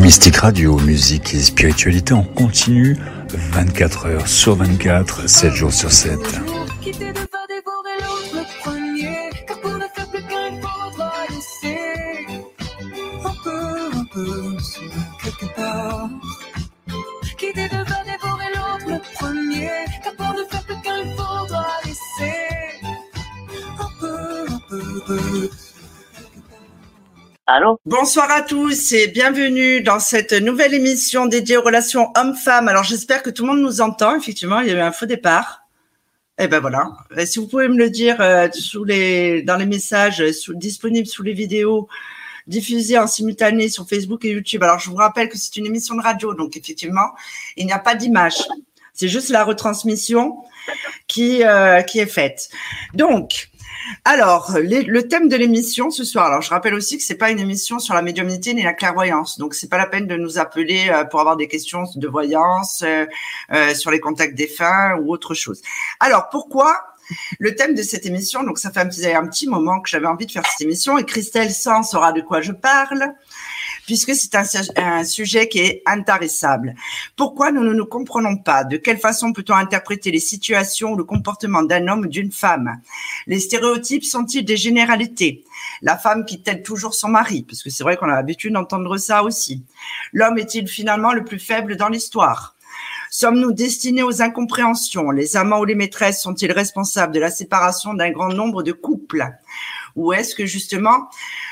Mystique Radio, musique et spiritualité en continu, 24 heures sur 24, 7 jours sur 7. Bonsoir à tous et bienvenue dans cette nouvelle émission dédiée aux relations hommes-femmes. Alors j'espère que tout le monde nous entend. Effectivement, il y a eu un faux départ. Et eh ben voilà. si vous pouvez me le dire euh, dans les messages disponibles sous les vidéos diffusées en simultané sur Facebook et YouTube. Alors je vous rappelle que c'est une émission de radio, donc effectivement, il n'y a pas d'image. C'est juste la retransmission qui, euh, qui est faite. Donc, alors, le thème de l'émission ce soir. Alors, je rappelle aussi que c'est pas une émission sur la médiumnité ni la clairvoyance. Donc, c'est pas la peine de nous appeler euh, pour avoir des questions de voyance euh, euh, sur les contacts défunts ou autre chose. Alors, pourquoi le thème de cette émission Donc, ça fait un petit, un petit moment que j'avais envie de faire cette émission et Christelle Sans saura de quoi je parle puisque c'est un, sujet qui est intarissable. Pourquoi nous ne nous comprenons pas? De quelle façon peut-on interpréter les situations ou le comportement d'un homme ou d'une femme? Les stéréotypes sont-ils des généralités? La femme quitte-t-elle toujours son mari? Parce que c'est vrai qu'on a l'habitude d'entendre ça aussi. L'homme est-il finalement le plus faible dans l'histoire? Sommes-nous destinés aux incompréhensions? Les amants ou les maîtresses sont-ils responsables de la séparation d'un grand nombre de couples? Ou est-ce que justement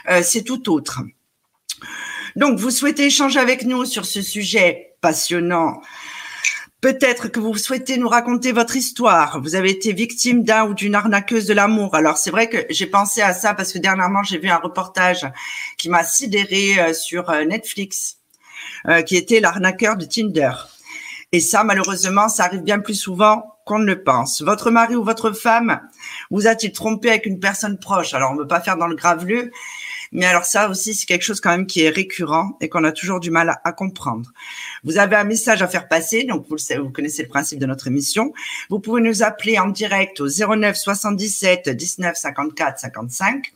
euh, c'est tout autre? Donc, vous souhaitez échanger avec nous sur ce sujet passionnant. Peut-être que vous souhaitez nous raconter votre histoire. Vous avez été victime d'un ou d'une arnaqueuse de l'amour. Alors c'est vrai que j'ai pensé à ça parce que dernièrement j'ai vu un reportage qui m'a sidéré euh, sur euh, Netflix, euh, qui était l'arnaqueur de Tinder. Et ça, malheureusement, ça arrive bien plus souvent qu'on ne le pense. Votre mari ou votre femme vous a-t-il trompé avec une personne proche? Alors on ne veut pas faire dans le graveleux, mais alors ça aussi, c'est quelque chose quand même qui est récurrent et qu'on a toujours du mal à, comprendre. Vous avez un message à faire passer, donc vous, le savez, vous connaissez le principe de notre émission. Vous pouvez nous appeler en direct au 09 77 19 54 55.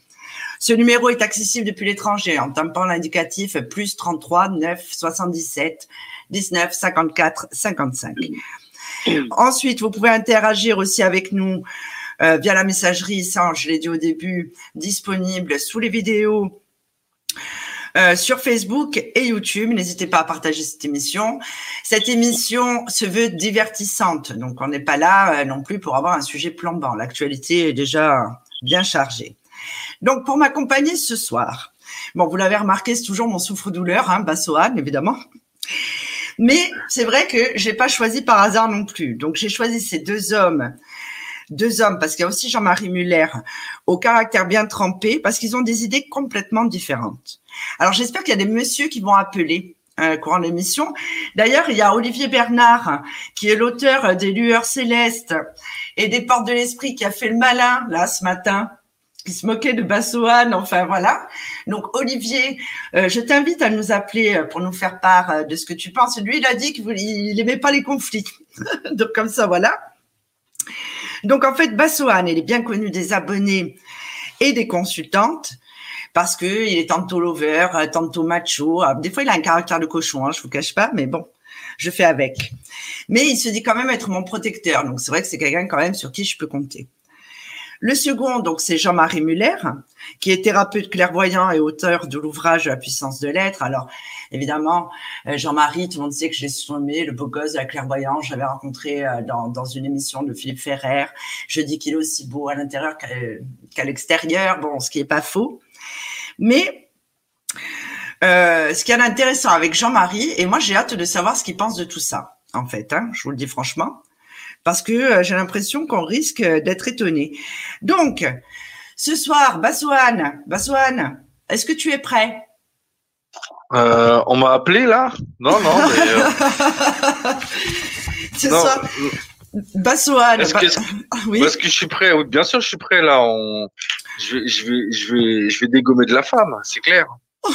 Ce numéro est accessible depuis l'étranger en tapant l'indicatif plus 33 9 77 19 54 55. Ensuite, vous pouvez interagir aussi avec nous euh, via la messagerie, ça je l'ai dit au début, disponible sous les vidéos. Euh, sur Facebook et YouTube. N'hésitez pas à partager cette émission. Cette émission se veut divertissante, donc on n'est pas là euh, non plus pour avoir un sujet plombant. L'actualité est déjà bien chargée. Donc pour m'accompagner ce soir, bon, vous l'avez remarqué, c'est toujours mon souffre-douleur, hein, Bassoane, évidemment. Mais c'est vrai que j'ai pas choisi par hasard non plus. Donc j'ai choisi ces deux hommes deux hommes, parce qu'il y a aussi Jean-Marie Muller, au caractère bien trempé, parce qu'ils ont des idées complètement différentes. Alors j'espère qu'il y a des messieurs qui vont appeler euh, courant l'émission. D'ailleurs, il y a Olivier Bernard, qui est l'auteur des Lueurs célestes et des Portes de l'Esprit, qui a fait le malin, là, ce matin, qui se moquait de Bassoane, enfin voilà. Donc Olivier, euh, je t'invite à nous appeler euh, pour nous faire part de ce que tu penses. Lui, il a dit qu'il n'aimait pas les conflits. Donc comme ça, voilà. Donc en fait, Bassoane, il est bien connu des abonnés et des consultantes parce que il est tantôt lover, tantôt macho. Des fois, il a un caractère de cochon, hein, je vous cache pas, mais bon, je fais avec. Mais il se dit quand même être mon protecteur, donc c'est vrai que c'est quelqu'un quand même sur qui je peux compter. Le second, donc, c'est Jean-Marie Muller, qui est thérapeute clairvoyant et auteur de l'ouvrage La puissance de l'être. Alors, évidemment, euh, Jean-Marie, tout le monde sait que je l'ai surnommé le beau gosse de la clairvoyance. J'avais rencontré euh, dans, dans, une émission de Philippe Ferrer. Je dis qu'il est aussi beau à l'intérieur qu'à l'extérieur. Bon, ce qui est pas faux. Mais euh, ce qui est intéressant avec Jean-Marie, et moi j'ai hâte de savoir ce qu'il pense de tout ça, en fait, hein, je vous le dis franchement parce que euh, j'ai l'impression qu'on risque d'être étonné. Donc, ce soir, Bassoane, Bassoane, est-ce que tu es prêt? Euh, On m'a appelé là? Non, non. Mais, euh, ce soir, Bassoane. Est-ce que, oui. est que je suis prêt? Bien sûr, je suis prêt là. On... Je, vais, je, vais, je, vais, je vais dégommer de la femme, c'est clair.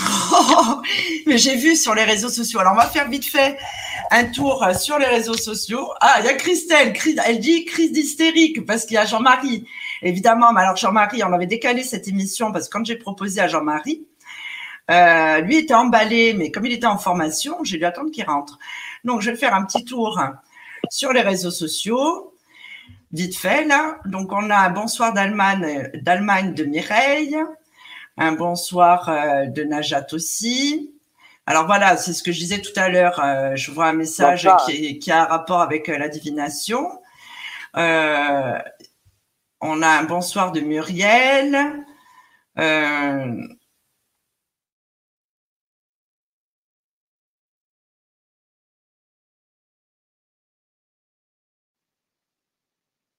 mais j'ai vu sur les réseaux sociaux. Alors, on va faire vite fait un tour sur les réseaux sociaux. Ah, il y a Christelle. Elle dit crise d'hystérique parce qu'il y a Jean-Marie. Évidemment, mais alors Jean-Marie, on avait décalé cette émission parce que quand j'ai proposé à Jean-Marie, Euh, lui était emballé, mais comme il était en formation, j'ai dû attendre qu'il rentre. Donc, je vais faire un petit tour sur les réseaux sociaux, vite fait là. Donc, on a un bonsoir d'Allemagne, d'Allemagne de Mireille, un bonsoir euh, de Najat aussi. Alors voilà, c'est ce que je disais tout à l'heure. Euh, je vois un message qui, qui, a un rapport avec euh, la divination. Euh, on a un bonsoir de Muriel. Euh,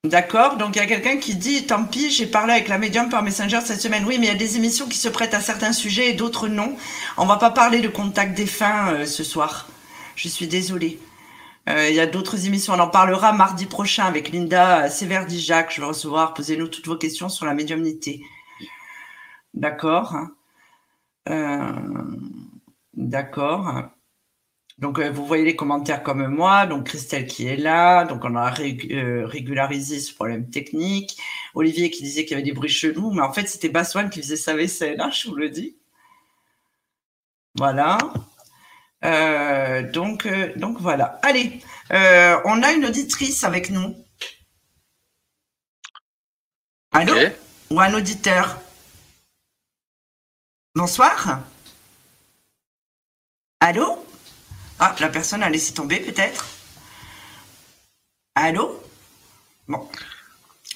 D'accord, donc il y a quelqu'un qui dit tant pis, j'ai parlé avec la médium par Messenger cette semaine. Oui, mais il y a des émissions qui se prêtent à certains sujets et d'autres non. On va pas parler de contact défunt euh, ce soir. Je suis désolée. Euh, il y a d'autres émissions. On en parlera mardi prochain avec Linda Séverdi-Jacques. Je vais recevoir. Posez-nous toutes vos questions sur la médiumnité. D'accord. Euh, d'accord. Donc, euh, vous voyez les commentaires comme moi. Donc, Christelle qui est là. Donc, on a euh, régularisé ce problème technique. Olivier qui disait qu'il y avait des bruits chelous. Mais en fait, c'était Baswan qui faisait sa vaisselle, hein, je vous le dis. Voilà. Euh, donc, donc, voilà. Allez, on a une auditrice avec nous. Allô Ou un auditeur Bonsoir Allô ah, la personne a laissé tomber peut-être Allô Bon,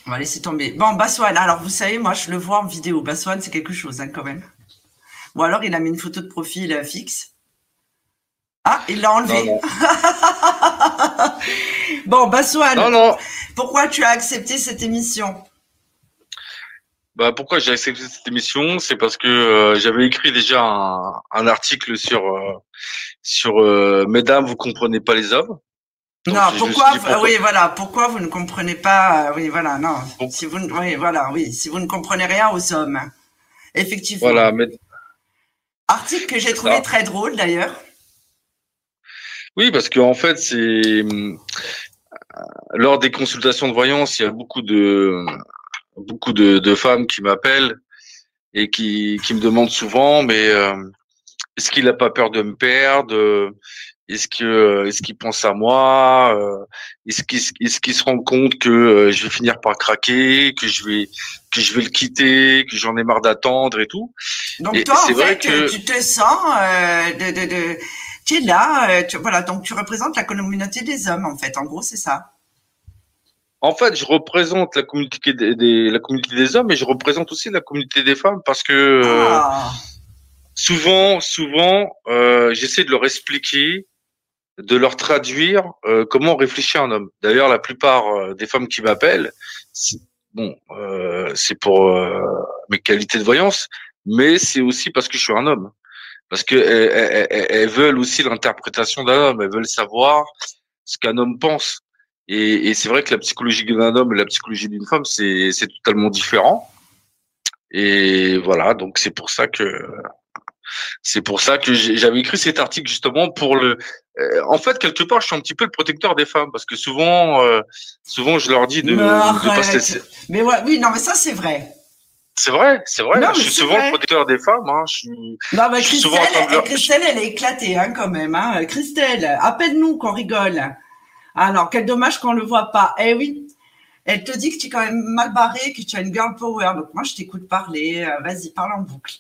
on va laisser tomber. Bon, Baswan, alors vous savez, moi je le vois en vidéo. Baswan, c'est quelque chose hein, quand même. Ou alors il a mis une photo de profil euh, fixe. Ah, il l'a enlevé. bon, non, non. pourquoi tu as accepté cette émission? Bah, pourquoi j'ai accepté cette émission? C'est parce que euh, j'avais écrit déjà un, article sur euh, sur euh, Mesdames, vous comprenez pas les hommes. non, pourquoi, Oui, voilà. Pourquoi vous ne comprenez pas Oui, voilà. Non. Si vous, oui, voilà. Oui, si vous ne comprenez rien aux hommes, effectivement. Voilà. Mais... Article que j'ai trouvé très drôle d'ailleurs. Oui, parce qu'en en fait, c'est lors des consultations de voyance, il y a beaucoup de beaucoup de, de femmes qui m'appellent et qui, qui me demandent souvent, mais euh, est-ce qu'il n'a pas peur de me perdre? Est-ce que est-ce qu'il pense à moi? Est-ce qu'il est-ce qu'il se rend compte que euh, je vais finir par craquer, que je vais que je vais le quitter, que j'en ai marre d'attendre et tout? Donc toi, en fait, que... tu te sens euh, de, de, de, tu es là, tu, voilà, donc tu représentes la communauté des hommes, en fait. En gros, c'est ça. En fait, je représente la communauté des, la communauté des hommes et je représente aussi la communauté des femmes parce que euh, ah. souvent, souvent, euh, j'essaie de leur expliquer, de leur traduire euh, comment réfléchit un homme. D'ailleurs, la plupart des femmes qui m'appellent, bon, c'est pour mes qualités de voyance, mais c'est aussi parce que je suis un homme, parce que elles veulent aussi l'interprétation d'un homme, elles veulent savoir ce qu'un homme pense. Et, et c'est vrai que la psychologie d'un homme et la psychologie d'une femme, c'est totalement différent. Et voilà, donc c'est pour ça que c'est pour ça que j'avais écrit cet article justement pour le. Euh, en fait, quelque part, je suis un petit peu le protecteur des femmes parce que souvent, euh, souvent, je leur dis de, de pas se Mais ouais, oui, non, mais ça c'est vrai. C'est vrai, c'est vrai. je suis souvent le protecteur des femmes. Hein. Je suis, non, mais Christelle, Christelle, elle est éclatée hein, quand même. Hein. Christelle, appelle-nous qu'on rigole. Alors, quel dommage qu'on le voit pas. Eh oui, elle te dit que tu es quand même mal barré, que tu as une girl power. Donc, moi, je t'écoute parler. Euh, vas-y, parle en boucle.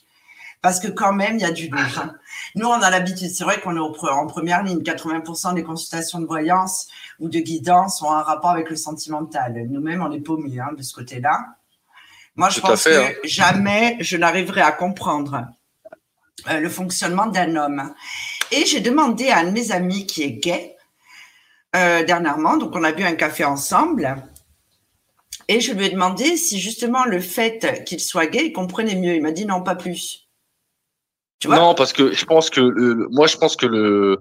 Parce que quand même, il y a du lourd. Hein. Nous, on a l'habitude. C'est vrai qu'on est en première ligne. 80% des consultations de voyance ou de guidance ont un rapport avec le sentimental. Nous-mêmes, on est paumés hein, de ce côté-là. Moi, je pense que hein. jamais je n'arriverai à comprendre euh, le fonctionnement d'un homme. Et j'ai demandé à un de mes amis qui est gay, euh, dernièrement. Donc, on a bu un café ensemble. Et je lui ai demandé si justement le fait qu'il soit gay, il comprenait mieux. Il m'a dit non, pas plus. Tu vois? Non, parce que je pense que le, moi, je pense que le.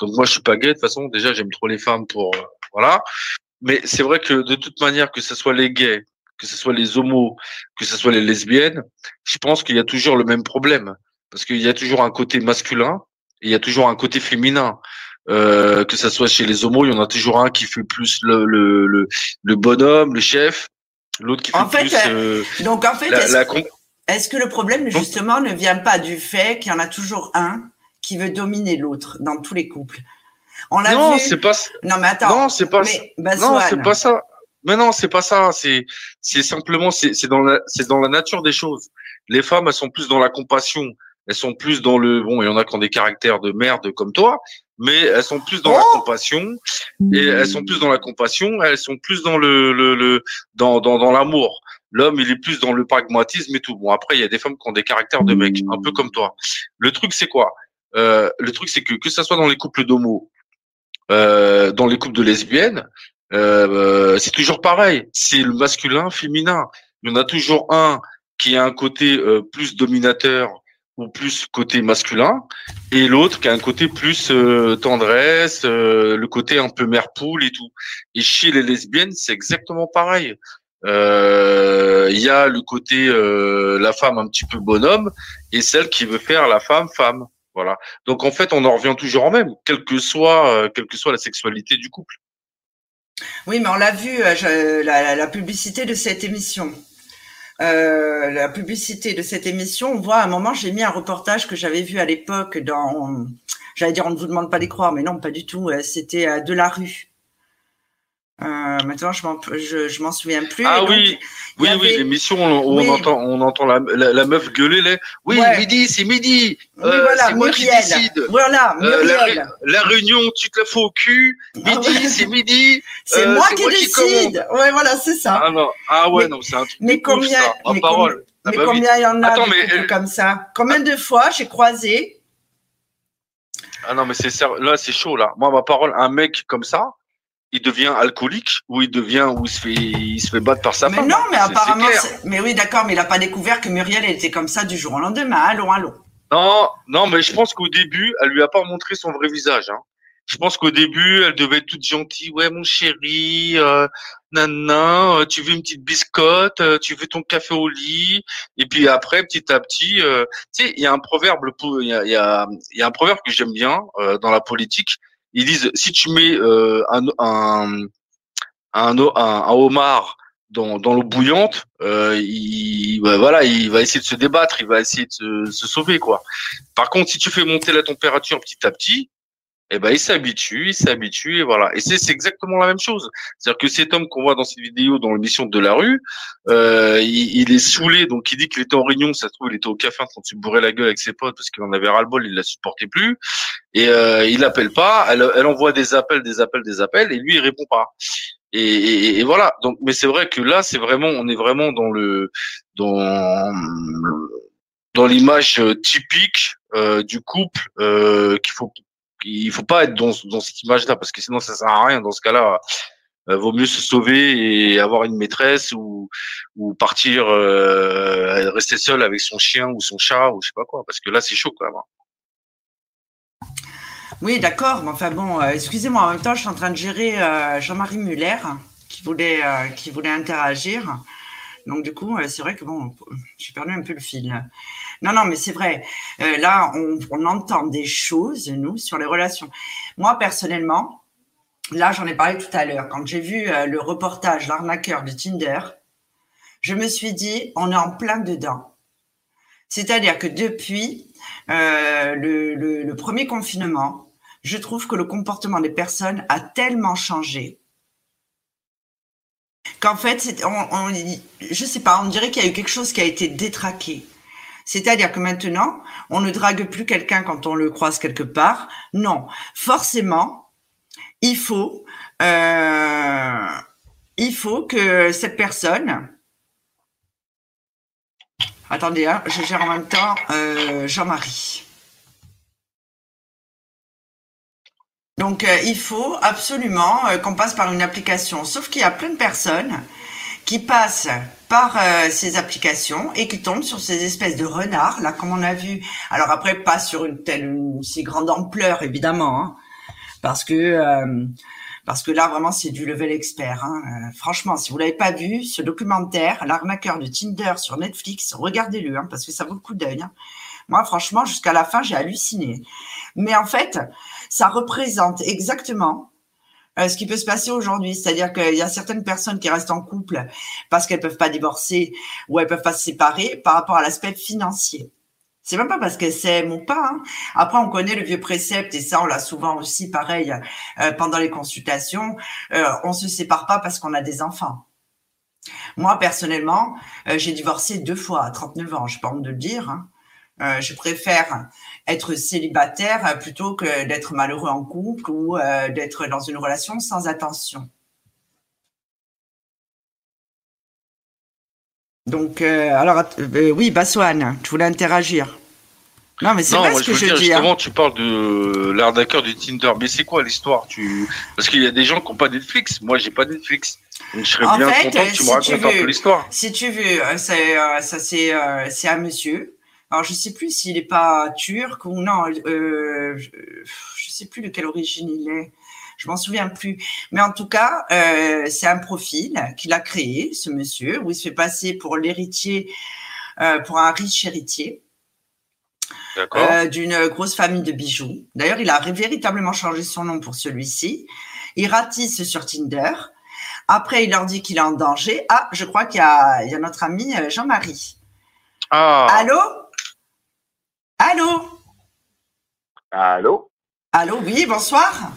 Donc moi, je suis pas gay de toute façon. Déjà, j'aime trop les femmes pour euh, voilà. Mais c'est vrai que de toute manière, que ce soit les gays, que ce soit les homos, que ce soit les lesbiennes, je pense qu'il y a toujours le même problème parce qu'il y a toujours un côté masculin et il y a toujours un côté féminin. Euh, que ça soit chez les homos, il y en a toujours un qui fait plus le, le, le, bonhomme, le chef, l'autre qui fait plus euh, donc en fait, la, Est-ce que le problème, justement, ne vient pas du fait qu'il y en a toujours un qui veut dominer l'autre dans tous les couples? On l'a Non, c'est pas. Non, mais attends. Non, c'est pas. non, c'est pas ça. Mais non, c'est pas ça. C'est, c'est simplement, c'est, dans la, c'est dans la nature des choses. Les femmes, elles sont plus dans la compassion. Elles sont plus dans le, bon, il y en a qui ont des caractères de merde comme toi, mais elles sont plus dans la oh compassion et elles sont plus dans la compassion. Elles sont plus dans le, le, le dans, dans, dans l'amour. L'homme, il est plus dans le pragmatisme et tout. Bon, après, il y a des femmes qui ont des caractères de mec, un peu comme toi. Le truc, c'est quoi? Euh, Le truc, c'est que que ça soit dans les couples d'homo, euh, dans les couples de lesbiennes, euh, c'est toujours pareil. C'est le masculin, féminin. Il y en a toujours un qui a un côté euh, plus dominateur ou plus côté masculin, et l'autre qui a un côté plus euh, tendresse, euh, le côté un peu mère poule et tout. Et chez les lesbiennes, c'est exactement pareil. Il y a le côté la femme un petit peu bonhomme et celle qui veut faire la femme femme. Voilà. Donc en fait, on en revient toujours en même, quelle que soit quelle que soit la sexualité du couple. Oui, mais on l'a vu, euh, la, publicité de cette émission. Euh, la publicité de cette émission, on voit à un moment, j'ai mis un reportage que j'avais vu à l'époque dans, j'allais dire, on ne vous demande pas d'y croire, mais non, pas du tout. Euh, c'était de la rue. Euh, maintenant, je m'en, je, m'en souviens plus. Ah oui, oui, oui, l'émission où on entend, on entend la, la, meuf gueuler là. Oui, midi, c'est midi. Oui, euh, voilà, c'est moi qui décide. Voilà, euh, la, la, réunion, tu te la fous au cul. Ah midi, c'est midi. C'est moi qui décide. ouais, voilà, c'est ça. Ah non, ah ouais, non, c'est un truc. Mais combien, mais, parole. Ah mais bah combien il y en a Attends, mais, comme ça? Combien de fois j'ai croisé? Ah non, mais c'est là, c'est chaud là. Moi, ma parole, un mec comme ça il devient alcoolique ou il devient ou il se fait il se fait battre par sa mais non mais apparemment mais oui d'accord mais il a pas découvert que Muriel était comme ça du jour au lendemain. Allons allons. Non non mais je pense qu'au début elle lui a pas montré son vrai visage hein. je pense qu'au début elle devait être toute gentille. Ouais mon chéri euh, nana euh, tu veux une petite biscotte euh, tu veux ton café au lit. Et puis après petit à petit euh, tu sais il y a un proverbe il y a, y a un proverbe que j'aime bien dans la politique ils disent si tu mets euh, un, un, un, un, homard dans, dans l'eau bouillante, euh, il, voilà, il va essayer de se débattre, il va essayer de se, se, sauver quoi. Par contre, si tu fais monter la température petit à petit, eh ben il s'habitue, il s'habitue et voilà. Et c'est exactement la même chose. C'est-à-dire que cet homme qu'on voit dans cette vidéo dans l'émission de la rue, euh, il, est saoulé, donc il dit qu'il était en réunion, ça se trouve il était au café en train de se bourrer la gueule avec ses potes parce qu'il en avait ras le bol, il la supportait plus. Et euh, il appelle pas, elle, elle envoie des appels, des appels, des appels, et lui il répond pas. Et, et, voilà. Donc, mais c'est vrai que là, c'est vraiment, on est vraiment dans le dans dans l'image typique euh, du couple euh, qu'il faut il faut pas être dans, cette image-là parce que sinon ça sert à rien. Dans ce cas-là, euh, vaut mieux se sauver et avoir une maîtresse ou ou partir euh, rester seul avec son chien ou son chat ou je sais pas quoi parce que là c'est chaud quand même. Hein. Oui, d'accord. Mais enfin bon, euh, excusez-moi. En même temps, je suis en train de gérer euh, Jean-Marie Muller qui voulait qui voulait interagir. Donc du coup, c'est vrai que bon, j'ai perdu un peu le fil. Non, non, mais c'est vrai. Euh, là, on, entend des choses, nous, sur les relations. Moi, personnellement, là, j'en ai parlé tout à l'heure. Quand j'ai vu euh, le reportage L'arnaqueur de Tinder, je me suis dit, on est en plein dedans. C'est-à-dire que depuis euh, le, premier confinement, je trouve que le comportement des personnes a tellement changé qu'en fait, on, on, je sais pas, on dirait qu'il y a eu quelque chose qui a été détraqué. C'est-à-dire que maintenant, on ne drague plus quelqu'un quand on le croise quelque part. Non, forcément, il faut, euh, il faut que cette personne. Attendez, hein, je gère en même temps euh, Jean-Marie. Donc, euh, il faut absolument qu'on passe par une application. Sauf qu'il y a plein de personnes qui passent par euh, ces applications et qui tombent sur ces espèces de renards, là, comme on a vu. Alors après, pas sur une telle, une si grande ampleur, évidemment, hein, parce que euh, parce que là, vraiment, c'est du level expert. Hein. Euh, franchement, si vous l'avez pas vu, ce documentaire, l'arnaqueur de Tinder sur Netflix, regardez-le, hein, parce que ça vaut le coup d'œil. Hein. Moi, franchement, jusqu'à la fin, j'ai halluciné. Mais en fait, ça représente exactement euh, ce qui peut se passer aujourd'hui. C'est-à-dire qu'il y a certaines personnes qui restent en couple parce qu'elles peuvent pas divorcer ou elles peuvent pas se séparer par rapport à l'aspect financier. C'est même pas parce qu'elles s'aiment ou pas. Hein. Après, on connaît le vieux précepte et ça, on l'a souvent aussi pareil euh, pendant les consultations. Euh, on se sépare pas parce qu'on a des enfants. Moi, personnellement, euh, j'ai divorcé deux fois à 39 ans. Je pas honte de le dire. Hein. Euh, je préfère être célibataire plutôt que d'être malheureux en couple ou euh, d'être dans une relation sans attention. Donc, euh, alors, oui, Bassoane, tu voulais interagir. Non, mais c'est vrai ce que je, dis. Hein. Justement, tu parles de l'arnaqueur du Tinder. Mais c'est quoi l'histoire? Tu... Parce qu'il y a des gens qui n'ont pas Netflix. Moi, j'ai pas Netflix. Donc, je serais bien content que tu me racontes un peu l'histoire. Si tu veux, ça, c'est un monsieur alors, je sais plus s'il n'est pas turc ou non. Euh, je sais plus de quelle origine il est. Je m'en souviens plus. Mais en tout cas, euh, c'est un profil qu'il a créé, ce monsieur, où il se fait passer pour l'héritier, euh, pour un riche héritier. D'une grosse famille de bijoux. D'ailleurs, il a véritablement changé son nom pour celui-ci. Il ratisse sur Tinder. Après, il leur dit qu'il est en danger. Ah, je crois qu'il y, y, a notre ami Jean-Marie. Ah. Allô? Allô Allô Allô, oui, bonsoir.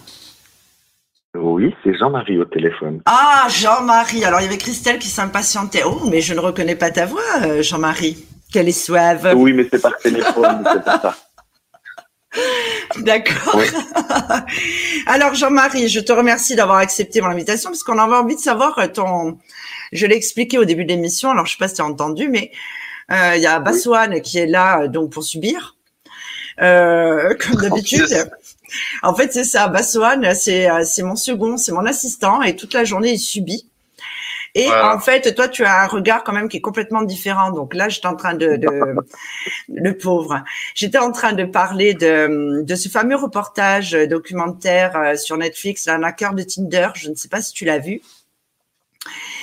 Oui, c'est Jean-Marie au téléphone. Ah, Jean-Marie. Alors, il y avait Christelle qui s'impatientait. Oh, mais je ne reconnais pas ta voix, euh, Jean-Marie. Quelle est suave. Oui, mais c'est par téléphone, c'est pas ça. D'accord. Alors, Jean-Marie, je te remercie d'avoir accepté mon invitation parce qu'on avait envie de savoir ton. Je l'ai expliqué au début de l'émission, alors je ne sais pas si tu as entendu, mais euh, il y a Bassoane qui est là euh, donc pour subir, euh, comme d'habitude. En fait, c'est ça. Bassoane, c'est c'est mon second, c'est mon assistant, et toute la journée il subit. Et en fait, toi, tu as un regard quand même qui est complètement différent. Donc là, j'étais en train de, de le pauvre, j'étais en train de parler de, de ce fameux reportage documentaire sur Netflix, un hacker de Tinder. Je ne sais pas si tu l'as vu.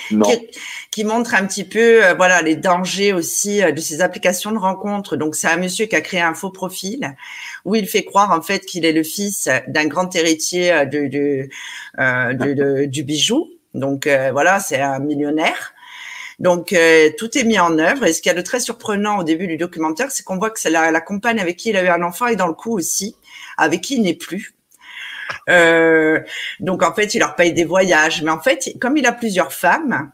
Qui, qui, montre un petit peu, euh, voilà, les dangers aussi euh, de ces applications de rencontres. Donc, c'est un monsieur qui a créé un faux profil où il fait croire en fait qu'il est le fils d'un grand héritier euh, de, de, du bijou. Donc, voilà, c'est un millionnaire. Donc tout est mis en œuvre. Et ce qui est de très surprenant au début du documentaire, c'est qu'on voit que c'est la, la, compagne avec qui il a eu un enfant et dans le coup aussi, avec qui il n'est plus. Euh, donc en fait, il leur paye des voyages. Mais en fait, comme il a plusieurs femmes,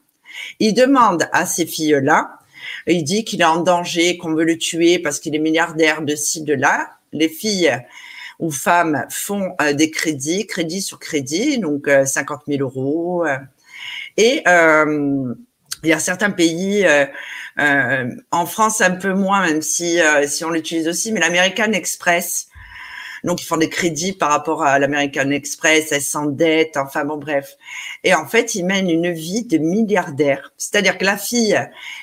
il demande à ces filles-là, il dit qu'il est en danger, qu'on veut le tuer parce qu'il est milliardaire de ci, de là. Les filles ou femmes font euh, des crédits, crédit sur crédit, donc 50 euh, 000 euros. et il y a certains pays, en France un peu moins, même si si on l'utilise aussi, mais l'American Express donc, ils font des crédits par rapport à l'American Express, elles s'endettent, enfin bon, bref. Et en fait, ils mènent une vie de milliardaire. C'est-à-dire que la fille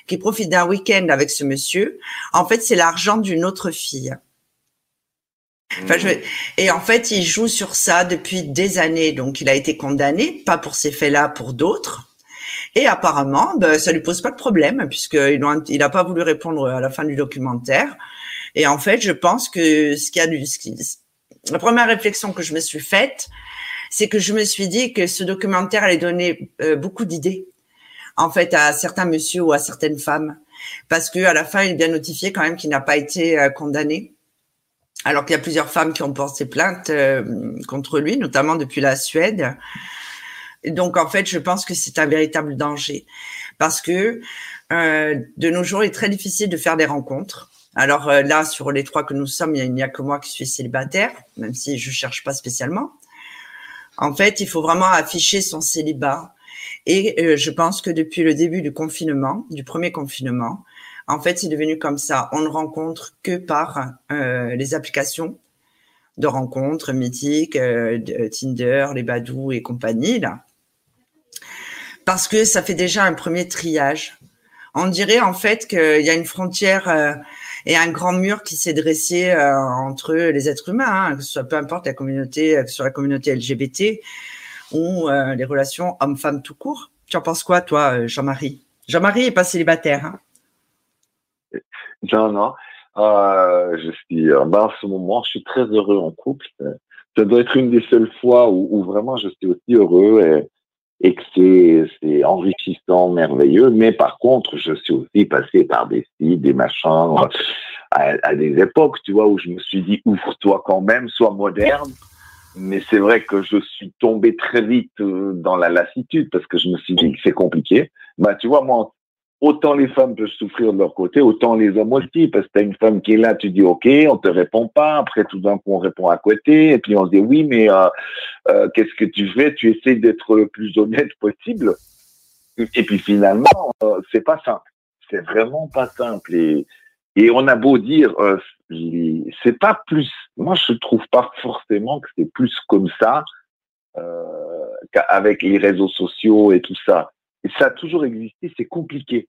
qui profite d'un week-end avec ce monsieur, en fait, c'est l'argent d'une autre fille. Enfin, je... Et en fait, il joue sur ça depuis des années. Donc, il a été condamné, pas pour ces faits-là, pour d'autres. Et apparemment, ben, ça lui pose pas de problème puisqu'il n'a pas voulu répondre à la fin du documentaire. Et en fait, je pense que ce qu'il y a du, la première réflexion que je me suis faite, c'est que je me suis dit que ce documentaire allait donner euh, beaucoup d'idées, en fait, à certains messieurs ou à certaines femmes, parce que à la fin, il est bien notifié quand même qu'il n'a pas été euh, condamné, alors qu'il y a plusieurs femmes qui ont porté plainte euh, contre lui, notamment depuis la Suède. donc, en fait, je pense que c'est un véritable danger, parce que de nos jours, il est très difficile de faire des rencontres. Alors euh, là, sur les trois que nous sommes, il n'y a, que moi qui suis célibataire, même si je cherche pas spécialement. En fait, il faut vraiment afficher son célibat. Et euh, je pense que depuis le début du confinement, du premier confinement, en fait, c'est devenu comme ça. On ne rencontre que par euh, les applications de rencontres mythiques, de Tinder, les Badou et compagnie, là. Parce que ça fait déjà un premier triage. On dirait en fait qu'il y a une frontière et un grand mur qui s'est dressé euh, entre les êtres humains, hein, que ce soit peu importe la communauté, que ce soit la communauté LGBT ou euh, les relations hommes-femmes tout court. Tu en penses quoi, toi, euh, Jean-Marie? Jean-Marie est pas célibataire. Hein? Non, non. Euh, je suis, ben, en ce moment, je suis très heureux en couple. ça doit être une des seules fois où, où vraiment je suis aussi heureux et, et que c'est enrichissant, merveilleux. Mais par contre, je suis aussi passé par des sites, des machins, à, à, des époques, tu vois, où je me suis dit, ouvre-toi quand même, sois moderne. Mais c'est vrai que je suis tombé très vite euh, dans la lassitude parce que je me suis dit que c'est compliqué. Bah, tu vois, moi, autant les femmes peuvent souffrir de leur côté, autant les hommes aussi, parce que t'as une femme qui est là, tu dis ok, on te répond pas, après tout d'un coup on répond à côté, et puis on se dit oui, mais euh, euh, qu'est-ce que tu fais? Tu essaies d'être le plus honnête possible, et puis finalement euh, c'est pas simple, c'est vraiment pas simple, et, et on a beau dire euh, c'est pas plus, moi je trouve pas forcément que c'est plus comme ça euh, qu'avec les réseaux sociaux et tout ça ça a toujours existé, c'est compliqué.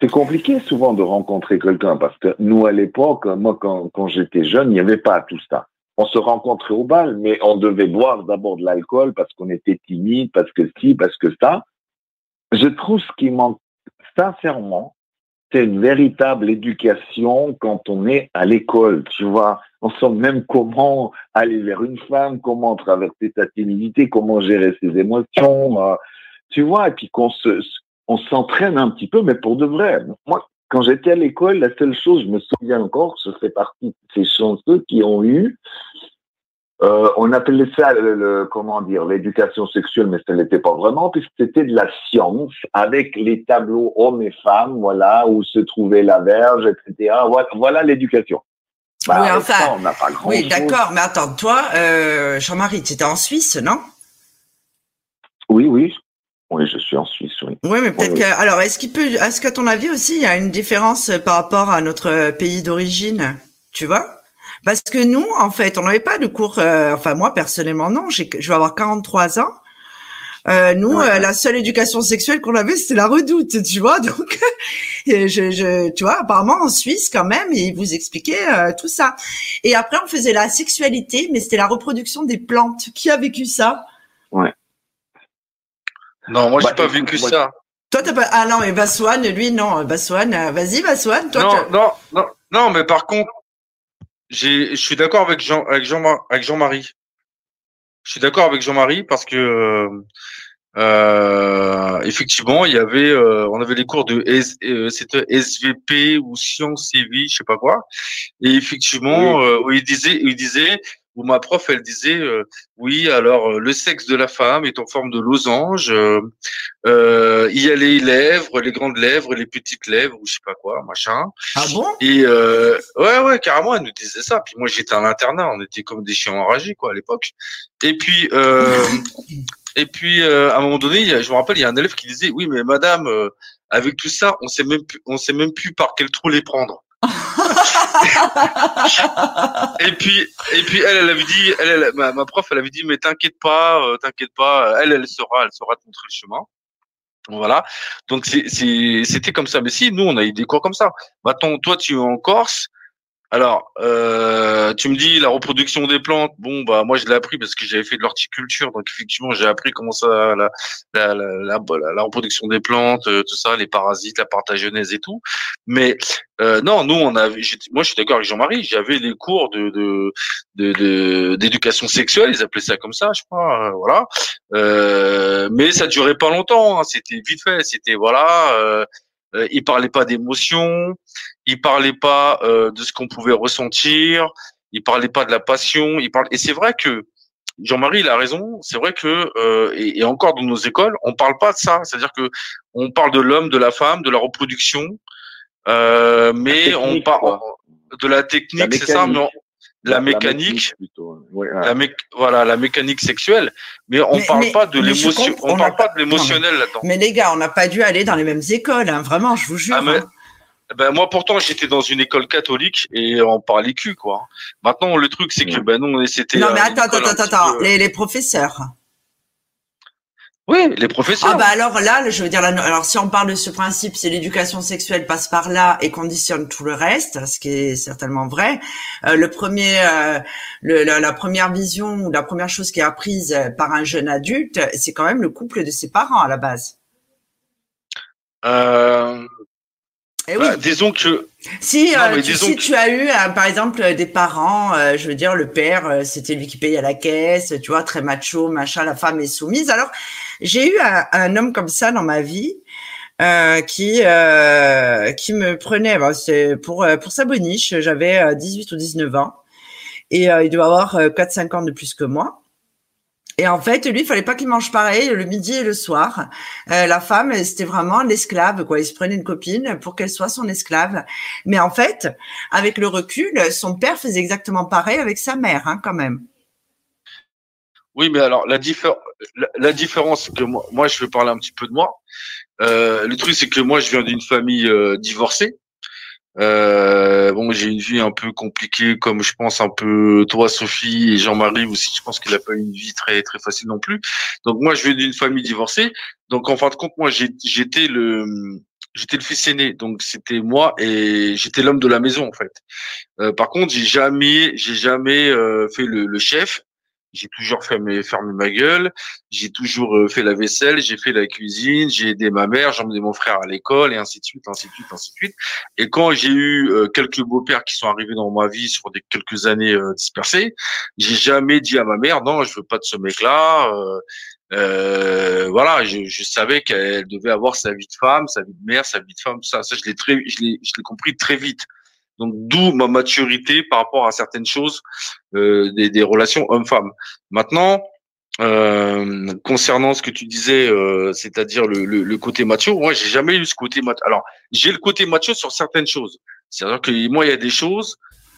C'est compliqué souvent de rencontrer quelqu'un parce que nous, à l'époque, moi, quand, j'étais jeune, il n'y avait pas tout ça. On se rencontrait au bal, mais on devait boire d'abord de l'alcool parce qu'on était timide, parce que si, parce que ça. Je trouve ce qui manque sincèrement, c'est une véritable éducation quand on est à l'école, tu vois. On sait même comment aller vers une femme, comment traverser sa timidité, comment gérer ses émotions. Euh, tu vois, et puis qu'on se, on s'entraîne un petit peu, mais pour de vrai. Moi, quand j'étais à l'école, la seule chose, je me souviens encore, je fais partie de ces chanceux qui ont eu, euh, on appelait ça, le, comment dire, l'éducation sexuelle, mais ce n'était pas vraiment, puisque c'était de la science, avec les tableaux hommes et femmes, voilà, où se trouvait la verge, etc. Voilà, voilà l'éducation. Bah, oui, enfin, on n'a pas grand oui, d'accord, mais attends, toi, euh, Jean-Marie, tu étais en Suisse, non? Oui, oui, oui, je suis en Suisse, oui. Oui, mais peut-être que. Alors, est-ce qu'il peut. Est-ce qu'à ton avis aussi, il y a une différence par rapport à notre pays d'origine Tu vois? Parce que nous, en fait, on n'avait pas de cours. Euh, enfin, moi, personnellement, non. Je vais avoir 43 ans. Euh, nous, euh, la seule éducation sexuelle qu'on avait, c'était la redoute, tu vois? Donc, je, je, tu vois, apparemment en Suisse, quand même, ils vous expliquaient euh, tout ça. Et après, on faisait la sexualité, mais c'était la reproduction des plantes. Qui a vécu ça? Ouais. Non, moi, j'ai bah, pas vécu ça. Toi, t'as pas. Ah non, mais Baswan, lui, non. Baswan, euh, vas-y, Baswan. Toi, non, non, non, non, mais par contre, j'ai, je suis d'accord avec Jean, avec Jean, avec Jean-Marie. Je suis d'accord avec Jean-Marie parce que euh, euh effectivement, il y avait, euh, on avait les cours de S, c'était SVP ou sciences et vie, je sais pas quoi, et effectivement, où il disait, il disait, où ma prof, elle disait, euh, oui, alors euh, le sexe de la femme est en forme de losange. Euh, euh, il y a les lèvres, les grandes lèvres, les petites lèvres, ou je sais pas quoi, machin. Ah bon? Et euh, ouais, ouais, carrément, elle nous disait ça. Puis moi, j'étais à l'internat, on était comme des chiens enragés, quoi, à l'époque. Et puis, et puis, à un moment donné, je me rappelle, il y a un élève qui disait, oui, mais madame, avec tout ça, on sait même plus, on sait même plus par quel trou les prendre. et puis, et puis elle, elle avait dit, elle, ma, ma, prof, elle avait dit, mais t'inquiète pas, euh, t'inquiète pas, elle, elle saura, elle saura te montrer le chemin. Voilà. Donc c'était comme ça. Mais si, nous, on a eu des cours comme ça. Maintenant, toi, tu es en Corse. Alors, euh, tu me dis la reproduction des plantes. Bon, bah moi je l'ai appris parce que j'avais fait de l'horticulture, donc effectivement j'ai appris comment ça la la, la, reproduction des plantes, euh, tout ça, les parasites, la partagionèse et tout. Mais euh, non, nous on a, moi je suis d'accord avec Jean-Marie, j'avais des cours de d'éducation sexuelle, ils appelaient ça comme ça, je crois, euh, voilà. Euh, mais ça durait pas longtemps, hein, c'était vite fait, c'était voilà. Euh, il parlait pas d'émotion, il parlait pas euh, de ce qu'on pouvait ressentir, il parlait pas de la passion, il parle et c'est vrai que Jean-Marie il a raison, c'est vrai que euh, et, encore dans nos écoles, on parle pas de ça, c'est-à-dire que on parle de l'homme, de la femme, de la reproduction, euh, mais on parle de la technique, c'est ça, mais la, mécanique, la voilà, la mécanique sexuelle, mais on ne parle pas de l'émotion, on, parle pas de l'émotionnel là-dedans. Mais les gars, on n'a pas dû aller dans les mêmes écoles, hein, vraiment, je vous jure. Ah, hein. Ben moi pourtant j'étais dans une école catholique et on parlait cul quoi. Maintenant le truc c'est que ben non c'était. Non mais attends attends attends attends les, les professeurs. Oui, les professeurs. Ah bah alors là, je veux dire, alors si on parle de ce principe, c'est l'éducation sexuelle passe par là et conditionne tout le reste, ce qui est certainement vrai. Euh, le premier, euh, le, la, la, première vision ou la première chose qui est apprise par un jeune adulte, c'est quand même le couple de ses parents à la base. Euh, Eh bah, disons que si, euh, tu, si tu as eu, par exemple, des parents, je veux dire, le père, c'était lui qui payait la caisse, tu vois, très macho, machin, la femme est soumise. Alors, j'ai eu un, un, homme comme ça dans ma vie euh, qui euh, qui me prenait. Bah, c'est pour euh, pour sa boniche j'avais 18 ou 19 ans. Et il doit avoir 4 5 ans de plus que moi et en fait, lui, il fallait pas qu'il mange pareil le midi et le soir. la femme, c'était vraiment l'esclave, quoi. Il se prenait une copine pour qu'elle soit son esclave. Mais en fait, avec le recul, son père faisait exactement pareil avec sa mère, hein, quand même. Oui, mais alors la, la, différence, c'est que moi, moi, je vais parler un petit peu de moi. Euh, le truc, c'est que moi, je viens d'une famille euh, divorcée. Euh, bon, j'ai une vie un peu compliquée, comme je pense un peu toi, Sophie et Jean-Marie aussi. Je pense qu'il n'a pas une vie très très facile non plus. Donc moi, je viens d'une famille divorcée. Donc en fin de compte, moi, j'étais le j'étais le fils aîné. Donc c'était moi et j'étais l'homme de la maison en fait. Euh, par contre, j'ai jamais j'ai jamais euh, fait le, le, chef j'ai toujours fermé, fermé ma gueule, j'ai toujours euh, fait la vaisselle, j'ai fait la cuisine, j'ai aidé ma mère, j'ai emmené mon frère à l'école et ainsi de suite, ainsi de suite, ainsi de suite. Et quand j'ai eu euh, quelques beaux-pères qui sont arrivés dans ma vie sur des quelques années euh, dispersées, j'ai jamais dit à ma mère non, je veux pas de ce mec-là. Euh, voilà, je, je savais qu'elle devait avoir sa vie de femme, sa vie de mère, sa vie de femme, ça, ça je l'ai très, je l'ai, je l'ai compris très vite. Donc d'où ma maturité par rapport à certaines choses euh, des, des, relations homme-femme. Maintenant, euh, concernant ce que tu disais, euh, c'est-à-dire le, le, le, côté macho, moi j'ai jamais eu ce côté macho. Alors j'ai le côté macho sur certaines choses. C'est-à-dire que moi il y a des choses.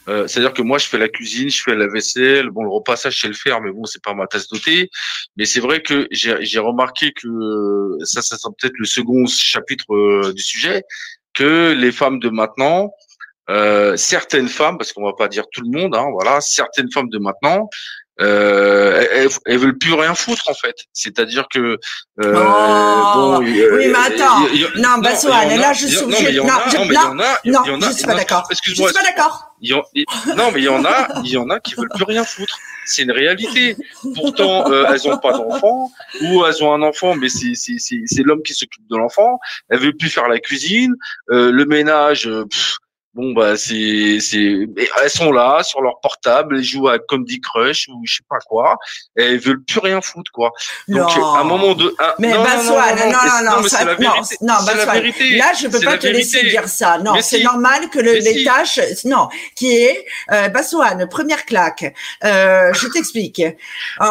Euh, c'est-à-dire que moi je fais la cuisine, je fais la vaisselle, bon le repassage je sais le faire, mais bon c'est pas ma tasse thé. Mais c'est vrai que j'ai remarqué que ça, ça sera peut-être le second chapitre euh, du sujet, que les femmes de maintenant, euh, certaines femmes, parce qu'on va pas dire tout le monde, hein, voilà, certaines femmes de maintenant, euh, elles, elles, veulent plus rien foutre en fait. C'est-à-dire que euh, bon, oui, mais attends, non, Bassoane, là je suis non, mais il y en a, non, mais il y en a, non, je suis pas d'accord. Excuse-moi, je suis pas d'accord. Non, mais il y en a, il y en a qui veulent plus rien foutre. C'est une réalité. Pourtant, euh, elles ont pas d'enfant, ou elles ont un enfant, mais c'est c'est c'est l'homme qui s'occupe de l'enfant. Elles veulent plus faire la cuisine, euh, le ménage. Pff, Bon bah c'est c'est elles sont là sur leur portable, elles jouent à Candy Crush ou je sais pas quoi, et elles veulent plus rien foutre quoi. Donc à un moment de Mais non, non, non, non, non, Là je peux pas te laisser dire ça. Non, c'est normal que le, les tâches non, qui est euh, première claque. Euh, je t'explique.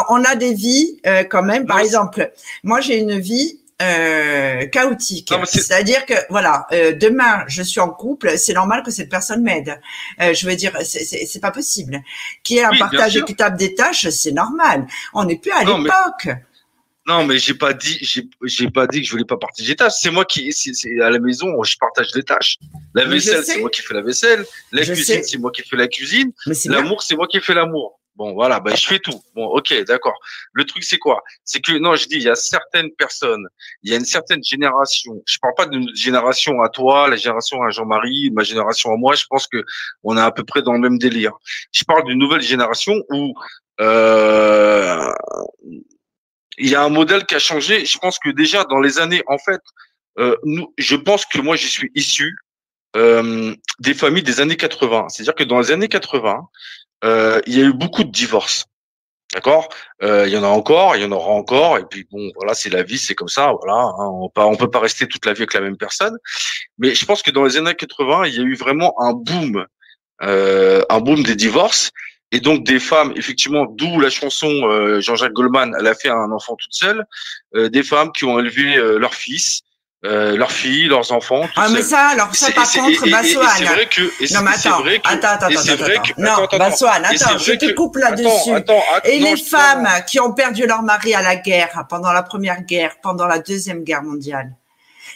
On a des vies euh, quand même par exemple, moi j'ai une vie euh, chaotique. C'est-à-dire que voilà, euh, demain je suis en couple, c'est normal que cette personne m'aide. Euh, je veux dire, c'est pas possible. Qui ait un partage équitable des tâches, c'est normal. On n'est plus à l'époque. Non, mais j'ai pas dit, j'ai pas dit que je voulais pas partager les tâches. C'est moi qui, c'est à la maison, je partage les tâches. La vaisselle, c'est moi qui fais la vaisselle. La cuisine, c'est moi qui fais la cuisine. L'amour, c'est moi qui fais l'amour. Bon, voilà, ben, je fais tout. Bon, ok, d'accord. Le truc, c'est quoi? C'est que, non, je dis, il y a certaines personnes, il y a une certaine génération. Je parle pas notre génération à toi, la génération à Jean-Marie, ma génération à moi. Je pense que on est à peu près dans le même délire. Je parle d'une nouvelle génération où euh, il y a un modèle qui a changé. Je pense que déjà dans les années, en fait, euh, nous, je pense que moi, j'y suis issu euh, des familles des années 80. C'est-à-dire que dans les années 80, euh, il y a eu beaucoup de divorces. D'accord? Euh, Il y en a encore, il y en aura encore, et puis bon, voilà, c'est la vie, c'est comme ça, voilà. Hein, on peut, on peut pas rester toute la vie avec la même personne. Mais je pense que dans les années 80, il y a eu vraiment un boom, euh, un boom des divorces, et donc des femmes, effectivement, d'où la chanson euh, Jean-Jacques Goldman, elle a fait un enfant toute seule, euh, des femmes qui ont élevé leur fils, euh, leurs filles, leurs enfants. ah, mais ça, alors ça, par contre, Bassoane. C'est vrai que. non, mais attends, vrai que, attends, attends, attends. Que, non, attends, Bassoane, attends, je te coupe là-dessus. Et les femmes qui ont perdu leur mari à la guerre, pendant la première guerre, pendant la deuxième guerre mondiale.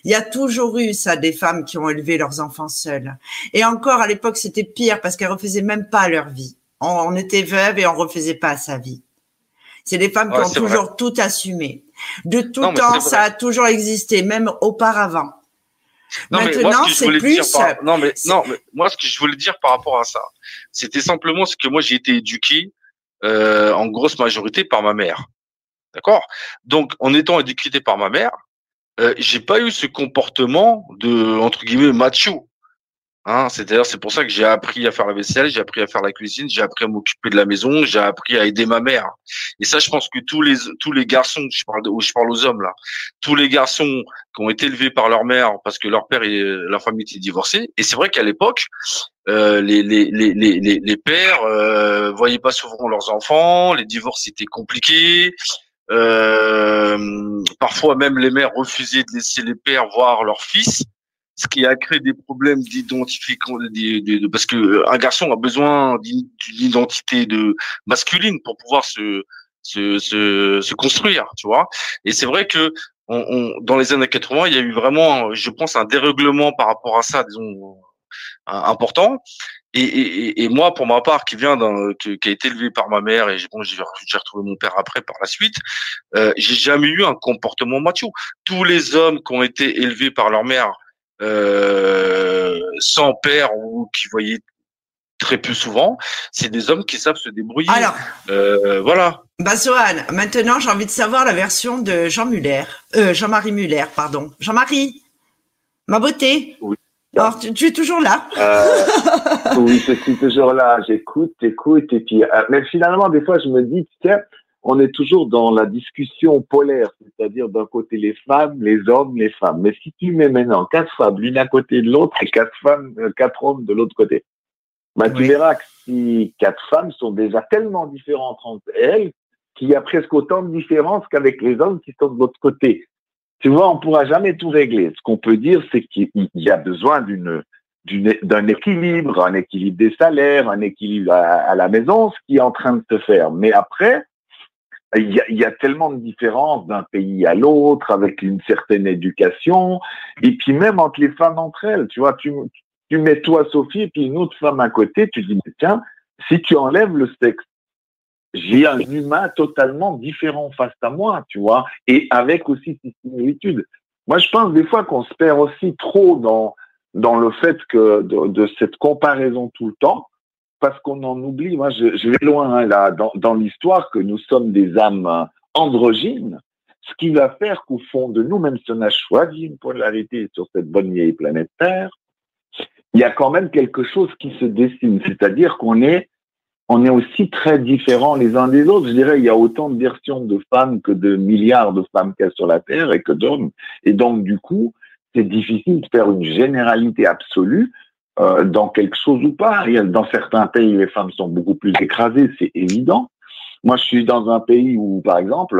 Il y a toujours eu ça, des femmes qui ont élevé leurs enfants seules. Et encore, à l'époque, c'était pire parce qu'elles refaisaient même pas leur vie. On, était veuve et on refaisait pas sa vie. C'est des femmes qui ont toujours tout assumé. De tout temps, ça a toujours existé, même auparavant. Non, Maintenant, c'est plus. Non, mais non, mais moi, ce que je voulais dire par rapport à ça, c'était simplement ce que moi j'ai été éduqué euh, en grosse majorité par ma mère. D'accord? Donc, en étant éduqué par ma mère, euh, j'ai pas eu ce comportement de entre guillemets macho. Hein, c'est-à-dire, c'est pour ça que j'ai appris à faire la vaisselle, j'ai appris à faire la cuisine, j'ai appris à m'occuper de la maison, j'ai appris à aider ma mère. Et ça, je pense que tous les tous les garçons, je parle je parle aux hommes là, tous les garçons qui ont été élevés par leur mère parce que leur père et la famille était divorcée. Et c'est vrai qu'à l'époque, euh, les, les, les, les, les pères euh, voyaient pas souvent leurs enfants, les divorces étaient compliqués. Euh, parfois même les mères refusaient de laisser les pères voir leurs fils ce qui a créé des problèmes d'identification parce que un garçon a besoin d'une identité de masculine pour pouvoir se se, se, construire, tu vois. Et c'est vrai que on, dans les années 80, il y a eu vraiment, je pense, un dérèglement par rapport à ça, disons, important. Et, et, et, moi, pour ma part, qui vient d'un, qui, a été élevé par ma mère et bon, j'ai retrouvé mon père après par la suite, euh, j'ai jamais eu un comportement macho. Tous les hommes qui ont été élevés par leur mère euh, sans père ou qui voyaient très peu souvent, c'est des hommes qui savent se débrouiller. Alors, euh, voilà. Bah, maintenant j'ai envie de savoir la version de Jean Muller, euh, Jean-Marie Muller, pardon. Jean-Marie, ma beauté. Oui. Alors, tu, es toujours là euh, Oui, je suis toujours là. J'écoute, écoute, et puis, mais finalement, des fois, je me dis, tiens, on est toujours dans la discussion polaire, c'est-à-dire d'un côté les femmes, les hommes, les femmes. Mais si tu mets maintenant quatre femmes l'une à côté de l'autre et quatre femmes, euh, quatre hommes de l'autre côté, bah, tu verras que si quatre femmes sont déjà tellement différentes entre elles qu'il y a presque autant de différences qu'avec les hommes qui sont de l'autre côté. Tu vois, on pourra jamais tout régler. Ce qu'on peut dire, c'est qu'il y a besoin d'une d'un équilibre, un équilibre des salaires, un équilibre à, à, la maison, ce qui est en train de se faire. Mais après, il y, a, il y a, tellement de différences d'un pays à l'autre, avec une certaine éducation, et puis même entre les femmes entre elles. Tu vois, tu, tu mets toi, Sophie, et puis une autre femme à côté, tu dis, tiens, si tu enlèves le sexe, j'ai un humain totalement différent face à moi, tu vois, et avec aussi ces similitudes. Moi, je pense des fois qu'on se perd aussi trop dans, dans le fait que de, de cette comparaison tout le temps, parce qu'on en oublie. Moi, je, vais loin hein, là dans, dans l'histoire que nous sommes des âmes androgynes. Ce qui va faire qu'au fond de nous, même si on a choisi une polarité sur cette bonne vieille planète Terre, il y a quand même quelque chose qui se dessine. C'est-à-dire qu'on est, on est aussi très différents les uns des autres. Je dirais, il y a autant de versions de femmes que de milliards de femmes qu'il y a sur la Terre et que d'hommes. Et donc, du coup, c'est difficile de faire une généralité absolue euh, dans quelque chose ou pas. Dans certains pays, les femmes sont beaucoup plus écrasées, c'est évident. Moi, je suis dans un pays où, par exemple,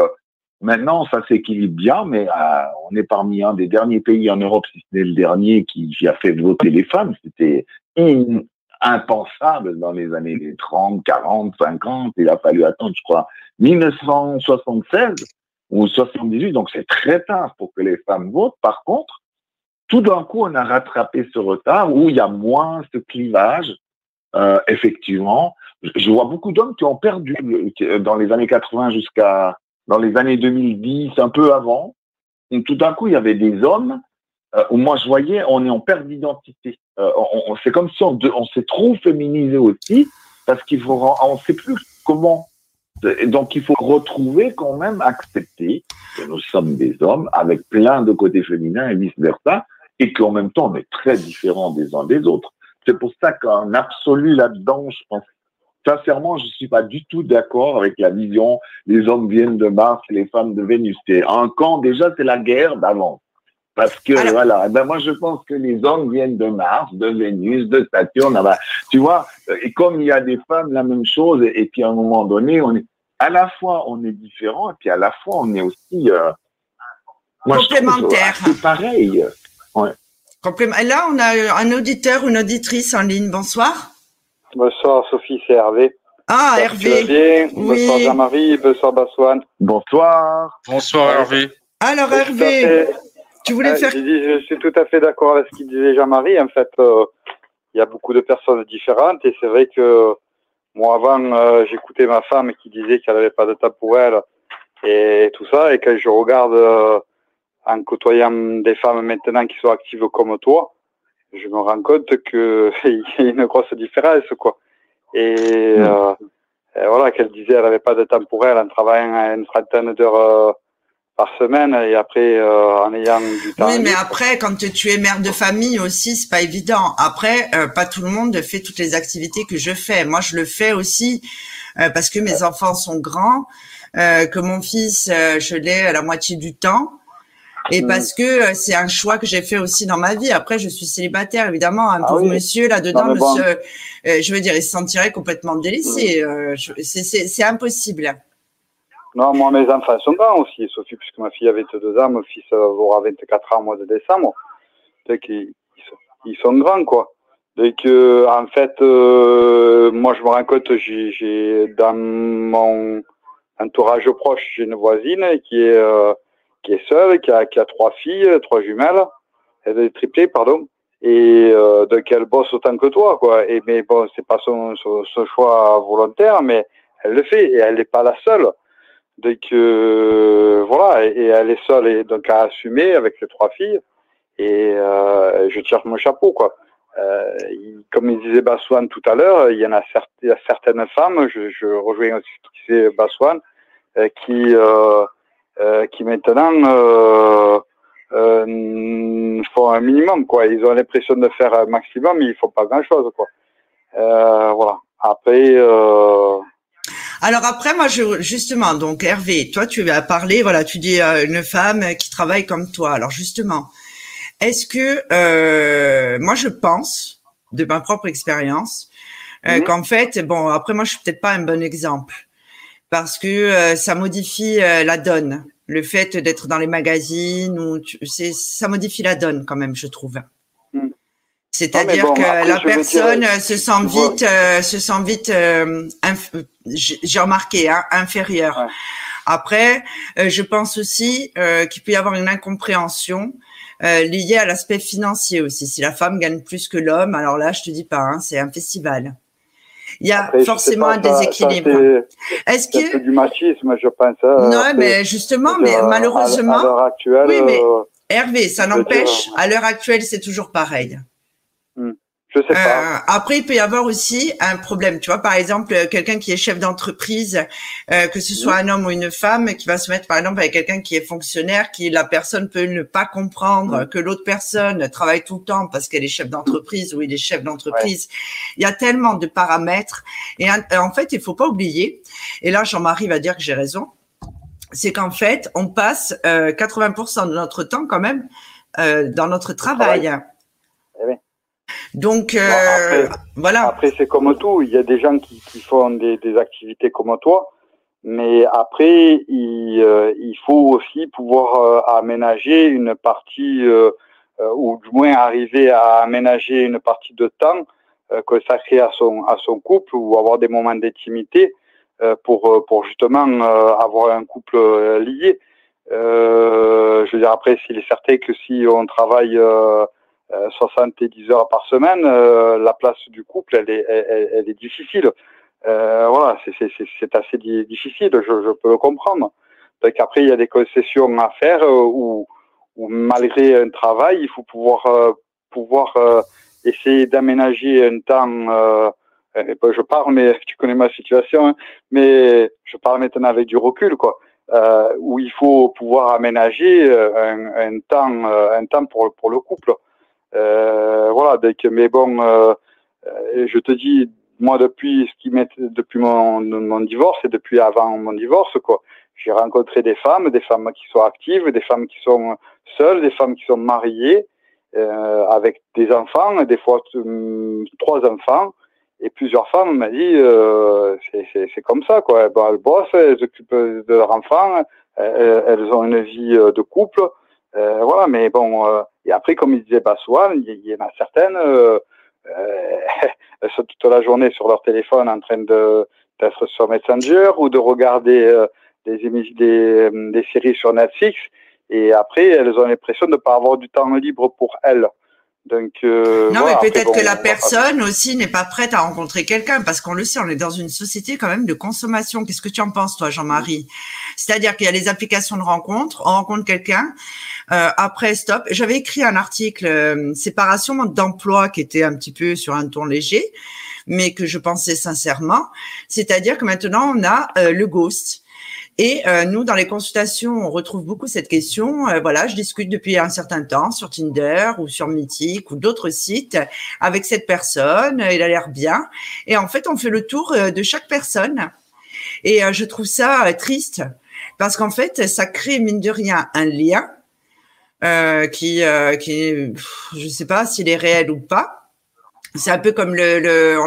maintenant, ça s'équilibre bien, mais euh, on est parmi un des derniers pays en Europe, si ce n'est le dernier, qui, a fait voter les femmes. C'était impensable dans les années 30, 40, 50. Il a fallu attendre, je crois, 1976 ou 78. Donc, c'est très tard pour que les femmes votent. Par contre, tout d'un coup, on a rattrapé ce retard où il y a moins ce clivage. Euh, effectivement, je vois beaucoup d'hommes qui ont perdu euh, dans les années 80 jusqu'à dans les années 2010, un peu avant. tout d'un coup, il y avait des hommes euh, où moi je voyais, on est en perte d'identité. Euh, on, c'est comme si on, on s'est trop féminisé aussi parce qu'il faut, on sait plus comment. Donc il faut retrouver quand même accepter que nous sommes des hommes avec plein de côtés féminins et vice versa et qu'en même temps, on est très différents des uns des autres. C'est pour ça qu'en absolu là-dedans, je pense sincèrement, je suis pas du tout d'accord avec la vision les hommes viennent de Mars et les femmes de Vénus. C'est un camp, déjà, c'est la guerre d'avance. Parce que, voilà, eh ben moi, je pense que les hommes viennent de Mars, de Vénus, de Saturne. Ah ben, tu vois, et comme il y a des femmes, la même chose, et, puis à un moment donné, on est, à la fois, on est différent, et puis à la fois, on est aussi, euh, moi, complémentaire. C'est pareil. Ouais. Là, on a un auditeur ou une auditrice en ligne. Bonsoir. Bonsoir, Sophie, c'est Hervé. Ah, Hervé. Bien. Bonsoir, Jean-Marie. Bonsoir, Baswan. Bonsoir. Bonsoir, Hervé. Alors, Hervé, tu voulais euh, faire. Je, suis tout à fait d'accord avec ce qu'il disait Jean-Marie. En fait, euh, il y a beaucoup de personnes différentes et c'est vrai que moi, avant, euh, j'écoutais ma femme qui disait qu'elle n'avait pas de temps pour elle et tout ça. Et quand je regarde en côtoyant des femmes maintenant qui sont actives comme toi, je me rends compte qu'il y a une grosse différence, quoi. Et, mm. euh, voilà, qu'elle disait qu'elle n'avait pas de temps pour elle en travaillant une trentaine d'heures euh, par semaine et après euh, en ayant du temps. Oui, mais après, quand tu es mère de famille aussi, c'est pas évident. Après, euh, pas tout le monde fait toutes les activités que je fais. Moi, je le fais aussi euh, parce que mes enfants sont grands, que mon fils, je l'ai à la moitié du temps. Et mm. parce que c'est un choix que j'ai fait aussi dans ma vie. Après, je suis célibataire, évidemment. Un ah pauvre monsieur là-dedans, monsieur, je veux dire, il se sentirait complètement délaissé. Mm. c'est impossible. Non, moi, mes enfants sont grands aussi, Sophie, puisque ma fille avait deux ans, mon fils aura 24 ans au mois de décembre. Donc, ils, ils sont grands, quoi. Donc, euh, en fait, euh, moi, je me rends compte, j'ai dans mon entourage proche, j'ai une voisine qui est euh, qui est seule, qui a, qui a trois filles, trois jumelles, elle est triplée, pardon, et euh, donc elle bosse autant que toi, quoi. Et mais bon, c'est pas son, son, son, choix volontaire, mais elle le fait et elle n'est pas la seule. Donc euh, voilà, et, elle est seule et donc à assumer avec les trois filles. Et euh, je tire mon chapeau quoi. Euh, comme il disait Baswan tout à l'heure, il y en a, certaines femmes, je, je rejoins aussi ce qu'il disait Baswan, euh, qui euh, qui maintenant font un minimum quoi. Ils ont l'impression de faire un maximum, mais ils font pas grand chose quoi. voilà. Après. Alors après, moi, je, justement, donc Hervé, toi, tu as parlé, voilà, tu dis euh, une femme qui travaille comme toi. Alors justement, est-ce que euh, moi, je pense, de ma propre expérience, euh, mhm. qu'en fait, bon, après, moi, je suis peut-être pas un bon exemple parce que ça modifie la donne. Le fait d'être dans les magazines, ou ça modifie la donne quand même, je trouve. C'est-à-dire que la personne se sent vite, euh, se sent vite, euh, j'ai remarqué, hein, inférieure. Après, euh, je pense aussi qu'il peut y avoir une incompréhension liée à l'aspect financier aussi. Si la femme gagne plus que l'homme, alors là, je te dis pas, hein, c'est un festival. Il y a forcément un déséquilibre. Est-ce que du machisme, je pense. Hein, non, mais justement, mais malheureusement, à l'heure actuelle, oui, mais Hervé, ça n'empêche. À l'heure actuelle, c'est toujours pareil. Je sais pas. Euh, après, il peut y avoir aussi un problème. Tu vois, par exemple, quelqu'un qui est chef d'entreprise, euh, que ce soit un homme ou une femme, qui va se mettre, par exemple, avec quelqu'un qui est fonctionnaire, qui la personne peut ne pas comprendre que l'autre personne travaille tout le temps parce qu'elle est chef d'entreprise ou il est chef d'entreprise. Il y a tellement de paramètres. Et en fait, il faut pas oublier. Et là, Jean-Marie va dire que j'ai raison. C'est qu'en fait, on passe 80% euh, de notre temps quand même dans notre travail. Donc euh, voilà. Après c'est comme tout, il y a des gens qui, qui font des, des, activités comme toi, mais après il, euh, il faut aussi pouvoir euh, aménager une partie ou du moins arriver à aménager une partie de temps consacré à son à son couple ou avoir des moments d'intimité pour pour justement avoir un couple lié. je veux dire après s'il est certain que si on travaille 70 heures par semaine, euh, la place du couple, elle est, elle, est difficile. Euh, voilà, c'est assez difficile, je, je, peux le comprendre. Donc après, il y a des concessions à faire euh, où, où malgré un travail, il faut pouvoir pouvoir essayer d'aménager un temps. je parle, mais tu connais ma situation, hein, mais je parle maintenant avec du recul, quoi. Euh, où il faut pouvoir aménager un, un temps, un temps pour pour le couple. Euh, voilà, donc, mais bon, euh, euh, je te dis, moi depuis ce qui m'est depuis mon, divorce et depuis avant mon divorce, quoi, j'ai rencontré des femmes, des femmes qui sont actives, des femmes qui sont seules, des femmes qui sont mariées, euh, avec des enfants, des fois trois enfants, et plusieurs femmes m'ont dit euh, c'est comme ça quoi. Bon, elles bossent, elles s'occupent de leurs enfants, elles, elles, ont une vie de couple, voilà, mais bon, euh, et après, comme il disait Bassoine, il y, en a certaines, euh, elles sont toute la journée sur leur téléphone en train de d'être sur Messenger ou de regarder des, des, des séries sur Netflix, et après, elles ont l'impression de ne pas avoir du temps libre pour elles. Donc, euh, non, mais peut-être que la personne aussi n'est pas prête à rencontrer quelqu'un, parce qu'on le sait, on est dans une société quand même de consommation. Qu'est-ce que tu en penses, toi, Jean-Marie? C'est-à-dire qu'il y a les applications de rencontre, on rencontre quelqu'un, euh, après stop. J'avais écrit un article euh, séparation d'emploi qui était un petit peu sur un ton léger, mais que je pensais sincèrement. C'est-à-dire que maintenant on a euh, le ghost. Et euh, nous, dans les consultations, on retrouve beaucoup cette question. Euh, voilà, je discute depuis un certain temps sur Tinder ou sur Mythic ou d'autres sites avec cette personne. Il a l'air bien. Et en fait, on fait le tour de chaque personne. Et je trouve ça triste parce qu'en fait, ça crée mine de rien un lien euh, qui, euh, qui, je sais pas s'il est réel ou pas. C'est un peu comme le, le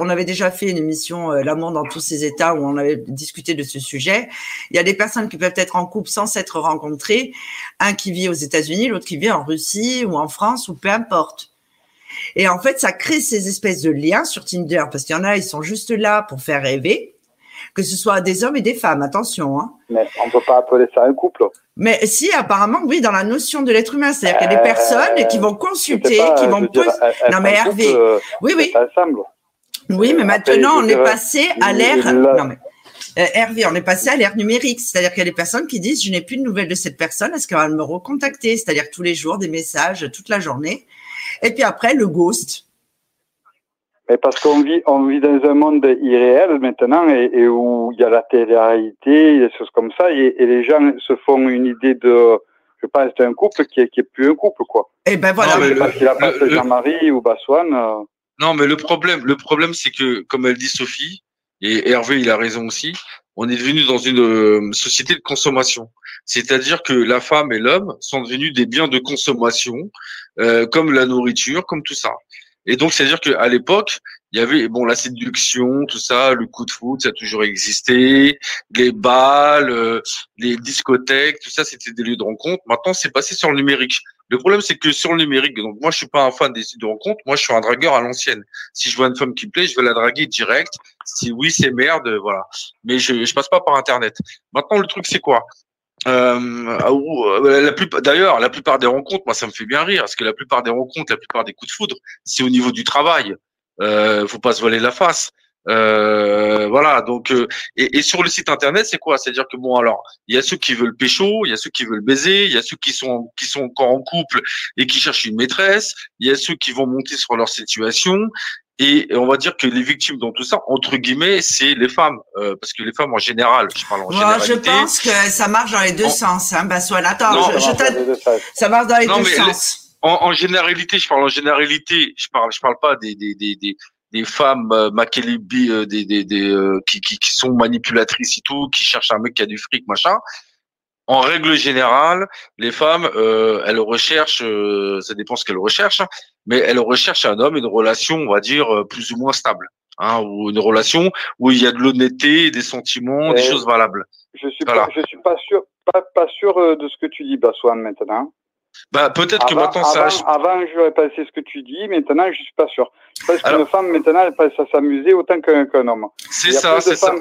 on avait déjà fait une émission euh, L'amour dans tous ses états où on avait discuté de ce sujet. Il y a des personnes qui peuvent être en couple sans s'être rencontrées, un qui vit aux États-Unis, l'autre qui vit en Russie ou en France ou peu importe. Et en fait, ça crée ces espèces de liens sur Tinder parce qu'il y en a, ils sont juste là pour faire rêver que ce soit des hommes et des femmes, attention. Hein. Mais on ne peut pas appeler ça un couple. Mais si, apparemment, oui, dans la notion de l'être humain, c'est-à-dire qu'il y a des euh, personnes qui vont consulter, qui vont poser. Non, mais Hervé, euh, oui, oui. Oui, mais maintenant, on est passé à l'ère. Non, mais. Euh, Hervé, on est passé à l'ère numérique, c'est-à-dire qu'il y a des personnes qui disent je n'ai plus de nouvelles de cette personne, est-ce qu'elle va me recontacter? C'est-à-dire tous les jours des messages, toute la journée. Et puis après le ghost. Mais parce qu'on vit, on vit dans un monde irréel maintenant et, où il y a la télé-réalité, des choses comme ça, et, les gens se font une idée de, je pense, d'un couple qui est, qui est plus un couple, quoi. Et eh ben voilà. Non, parce qu'il a pas Jean-Marie ou Bassoine. Euh. Non, mais le problème, le problème, c'est que, comme elle dit Sophie, et Hervé, il a raison aussi, on est devenu dans une euh, société de consommation. C'est-à-dire que la femme et l'homme sont devenus des biens de consommation, euh, comme la nourriture, comme tout ça. Et donc, c'est-à-dire qu'à l'époque, il y avait bon la séduction, tout ça, le coup de foot, ça a toujours existé, les balles, euh, les discothèques, tout ça, c'était des lieux de rencontre. Maintenant, c'est passé sur le numérique. Le problème, c'est que sur le numérique, donc moi, je suis pas un fan des sites de rencontre. Moi, je suis un dragueur à l'ancienne. Si je vois une femme qui me plaît, je vais la draguer direct. Si oui, c'est merde, voilà. Mais je, je passe pas par Internet. Maintenant, le truc, c'est quoi? Euh, euh, d'ailleurs, la plupart des rencontres, moi, ça me fait bien rire, parce que la plupart des rencontres, la plupart des coups de foudre, c'est au niveau du travail. Euh, faut pas se voiler la face. Euh, voilà. Donc, euh, et, et, sur le site internet, c'est quoi? C'est-à-dire que bon, alors, il y a ceux qui veulent pécho, il y a ceux qui veulent baiser, il y a ceux qui sont qui sont encore en couple et qui cherchent une maîtresse, il y a ceux qui vont monter sur leur situation, et on va dire que les victimes dans tout ça, entre guillemets, c'est les femmes, euh, parce que les femmes en général, je parle en Moi, Je pense que ça marche dans les deux sens, hein, Bassoine. Attends, je, je ça marche dans les deux sens. en, en, généralité, je parle en généralité, je parle, je parle pas des des des des, des femmes euh, euh des des, des euh, qui, qui qui sont manipulatrices et tout, qui cherchent un mec qui a du fric, machin. En règle générale, les femmes, euh, elles recherchent, euh, ça dépend ce qu'elles recherchent, mais elles recherchent un homme, une relation, on va dire, euh, plus ou moins stable, hein, ou une relation où il y a de l'honnêteté, des sentiments, des choses valables. Je suis pas, je suis pas sûr, pas, pas sûr de ce que tu dis, Baswan, maintenant. Bah, peut-être que maintenant ça. Avant, avant j'aurais passé ce que tu dis, maintenant je suis pas sûr. Parce qu'une femme maintenant elle passe à s'amuser autant qu'un homme. C'est ça, c'est ça.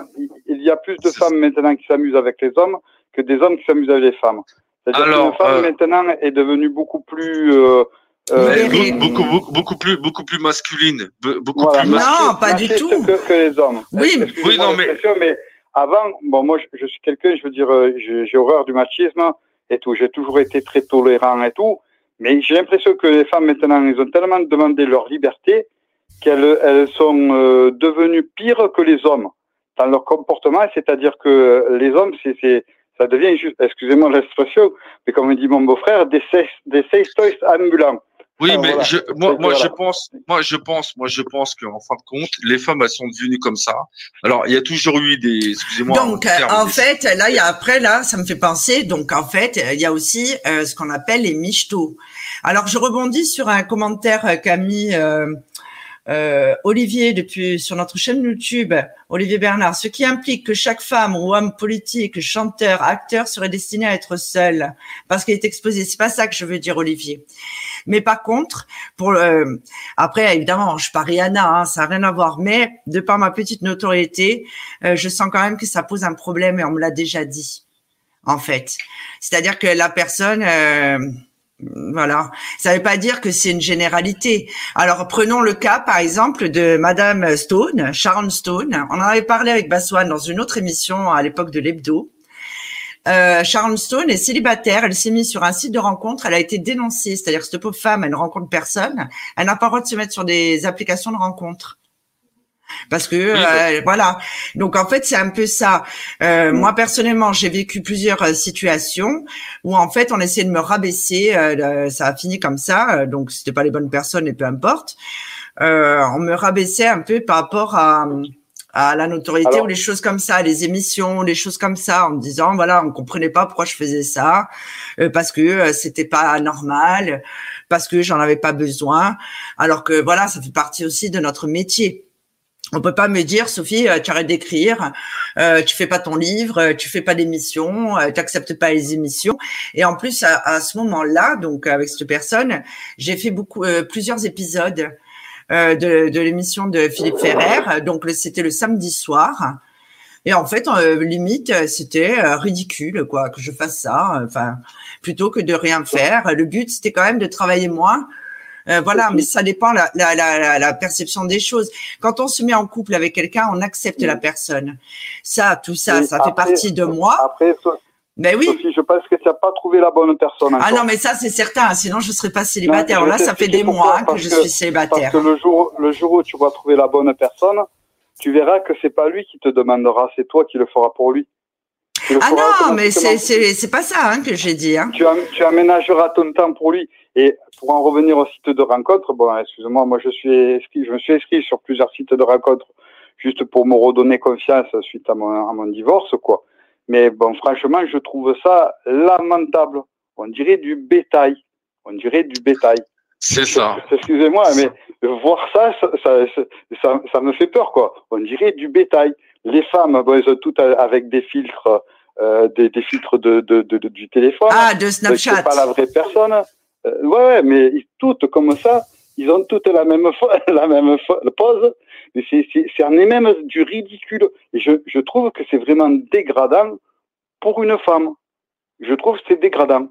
Il y a plus de femmes maintenant qui s'amusent avec les hommes que des hommes qui s'amusent avec les femmes. C'est-à-dire qu'une femme euh, maintenant est devenue beaucoup plus euh, euh, beaucoup, beaucoup, beaucoup, plus, beaucoup plus masculine, beaucoup plus masculine. Non, pas du tout. Que, que, les hommes. Oui, oui, non, mais... mais avant, bon, moi, je, je suis quelqu'un, je veux dire, euh, j'ai horreur du machisme et tout. J'ai toujours été très tolérant et tout. Mais j'ai l'impression que les femmes maintenant, ils ont tellement demandé leur liberté qu'elles elles sont euh, devenues pires que les hommes dans leur comportement. C'est-à-dire que les hommes, c'est ça devient juste, excusez-moi l'expression, mais comme dit mon beau-frère, des des sex toys ambulants. Oui, mais je, moi, moi je pense, moi, je pense, moi, je pense qu'en fin de compte, les femmes, elles sont devenues comme ça. Alors, il y a toujours eu des, excusez-moi. Donc, en fait, là, il y a après, là, ça me fait penser. Donc, en fait, il y a aussi euh, ce qu'on appelle les michtos. Alors, je rebondis sur un commentaire qu'a mis euh, euh, Olivier depuis sur notre chaîne YouTube, Olivier Bernard, ce qui implique que chaque femme ou homme politique, chanteur, acteur serait destiné à être seul parce qu'il est exposé. C'est pas ça que je veux dire, Olivier. Mais par contre, pour le, après évidemment, je suis pas Rihanna, hein, ça n'a rien à voir. Mais de par ma petite notoriété, euh, je sens quand même que ça pose un problème et on me l'a déjà dit. En fait, c'est-à-dire que la personne euh, voilà. Ça ne veut pas dire que c'est une généralité. Alors prenons le cas, par exemple, de Madame Stone, Sharon Stone. On en avait parlé avec Baswan dans une autre émission à l'époque de l'hebdo. Euh, Sharon Stone est célibataire, elle s'est mise sur un site de rencontre, elle a été dénoncée, c'est-à-dire que cette pauvre femme, elle ne rencontre personne, elle n'a pas le droit de se mettre sur des applications de rencontre. Parce que euh, voilà. Donc en fait, c'est un peu ça. Euh, mm. Moi personnellement, j'ai vécu plusieurs euh, situations où en fait, on essayait de me rabaisser. ça a fini comme ça. donc c'était pas les bonnes personnes et peu importe. on me rabaissait un peu par rapport à à la notoriété ou les choses comme ça, les émissions, les choses comme ça, en me disant voilà, on comprenait pas pourquoi je faisais ça, parce que c'était pas normal, parce que j'en avais pas besoin, alors que voilà, ça fait partie aussi de notre métier. On peut pas me dire, Sophie, euh, tu arrêtes d'écrire, euh, tu fais pas ton livre, euh, tu fais pas d'émissions, euh, tu acceptes pas les émissions. Et en plus, à, ce moment-là, donc avec cette personne, j'ai fait beaucoup, plusieurs épisodes de, de l'émission de Philippe Ferrer. Donc c'était le samedi soir. Et en fait, limite, c'était ridicule, quoi, que je fasse ça. Enfin, plutôt que de rien faire. Le but, c'était quand même de travailler moins euh, voilà, mais ça dépend la, la, la, la, perception des choses. Quand on se met en couple avec quelqu'un, on accepte la personne. Ça, tout ça, ça fait partie de moi. Après, ben oui. Sophie, je pense que tu n'as pas trouvé la bonne personne. Ah non, mais ça c'est certain. Sinon, je ne serais pas célibataire. Là, ça fait des mois que je suis célibataire. Parce que le jour, le jour où tu vas trouver la bonne personne, tu verras que c'est pas lui qui te demandera, c'est toi qui le feras pour lui. Ah non, mais c'est c'est pas ça hein, que j'ai dit. Hein. Tu, tu aménageras ton temps pour lui. Et pour en revenir au site de rencontre, bon, excuse-moi, moi je suis inscrit, je me suis inscrit sur plusieurs sites de rencontre juste pour me redonner confiance suite à mon, à mon divorce, quoi. Mais bon, franchement, je trouve ça lamentable. On dirait du bétail. On dirait du bétail. C'est ça. Excusez-moi, mais voir ça ça, ça, ça, me fait peur, quoi. On dirait du bétail. Les femmes, bon, elles sont toutes avec des filtres, euh, des, des, filtres de, de, de, du téléphone. Ah, de Snapchat. C'est pas la vraie personne. Euh, ouais, ouais, mais toutes comme ça, ils ont toutes la même la même pose. C'est un même du ridicule. Et je, je trouve que c'est vraiment dégradant pour une femme. Je trouve que c'est dégradant.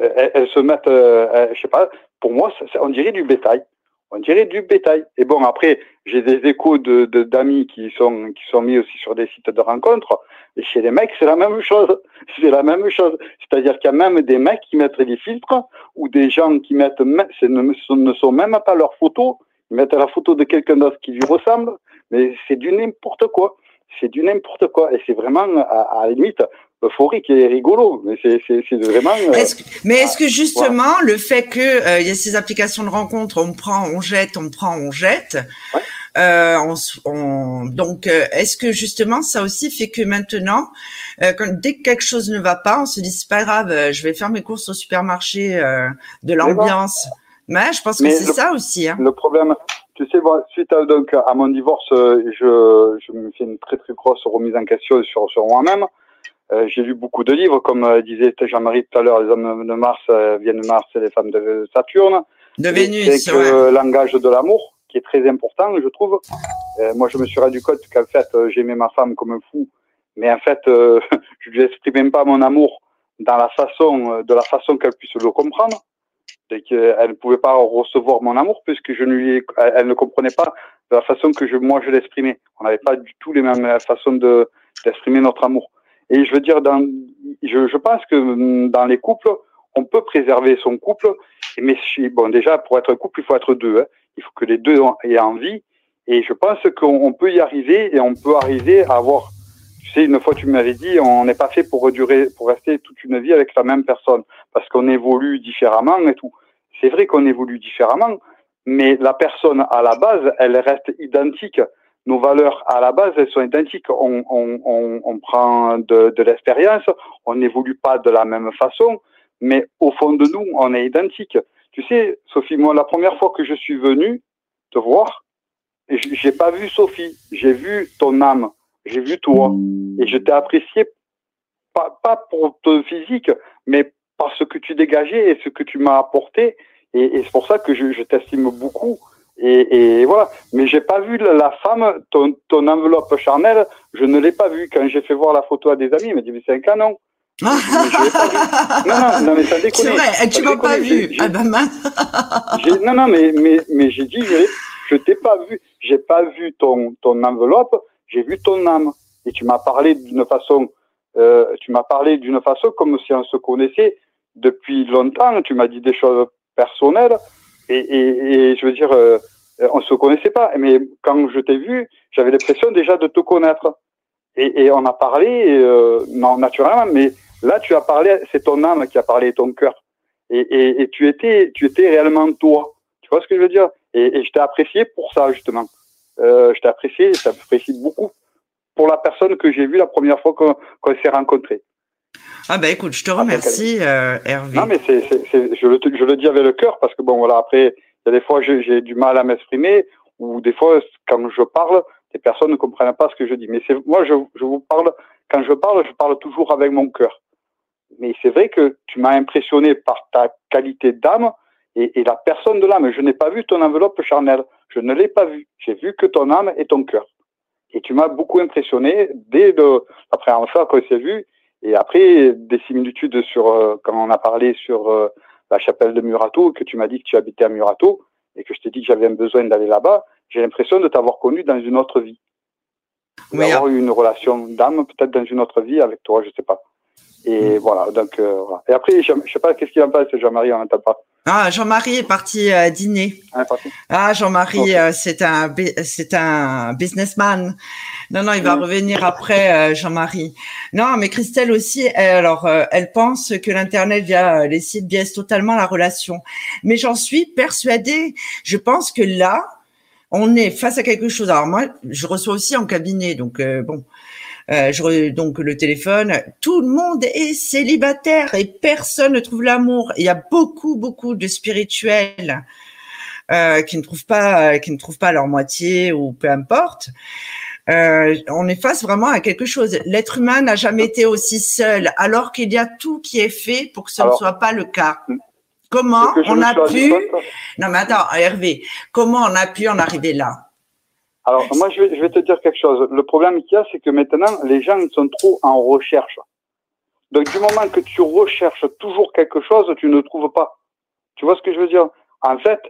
Euh, elles, se mettent, euh, je sais pas, pour moi, on dirait du bétail on dirait du bétail. Et bon, après, j'ai des échos de d'amis qui sont qui sont mis aussi sur des sites de rencontres. Et chez les mecs, c'est la même chose. C'est la même chose. C'est-à-dire qu'il y a même des mecs qui mettent des filtres ou des gens qui mettent ce ne sont même pas leurs photos. Ils mettent la photo de quelqu'un d'autre qui lui ressemble. Mais c'est du n'importe quoi. C'est du n'importe quoi. Et c'est vraiment à, à la limite euphorique et rigolo. Mais c'est vraiment. Euh, mais est-ce que justement le fait que euh, il y a ces applications de rencontres, on prend, on jette, on prend, on jette. Euh, on, donc, euh, est-ce que justement ça aussi fait que maintenant, quand, dès que quelque chose ne va pas, on se dit c'est pas grave, je vais faire mes courses au supermarché de l'ambiance. Mais je pense que c'est ça aussi. Hein. Le problème, tu sais, suite à, donc à mon divorce, je, je me fais une très très grosse remise en question sur sur moi-même. Euh, j'ai lu beaucoup de livres, comme euh, disait Jean-Marie tout à l'heure, les hommes de Mars euh, viennent de Mars et les femmes de Saturne. De Vénus, C'est le langage de l'amour qui est très important, je trouve. moi, je me suis rendu compte qu'en fait, j'aimais ma femme comme un fou, mais en fait, je lui exprimais même pas mon amour dans la façon, de la façon qu'elle puisse le comprendre. Et qu'elle ne pouvait pas recevoir mon amour puisque je ne lui, elle ne comprenait pas de la façon que je, moi je l'exprimais. On n'avait pas du tout les mêmes façons de d'exprimer notre amour. Et je veux dire, dans, je, je pense que mm, dans les couples, on peut préserver son couple. Mais bon, déjà, pour être couple, il faut être deux. Hein. Il faut que les deux aient envie. Et je pense qu'on peut y arriver et on peut arriver à avoir. Tu sais, une fois tu m'avais dit, on n'est pas fait pour durer, pour rester toute une vie avec la même personne, parce qu'on évolue différemment et tout. C'est vrai qu'on évolue différemment, mais la personne à la base, elle reste identique nos valeurs à la base, elles sont identiques. On, on, on, prend de, l'expérience, on n'évolue pas de la même façon, mais au fond de nous, on est identiques. Tu sais, Sophie, moi, la première fois que je suis venu te voir, j'ai pas vu Sophie, j'ai vu ton âme, j'ai vu toi, et je t'ai apprécié pas, pas pour ton physique, mais par ce que tu dégageais et ce que tu m'as apporté, et, c'est pour ça que je t'estime beaucoup. Et, et, voilà. Mais j'ai pas vu la femme, ton, ton enveloppe charnelle, je ne l'ai pas vue. Quand j'ai fait voir la photo à des amis, ils m'ont dit, mais c'est un canon. non, non, non, mais ça déconne. C'est vrai, tu m'as pas vu. Ah ben non, non, mais, mais, mais j'ai dit, je t'ai pas vu. J'ai pas vu ton, ton enveloppe, j'ai vu ton âme. Et tu m'as parlé d'une façon, euh, tu m'as parlé d'une façon comme si on se connaissait depuis longtemps. Tu m'as dit des choses personnelles. Et, et, et je veux dire, euh, on se connaissait pas. Mais quand je t'ai vu, j'avais l'impression déjà de te connaître. Et, et on a parlé, euh, non, naturellement, mais là, tu as parlé, c'est ton âme qui a parlé, ton cœur. Et, et, et, tu étais, tu étais réellement toi. Tu vois ce que je veux dire? Et, et, je t'ai apprécié pour ça, justement. Euh, je t'ai apprécié, je t'apprécie beaucoup pour la personne que j'ai vue la première fois qu'on s'est rencontrés. Ah ben écoute, je te remercie, euh, Hervé. Non mais c'est, je, le, je le dis avec le cœur parce que bon voilà après il y a des fois j'ai du mal à m'exprimer ou des fois quand je parle les personnes ne comprennent pas ce que je dis. Mais c'est moi je, je vous parle quand je parle je parle toujours avec mon cœur. Mais c'est vrai que tu m'as impressionné par ta qualité d'âme et, et, la personne de l'âme. Je n'ai pas vu ton enveloppe charnelle. Je ne l'ai pas vu. J'ai vu que ton âme et ton cœur. Et tu m'as beaucoup impressionné dès le, la première fois qu'on s'est vu. Et après, des similitudes sur, euh, quand on a parlé sur euh, la chapelle de Murato, que tu m'as dit que tu habitais à Murato, et que je t'ai dit que j'avais un besoin d'aller là-bas, j'ai l'impression de t'avoir connu dans une autre vie. D'avoir oui, eu une relation d'âme, peut-être dans une autre vie avec toi, je sais pas. Et mm. voilà, donc euh, voilà. Et après, je, je sais pas qu'est-ce qu'il en passe, Jean-Marie, on n'entend pas. Ah, Jean-Marie est parti euh, dîner. Ah, ah Jean-Marie, okay. euh, c'est un c'est un businessman. Non, non, il va mmh. revenir après, euh, Jean-Marie. Non, mais Christelle aussi, elle, alors, euh, elle pense que l'internet via les sites biaise totalement la relation. Mais j'en suis persuadée. Je pense que là, on est face à quelque chose. Alors moi, je reçois aussi en cabinet, donc euh, bon. Euh, je, donc le téléphone, tout le monde est célibataire et personne ne trouve l'amour. Il y a beaucoup, beaucoup de spirituels euh, qui ne trouvent pas, qui ne trouvent pas leur moitié ou peu importe. Euh, on est face vraiment à quelque chose. L'être humain n'a jamais été aussi seul, alors qu'il y a tout qui est fait pour que ce alors, ne soit pas le cas. Comment on a pu Non mais attends, Hervé, comment on a pu en arriver là? Alors, moi, je vais, je vais, te dire quelque chose. Le problème qu'il y a, c'est que maintenant, les gens ils sont trop en recherche. Donc, du moment que tu recherches toujours quelque chose, tu ne trouves pas. Tu vois ce que je veux dire? En fait,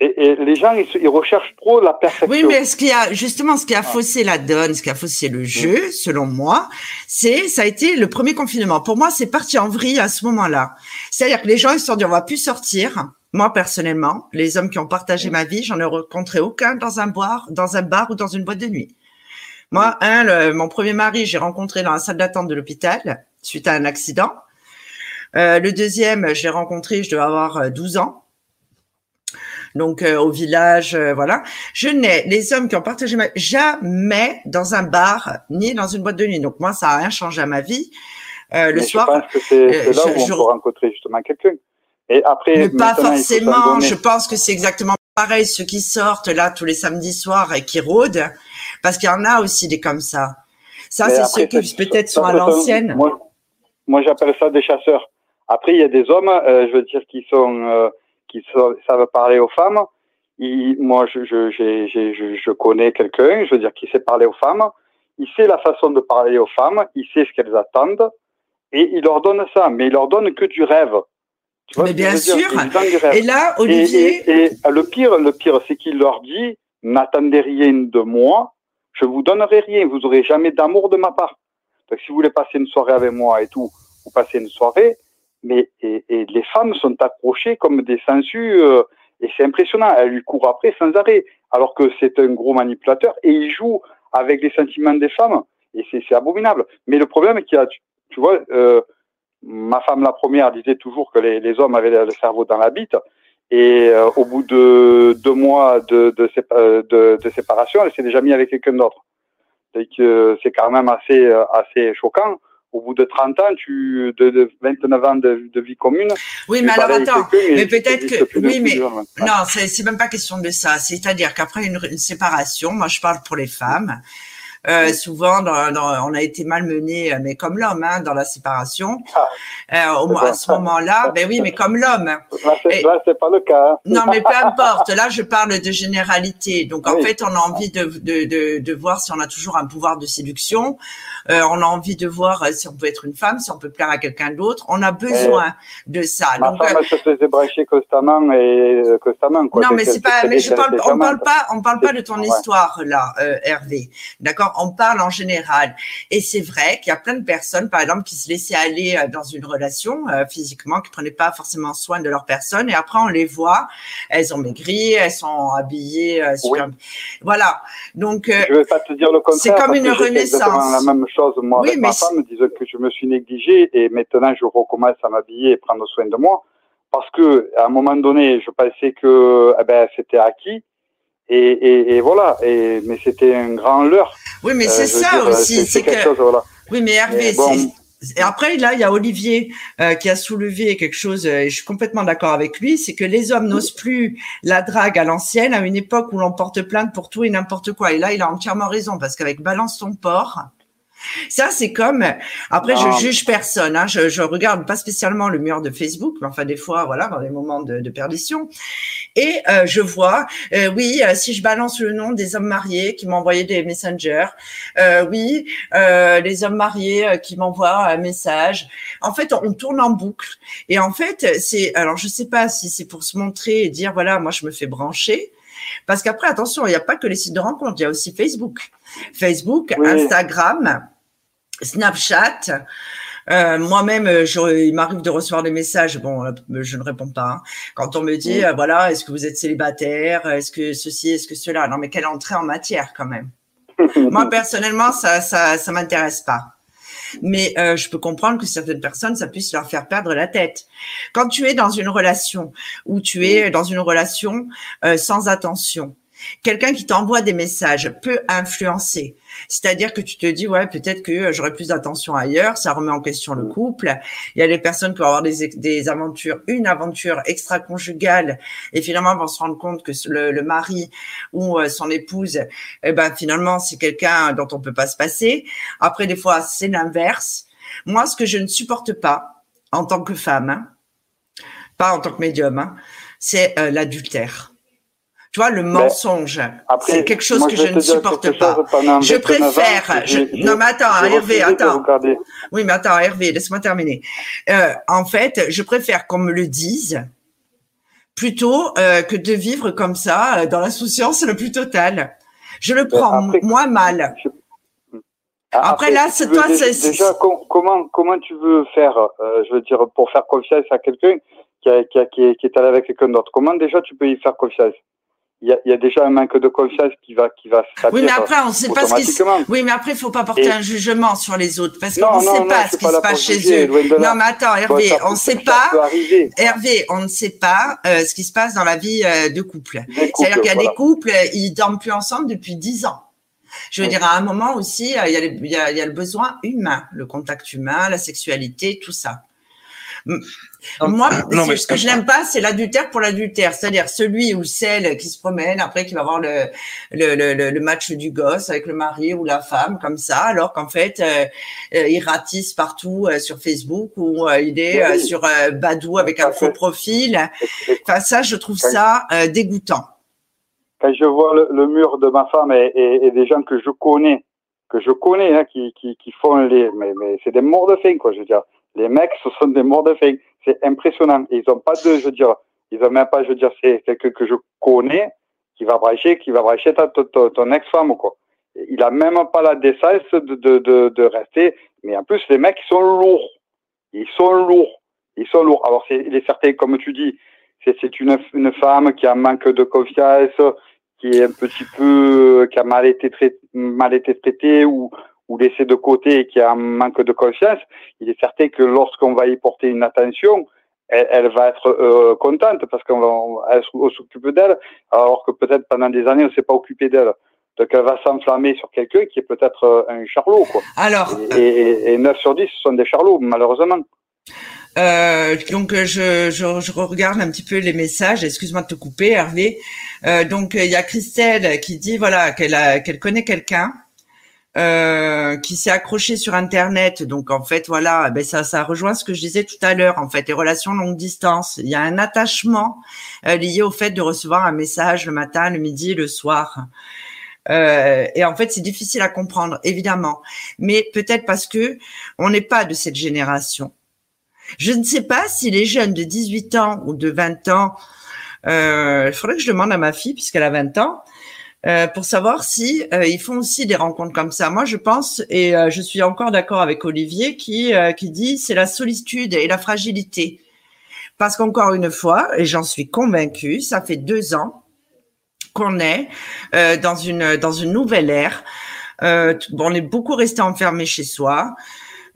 et, et les gens, ils, ils, recherchent trop la perfection. Oui, mais ce qui a justement, ce qui a faussé la donne, ce qui a faussé le jeu, mmh. selon moi, c'est ça a été le premier confinement. Pour moi, c'est parti en vrille à ce moment-là. C'est-à-dire que les gens ils se sont dit, on va plus sortir. Moi, personnellement, les hommes qui ont partagé ma vie, j'en ai rencontré aucun dans un bar, dans un bar ou dans une boîte de nuit. Moi, un, le, mon premier mari, j'ai rencontré dans la salle d'attente de l'hôpital suite à un accident. Euh, le deuxième, j'ai rencontré, je devais avoir 12 euh, ans. Donc euh, au village, euh, voilà. Je n'ai les hommes qui ont partagé ma jamais dans un bar ni dans une boîte de nuit. Donc moi, ça a rien changé à ma vie. Euh, le soir, je pense que c'est là où je, on peut rencontrer justement quelqu'un. Et après, mais pas forcément. Je pense que c'est exactement pareil. Ceux qui sortent là tous les samedis soirs et qui rôdent, parce qu'il y en a aussi des comme ça. Ça, c'est ceux qui peut-être sont à l'ancienne. Moi, moi j'appelle ça des chasseurs. Après, il y a des hommes, euh, je veux dire, qui sont euh, qui savent parler aux femmes. Il, moi, je, je, je, je connais quelqu'un, je veux dire, qui sait parler aux femmes. Il sait la façon de parler aux femmes. Il sait ce qu'elles attendent et il leur donne ça, mais il leur donne que du rêve. Mais bien sûr. Et là, Olivier. Et, et, et, le pire, le pire, c'est qu'il leur dit n'attendez rien de moi, je vous donnerai rien, vous aurez jamais d'amour de ma part. Donc, si vous voulez passer une soirée avec moi et tout, vous passez une soirée, mais et, et les femmes sont accrochées comme des sangsues euh, et c'est impressionnant. Elles lui courent après sans arrêt, alors que c'est un gros manipulateur et il joue avec les sentiments des femmes et c'est abominable. Mais le problème qu'il y a, tu, tu vois. Euh, ma femme la première disait toujours que les, les hommes avaient le cerveau dans la bite. Et euh, au bout de deux mois de, de, de, de séparation, elle s'est déjà mise avec quelqu'un d'autre. C'est que c'est quand même assez, assez choquant. Au bout de 30 ans, tu, de, de 29 ans de, vie commune. Oui, mais alors attends, mais peut-être que, oui, mais non, c'est même pas question de ça. C'est-à-dire qu'après une, une, séparation, moi je parle pour les femmes, euh, souvent, dans, dans, on a été malmené, mais comme l'homme, hein, dans la séparation. Ah, euh, au, à ce moment-là, ben oui, mais comme l'homme. Là, c'est pas le cas. Hein. Non, mais peu importe. Là, je parle de généralité. Donc, en oui. fait, on a envie de, de, de, de, voir si on a toujours un pouvoir de séduction. Euh, on a envie de voir si on peut être une femme, si on peut plaire à quelqu'un d'autre. On a besoin et de ça. Ma Donc, femme, elle se faisait brancher constamment et euh, constamment. Quoi. Non, mais c'est pas. Mais je parle. On parle pas. On parle pas de ton histoire là, Hervé. D'accord? On parle en général. Et c'est vrai qu'il y a plein de personnes, par exemple, qui se laissaient aller euh, dans une relation euh, physiquement, qui prenaient pas forcément soin de leur personne, et après on les voit, elles ont maigri, elles sont habillées euh, super... Voilà. Donc, euh, je vais pas te dire le contraire. C'est comme une renaissance. La même chose. Moi, Oui, avec ma femme, disait que je me suis négligé et maintenant je recommence à m'habiller et prendre soin de moi parce que à un moment donné, je pensais que eh ben, c'était acquis. Et, et, et voilà, et, mais c'était un grand leurre. Oui, mais Euh, c'est ça dire, aussi. C'est que chose, voilà. Oui, mais Hervé, bon. c'est- et après, là, il y a Olivier euh, qui a soulevé quelque chose, euh, et je suis complètement d'accord avec lui, c'est que les hommes n'osent plus la drague à l'ancienne, à une époque où l'on porte plainte pour tout et n'importe quoi. Et là, il a entièrement raison, parce qu'avec Balance ton porc, ça, c'est comme. Après, Non. je juge personne. Hein, je, je regarde pas spécialement le mur de Facebook, mais enfin des fois, voilà, dans des moments de, de perdition. Et euh, je vois, euh, oui, euh, si je balance le nom des hommes mariés qui envoyé des messengers, euh, oui, euh, les hommes mariés euh, qui m'envoient un message. En fait, on, on tourne en boucle. Et en fait, c'est. Alors, je sais pas si c'est pour se montrer et dire, voilà, moi, je me fais brancher. Parce qu'après, attention, il n'y a pas que les sites de rencontres, il y a aussi Facebook. Facebook, Oui. Instagram, Snapchat. Euh, Moi-même, euh, je- il m'arrive de recevoir des messages. Bon, je ne réponds pas. hein. Quand on me dit, euh, voilà, est-ce que vous êtes célibataire? Est-ce que ceci Est-ce que cela? Non, mais quelle entrée en matière quand même. Moi, personnellement, ça, ça, ça m'intéresse pas. Mais euh, je peux comprendre que certaines personnes, ça puisse leur faire perdre la tête. Quand tu es dans une relation où tu es dans une relation euh, sans attention, quelqu'un qui t'envoie des messages peut influencer. C'est-à-dire que tu te dis, ouais, peut-être que euh, j'aurais plus d'attention ailleurs, ça remet en question le couple. Il y a des personnes qui vont avoir des, des aventures, une aventure extra-conjugale, et finalement vont se rendre compte que le, le mari ou euh, son épouse, eh ben, finalement, c'est quelqu'un dont on peut pas se passer. Après, des fois, c'est l'inverse. Moi, ce que je ne supporte pas, en tant que femme, hein, pas en tant que médium, hein, c'est euh, l'adultère. Tu vois, le mensonge, Après, c'est quelque chose moi, que je ne supporte pas. chose Je 29 ans, préfère. je- non, mais attends, Hervé, attends. Oui, mais attends, Hervé, laisse-moi terminer. Euh, en fait, je préfère qu'on me le dise plutôt euh, que de vivre comme ça, euh, dans l'insouciance le plus totale. Je le prends après- moins mal. Ah, Après, là, c'est toi, Déjà, com- comment, comment tu veux faire, euh, je veux dire, pour faire confiance à quelqu'un qui, a- qui, a- qui est, qui est allé avec quelqu'un d'autre? Comment déjà tu peux y faire confiance? Il y, a, il y a déjà un manque de confiance qui va, qui va Oui, mais après, on ne sait pas ce qui se... Oui, mais après, il faut pas porter Et- un jugement sur les autres parce qu'on ne sait non, pas ce qui pas se passe chez eux. Non, mais attends, Hervé, on ne sait pas. Hervé, on ne sait pas euh, ce qui se passe dans la vie euh, de couple. Des C'est-à-dire couples, qu'il y a voilà. des couples, ils dorment plus ensemble depuis dix ans. Je veux Oui. dire, à un moment aussi, euh, il y, a, les- il y, a, il y a le besoin humain, le contact humain, la sexualité, tout ça. Moi, non, mais- ce que je n'aime pas, c'est l'adultère pour l'adultère, c'est-à-dire celui ou celle qui se promène après qui va voir le, le, le, match du gosse avec le mari ou la femme comme ça, alors qu'en fait, euh, euh, il ratisse partout euh, sur Facebook ou il est Oui. sur Badou avec un faux profil. Enfin, ça, je trouve ça dégoûtant. Quand je vois le, le mur de ma femme et, et, et des gens que je connais, que je connais, hein, qui, qui, qui font les, mais, mais c'est des morts de faim, quoi, je veux dire. Les mecs, ce sont des morts de faim. C'est impressionnant. Ils ont pas de, je veux dire, ils ont même pas, je veux dire, c'est quelqu'un que je connais qui va bracher, qui va bracher ta, ton, ex-femme, quoi. Il a même pas la décence de, de, de, de rester. Mais en plus, les mecs, ils sont lourds. Ils sont lourds. Ils sont lourds. Alors, c'est, il est certain, comme tu dis, c'est, c'est une, une femme qui a un manque de confiance, qui est un petit peu, qui a mal été traité, mal été traité ou, ou laissé de côté et qui a un manque de confiance, il est certain que lorsqu'on va y porter une attention, elle, elle va être euh, contente parce qu'on s'occupe d'elle, alors que peut-être pendant des années, on ne s'est pas occupé d'elle. Donc elle va s'enflammer sur quelqu'un qui est peut-être euh, un charlot, quoi. Alors, Et, et, et 9 sur 10, ce sont des charlots, malheureusement. Euh, donc je, je, je regarde un petit peu les messages. Excuse-moi de te couper, Hervé. Euh, donc il y a Christelle qui dit voilà qu'elle qu'elle connaît quelqu'un euh, qui s'est accroché sur Internet. Donc en fait voilà, ben ça ça rejoint ce que je disais tout à l'heure. En fait, les relations longue distance. Il y a un attachement euh, lié au fait de recevoir un message le matin, le midi, le soir. Euh, et en fait, c'est difficile à comprendre, évidemment, mais peut-être parce que on n'est pas de cette génération. Je ne sais pas si les jeunes de 18 ans ou de 20 ans, euh, il faudrait que je demande à ma fille, puisqu'elle a 20 ans, euh, pour savoir si euh, ils font aussi des rencontres comme ça. Moi, je pense et euh, je suis encore d'accord avec Olivier qui qui dit c'est la solitude et la fragilité. Parce qu'encore une fois, et j'en suis convaincue, ça fait deux ans qu'on est dans une dans une nouvelle ère. on est beaucoup resté enfermé chez soi.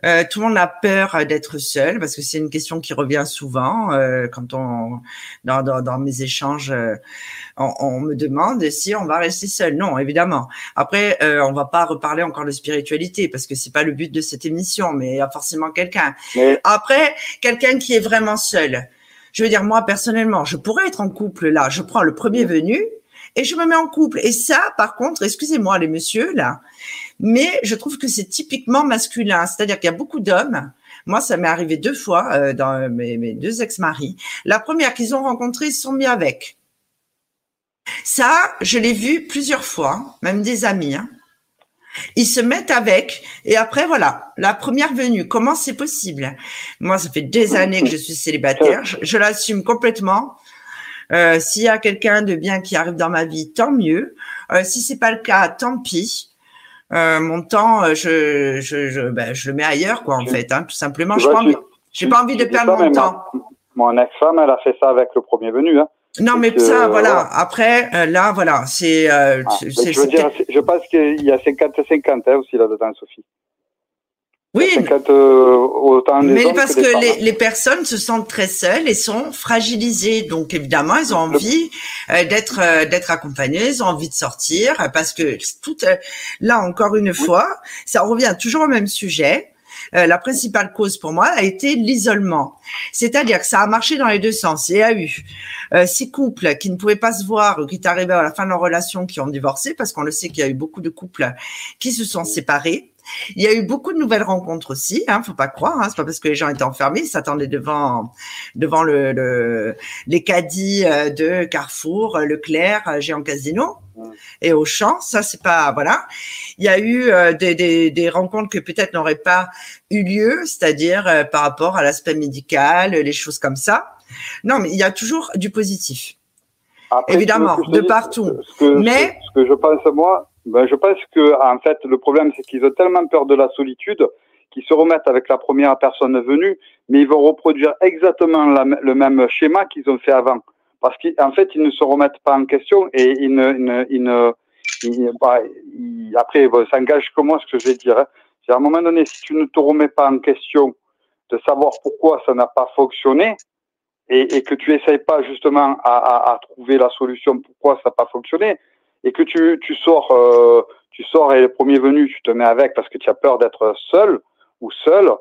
Euh, tout le monde a peur d'être seul parce que c'est une question qui revient souvent euh, quand on dans, dans, dans mes échanges, euh, on, on, me demande si on va rester seul. Non, évidemment. Après, euh, on va pas reparler encore de spiritualité parce que c'est pas le but de cette émission, mais il y a forcément quelqu'un. Après, quelqu'un qui est vraiment seul. Je veux dire, moi personnellement, je pourrais être en couple là. Je prends le premier venu et je me mets en couple. Et ça, par contre, excusez-moi les messieurs là, mais je trouve que c'est typiquement masculin. C'est-à-dire qu'il y a beaucoup d'hommes. Moi, ça m'est arrivé deux fois euh, dans mes, deux ex-maris. La première qu'ils ont rencontrée, ils se sont mis avec. Ça, je l'ai vu plusieurs fois, même des amis. Hein. Ils se mettent avec et après voilà la première venue. Comment c'est possible? Moi, ça fait des années que je suis célibataire. Je, je l'assume complètement. Euh, S'il y a quelqu'un de bien qui arrive dans ma vie, tant mieux. Euh, si c'est pas le cas, tant pis. Euh, mon temps, euh, je, je, je, ben, je, le mets ailleurs, quoi, en fait, hein, tout simplement. Je j'ai pas envie de perdre mon temps. mon ex-femme, elle a fait ça avec le premier venu. Hein. Non, mais ça, voilà. Après, euh, là, voilà, c'est. Euh, ah, je veux dire, je pense qu'il y a 50-50 hein, aussi là-dedans, Sophie. Oui. Euh, mais parce que, les, les, personnes se sentent très seules et sont fragilisées. Donc évidemment, elles ont envie euh, d'être euh, d'être accompagnées, elles ont envie de sortir parce que tout là encore une fois, ça revient toujours au même sujet. la principale cause pour moi a été l'isolement. C'est-à-dire que ça a marché dans les deux sens. Il y a eu ces couples qui ne pouvaient pas se voir ou qui étaient arrivés à la fin de leur relation qui ont divorcé parce qu'on le sait qu'il y a eu beaucoup de couples qui se sont séparés. Il y a eu beaucoup de nouvelles rencontres aussi, hein, faut pas croire. Hein, c'est pas parce que les gens étaient enfermés, ils s'attendaient devant devant le, le, les caddies euh, de Carrefour, euh, Leclerc, euh, Géant Casino et Auchan. Ça c'est pas voilà. Il y a eu des, des, des, rencontres que peut-être n'auraient pas eu lieu, c'est-à-dire par rapport à l'aspect médical, les choses comme ça. Non, mais il y a toujours du positif. Évidemment, de partout. mais ce que je pense moi, ben, je pense que en fait le problème c'est qu'ils ont tellement peur de la solitude qu'ils se remettent avec la première personne venue, mais ils vont reproduire exactement le même schéma qu'ils ont fait avant, parce qu'en fait ils ne se remettent pas en question et ils ne, ils ne, ils bah, après bon, ça engage que moi ce que je vais dire. Hein. À un moment donné, si tu ne te remets pas en question de savoir pourquoi ça n'a pas fonctionné, et, que tu essayes pas justement à trouver la solution pourquoi ça n'a pas fonctionné, et que tu, tu sors, euh, tu sors et le premier venu, tu te mets avec parce que tu as peur d'être seul ou seul,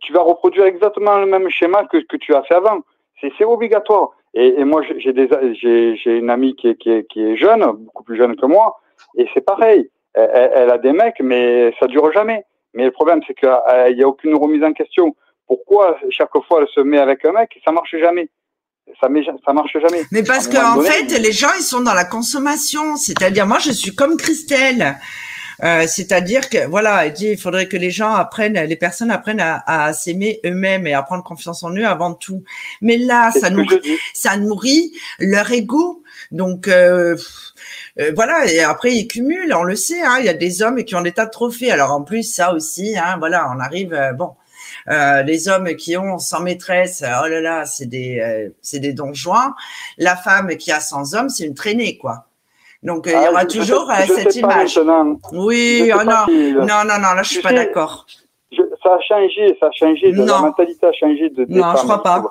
tu vas reproduire exactement le même schéma que, que tu as fait avant. C'est obligatoire. Et, et moi, j'ai des, j'ai une amie qui est, qui, est, qui est jeune, beaucoup plus jeune que moi, et c'est pareil. Elle, a des mecs, mais ça dure jamais. Mais le problème, c'est qu'il n'y a aucune remise en question. Pourquoi chaque fois elle se met avec un mec, ça marche jamais? Ça, ça marche jamais. Mais parce qu'en en fait, les gens, ils sont dans la consommation. C'est-à-dire, moi, je suis comme Christelle. Euh, c'est-à-dire que voilà, il faudrait que les gens apprennent, les personnes apprennent à, à s'aimer eux-mêmes et à prendre confiance en eux avant tout. Mais là, ça nourrit, ça nourrit leur ego. Donc euh, euh, voilà, et après ils cumulent, on le sait. Hein, il y a des hommes qui ont des tas de trophées. Alors en plus ça aussi, hein, voilà, on arrive. Euh, bon, euh, les hommes qui ont 100 maîtresses, oh là là, c'est des, euh, c'est des donjons. La femme qui a 100 hommes, c'est une traînée, quoi. Donc, euh, il y aura toujours cette image. Oui, oh non. non, non, non, là, je suis pas d'accord. Ça a changé, ça a changé, la mentalité a changé de, non, je crois pas.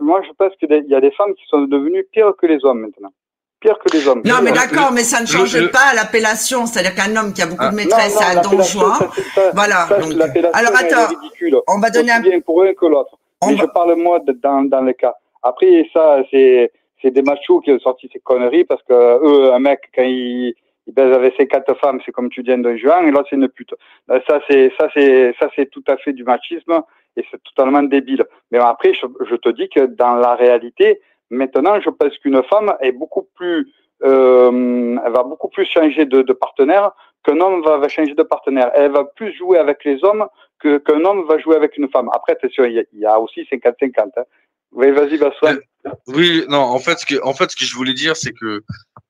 moi, je pense qu'il y a des femmes qui sont devenues pires que les hommes maintenant pire que les hommes. Non, mais d'accord, mais ça ne change pas l'appellation. C'est-à-dire qu'un homme qui a beaucoup de ah. maîtresses, c'est un don juan. Voilà. Donc, alors attends, on va donner un. bien pour eux que l'autre. Mais je parle moi dans, dans le cas. Après, ça, c'est c'est des machos qui ont sorti ces conneries parce que eux, un mec, quand il, il baise avec ses quatre femmes, c'est comme tu dis un don juan, et là, c'est une pute. Euh, ça, c'est ça, c'est ça, c'est tout à fait du machisme et c'est totalement débile. Mais après, je, je te dis que dans la réalité, Maintenant, je pense qu'une femme est beaucoup plus, euh, elle va beaucoup plus changer de, de partenaire qu'un homme va, va, changer de partenaire. Elle va plus jouer avec les hommes que qu'un homme va jouer avec une femme. Après, attention, il y, y a aussi 50-50. Hein. Oui, vas-y, Bassoine. Oui, non, en fait, ce que, en fait, ce que je voulais dire, c'est que,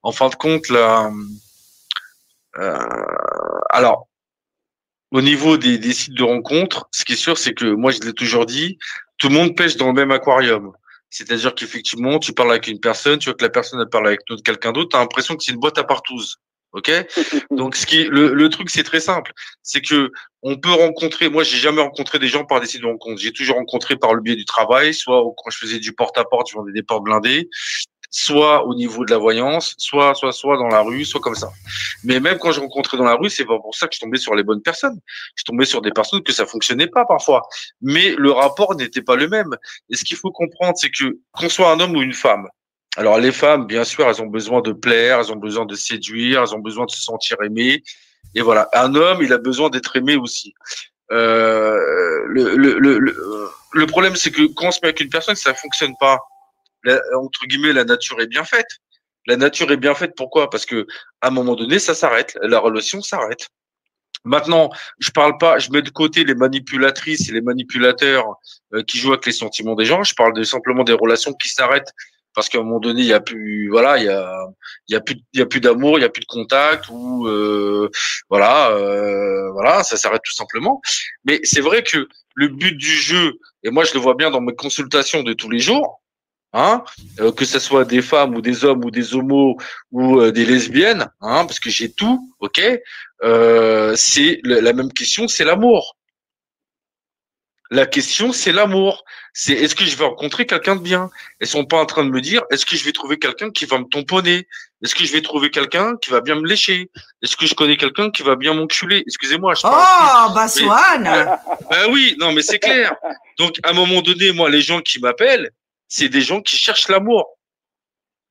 en fin de compte, là, euh, alors, au niveau des, des, sites de rencontres, ce qui est sûr, c'est que moi, je l'ai toujours dit, tout le monde pêche dans le même aquarium. C'est-à-dire qu'effectivement, tu parles avec une personne, tu vois que la personne elle parle avec quelqu'un d'autre, tu as l'impression que c'est une boîte à partouze. Ok? Donc ce qui le, le truc c'est très simple, c'est que on peut rencontrer. Moi, j'ai jamais rencontré des gens par des sites de rencontres. J'ai toujours rencontré par le biais du travail, soit quand je faisais du porte à porte, je vendais des portes blindées, soit au niveau de la voyance, soit soit soit dans la rue, soit comme ça. Mais même quand je rencontrais dans la rue, c'est pas pour ça que je tombais sur les bonnes personnes. Je tombais sur des personnes que ça fonctionnait pas parfois. Mais le rapport n'était pas le même. Et ce qu'il faut comprendre, c'est que qu'on soit un homme ou une femme, alors les femmes, bien sûr, elles ont besoin de plaire, elles ont besoin de séduire, elles ont besoin de se sentir aimées. Et voilà, un homme, il a besoin d'être aimé aussi. Euh, le, le, le, le, problème, c'est que quand on se met avec une personne, ça fonctionne pas. Entre guillemets, la nature est bien faite. La nature est bien faite. Pourquoi? Parce que à un moment donné, ça s'arrête. La relation s'arrête. Maintenant, je parle pas, je mets de côté les manipulatrices et les manipulateurs euh, qui jouent avec les sentiments des gens. Je parle de, simplement des relations qui s'arrêtent parce qu'à un moment donné, il y a plus, voilà, il y a, il y a plus, il y a plus d'amour, il y a plus de contact ou euh, voilà, euh, voilà, ça s'arrête tout simplement. Mais c'est vrai que le but du jeu, et moi je le vois bien dans mes consultations de tous les jours, hein, euh, que ce soit des femmes ou des hommes ou des homos ou euh, des lesbiennes, hein, parce que j'ai tout, ok, euh, c'est la même question, c'est l'amour. La question, c'est l'amour. C'est est-ce que je vais rencontrer quelqu'un de bien? Ils sont pas en train de me dire est-ce que je vais trouver quelqu'un qui va me tamponner? Est-ce que je vais trouver quelqu'un qui va bien me lécher? Est-ce que je connais quelqu'un qui va bien m'enculer? Excusez-moi. Je oh, bah Swan Ben oui, non, mais c'est clair. Donc, à un moment donné, moi, les gens qui m'appellent, c'est des gens qui cherchent l'amour.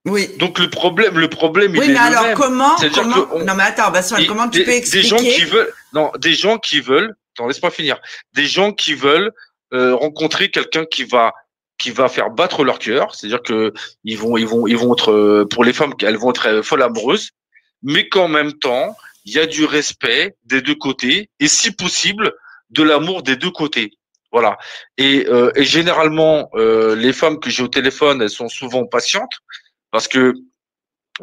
Oui. Donc le problème, le problème, oui, il mais alors comment, comment... Non, mais attends, comment tu peux expliquer Des gens qui veulent, non, des gens qui veulent Attends, laisse-moi finir. Des gens qui veulent euh, rencontrer quelqu'un qui va qui va faire battre leur cœur, c'est-à-dire que ils vont ils vont ils vont être euh, pour les femmes elles vont être euh, folles amoureuses, mais qu'en même temps il y a du respect des deux côtés et si possible de l'amour des deux côtés. Voilà. Et, euh, et généralement euh, les femmes que j'ai au téléphone elles sont souvent patientes parce que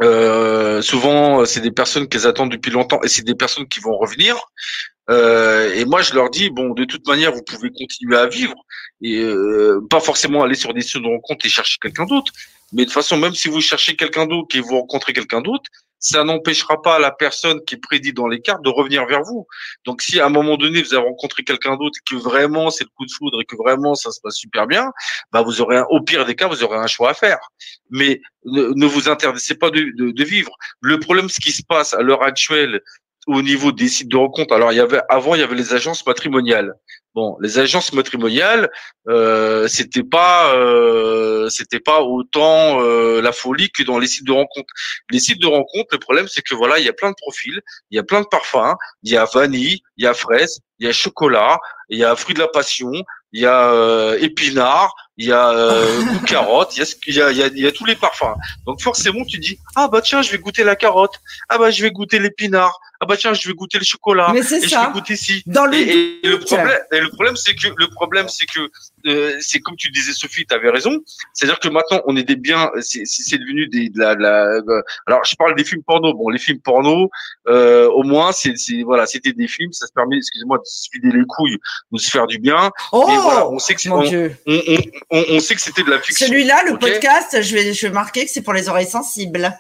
euh, souvent, c'est des personnes qu'elles attendent depuis longtemps et c'est des personnes qui vont revenir. Euh, et moi, je leur dis bon, de toute manière, vous pouvez continuer à vivre et euh, pas forcément aller sur des sites de rencontre et chercher quelqu'un d'autre. Mais de toute façon, même si vous cherchez quelqu'un d'autre et vous rencontrez quelqu'un d'autre, ça n'empêchera pas la personne qui est prédite dans les cartes de revenir vers vous. Donc, si à un moment donné vous avez rencontré quelqu'un d'autre et que vraiment c'est le coup de foudre et que vraiment ça se passe super bien, bah vous aurez, au pire des cas, vous aurez un choix à faire. Mais ne, vous interdisez pas de, de, de vivre. Le problème, ce qui se passe à l'heure actuelle au niveau des sites de rencontre. Alors, il y avait avant, il y avait les agences matrimoniales. Bon, les agences matrimoniales, euh, c'était pas, euh, c'était pas autant euh, la folie que dans les sites de rencontre. Les sites de rencontre, le problème, c'est que voilà, il y a plein de profils, il y a plein de parfums, il y a vanille, il y a fraise, il y a chocolat, il y a fruit de la passion, il y a euh, épinard, il y a euh, goût carotte, il y a, il, y a, il y a tous les parfums. Donc forcément, tu dis ah bah tiens, je vais goûter la carotte, ah bah je vais goûter l'épinard, ah bah tiens, je vais goûter le chocolat, Mais c'est et ça. je vais goûter ci. Dans le et, et le problème, et le problème, c'est que le problème, c'est que euh, c'est comme tu disais, Sophie, tu avais raison. C'est-à-dire que maintenant, on est des biens, c'est c'est devenu des de la, de la de- alors je parle des films porno. Bon, les films porno, euh, au moins, c'est c'est voilà, c'était des films, ça se permet, excusez-moi, de se vider les couilles, de se faire du bien. Oh, Et voilà, on sait que c'est- on, on- on sait que c'était de la fiction. Celui-là, le podcast, je vais, je vais marquer que c'est pour les oreilles sensibles.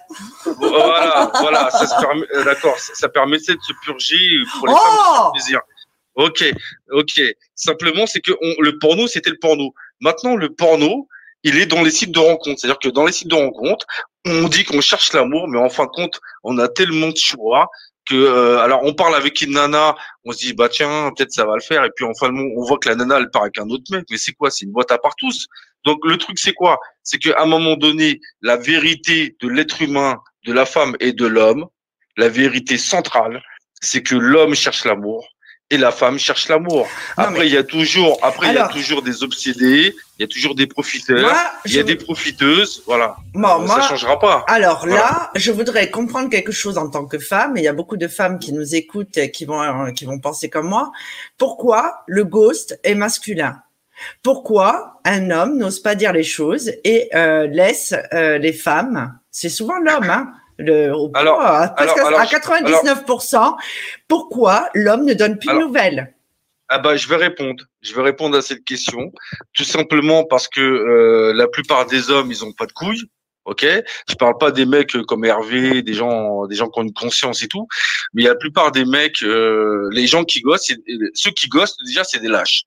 Voilà, voilà, ça se permet, euh, d'accord, ça, ça permettait de se purger pour les Oh femmes plaisir. Ok, ok. Simplement, c'est que on- le porno, c'était le porno. Maintenant, le porno, il est dans les sites de rencontres. C'est-à-dire que dans les sites de rencontres, on dit qu'on cherche l'amour, mais en fin de compte, on a tellement de choix que, euh, alors, on parle avec une nana, on se dit, bah tiens, peut-être ça va le faire, et puis en fin de compte, on voit que la nana, elle part avec un autre mec. Mais c'est quoi? C'est une boîte à part tous. Donc le truc, c'est quoi? C'est qu'à un moment donné, la vérité de l'être humain, de la femme et de l'homme, la vérité centrale, c'est que l'homme cherche l'amour et la femme cherche l'amour. Après, mais- il y a toujours, après, il y a Alors- toujours des obsédés, il y a toujours des profiteurs, il y a des profiteuses, voilà. Bon, Euh, moi, ça changera pas. Alors Voilà. là, je voudrais comprendre quelque chose en tant que femme. et Il y a beaucoup de femmes qui nous écoutent et qui vont, euh, qui vont penser comme moi. Pourquoi le ghost est masculin? Pourquoi un homme n'ose pas dire les choses et euh, laisse euh, les femmes? C'est souvent l'homme, hein, le, alors, à, 99%. pourquoi l'homme ne donne plus de nouvelles? ah bah, je vais répondre. Je vais répondre à cette question. Tout simplement parce que euh, la plupart des hommes, ils ont pas de couilles. Ok, je parle pas des mecs comme Hervé, des gens, des gens qui ont une conscience et tout, mais la plupart des mecs, euh, les gens qui gossent, ceux qui gossent déjà, c'est des lâches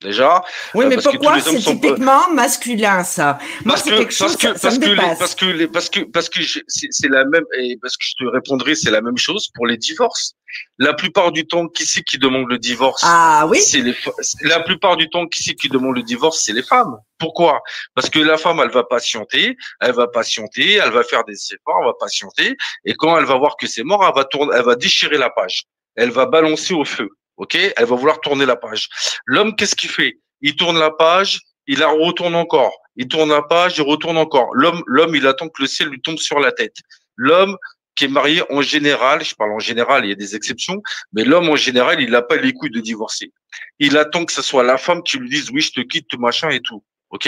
déjà. Oui, euh, mais pourquoi c'est typiquement masculin ça? Moi, c'est quelque chose que, ça, parce, que les, parce que les, parce que parce que c'est la même et parce que je te répondrai, c'est la même chose pour les divorces. La plupart du temps, qui c'est qui demande le divorce? Ah oui. C'est les la plupart du temps, qui c'est qui demande le divorce? C'est les femmes. Pourquoi? Parce que la femme, elle va patienter, elle va patienter, elle va faire des efforts, elle va patienter, et quand elle va voir que c'est mort, elle va tourner, elle va déchirer la page, elle va balancer au feu. Ok, elle va vouloir tourner la page. L'homme, qu'est-ce qu'il fait? Il tourne la page, il la retourne encore. Il tourne la page, il retourne encore. L'homme, l'homme, il attend que le ciel lui tombe sur la tête. L'homme qui est marié en général, je parle en général, il y a des exceptions, mais l'homme en général, il n'a pas les couilles de divorcer. Il attend que ce soit la femme qui lui dise oui, je te quitte, machin et tout. Ok?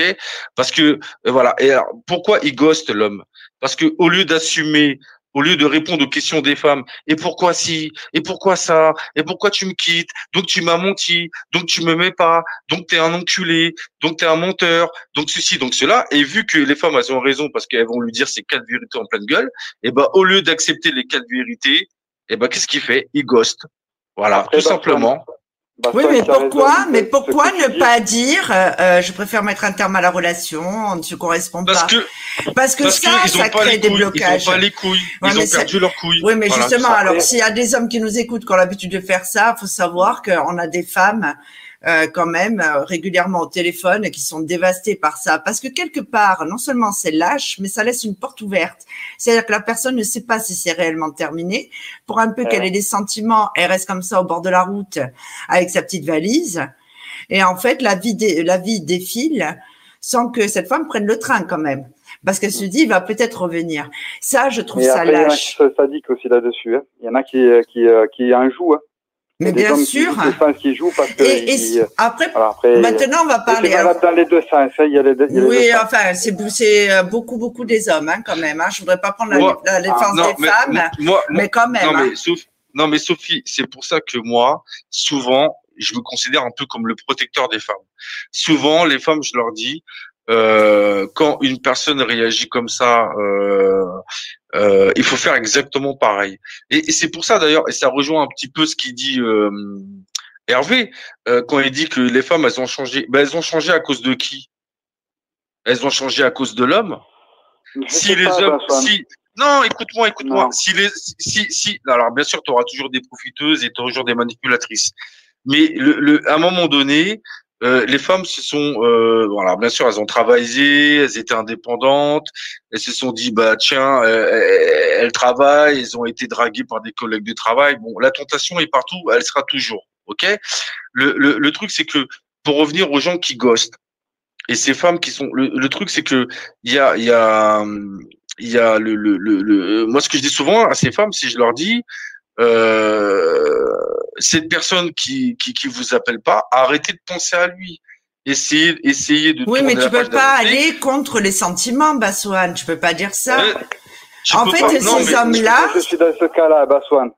Parce que euh, voilà. Et pourquoi il ghost l'homme? Parce que au lieu d'assumer au lieu de répondre aux questions des femmes. Et pourquoi si Et pourquoi ça? Et pourquoi tu me quittes? Donc tu m'as menti. Donc tu me mets pas. Donc tu es un enculé. Donc tu es un menteur. Donc ceci, donc cela. Et vu que les femmes elles ont raison parce qu'elles vont lui dire ces quatre vérités en pleine gueule, et eh ben au lieu d'accepter les quatre vérités, et eh ben qu'est-ce qu'il fait? Il ghost. Voilà, tout simplement. Bah, oui, mais pourquoi, mais pourquoi ne pas dire, euh, euh, je préfère mettre un terme à la relation, on ne se correspond parce pas. Que, parce que ça, ça crée des blocages. Ils n'ont pas les couilles, ils ont perdu leurs couilles. Oui, mais justement, alors s'il y a des hommes qui nous écoutent, qui ont l'habitude de faire ça, faut savoir qu'on a des femmes euh, quand même euh, régulièrement au téléphone qui sont dévastés par ça. Parce que quelque part, non seulement c'est lâche, mais ça laisse une porte ouverte. C'est-à-dire que la personne ne sait pas si c'est réellement terminé. Pour un peu qu'elle ait des sentiments, elle reste comme ça au bord de la route avec sa petite valise. Et en fait, la vie, la vie défile sans que cette femme prenne le train quand même. Parce qu'elle se dit, il va peut-être revenir. Ça, je trouve ça lâche. Il y en a qui sadique aussi là-dessus. Hein. Il y en a qui, qui, qui en jouent. Hein. Mais bien sûr. Qui, jouent parce que et, après, maintenant, on va parler. dans les deux sens. Hein, il y a les, oui, enfin, c'est euh, beaucoup, beaucoup des hommes, hein, quand même. Hein. Je voudrais pas prendre la, défense ah, des femmes, mais, quand même. Non, mais, Sophie, non, mais Sophie, c'est pour ça que moi, souvent, je me considère un peu comme le protecteur des femmes. Souvent, les femmes, je leur dis, euh, quand une personne réagit comme ça, euh, euh, il faut faire exactement pareil. Et, c'est pour ça d'ailleurs, et ça rejoint un petit peu ce qu'il dit euh, Hervé euh, quand il dit que les femmes elles ont changé. Ben, elles ont changé à cause de qui? Elles ont changé à cause de l'homme? Si les hommes, si non, écoute-moi, écoute-moi. Si les, si, si, alors bien sûr, tu auras toujours des profiteuses et tu auras toujours des manipulatrices. Mais le, le, à un moment donné, euh, les femmes se sont, euh, voilà, bien sûr, elles ont travaillé, elles étaient indépendantes, elles se sont dit, bah tiens, euh, elles travaillent, elles ont été draguées par des collègues de travail. Bon, la tentation est partout, elle sera toujours, ok? Le, le, le truc, c'est que pour revenir aux gens qui ghostent et ces femmes qui sont, le, le truc, c'est que il y a, il y a, il y a le, le, le, moi, ce que je dis souvent à ces femmes, si je leur dis, cette personne qui, qui, qui vous appelle pas, arrêtez de penser à lui. Essayez, essayez de. Oui, mais tu peux pas aller contre les sentiments, Baswan. Tu peux pas dire ça. Euh, en fait, ces hommes-là. Je suis dans ce cas-là, Baswan.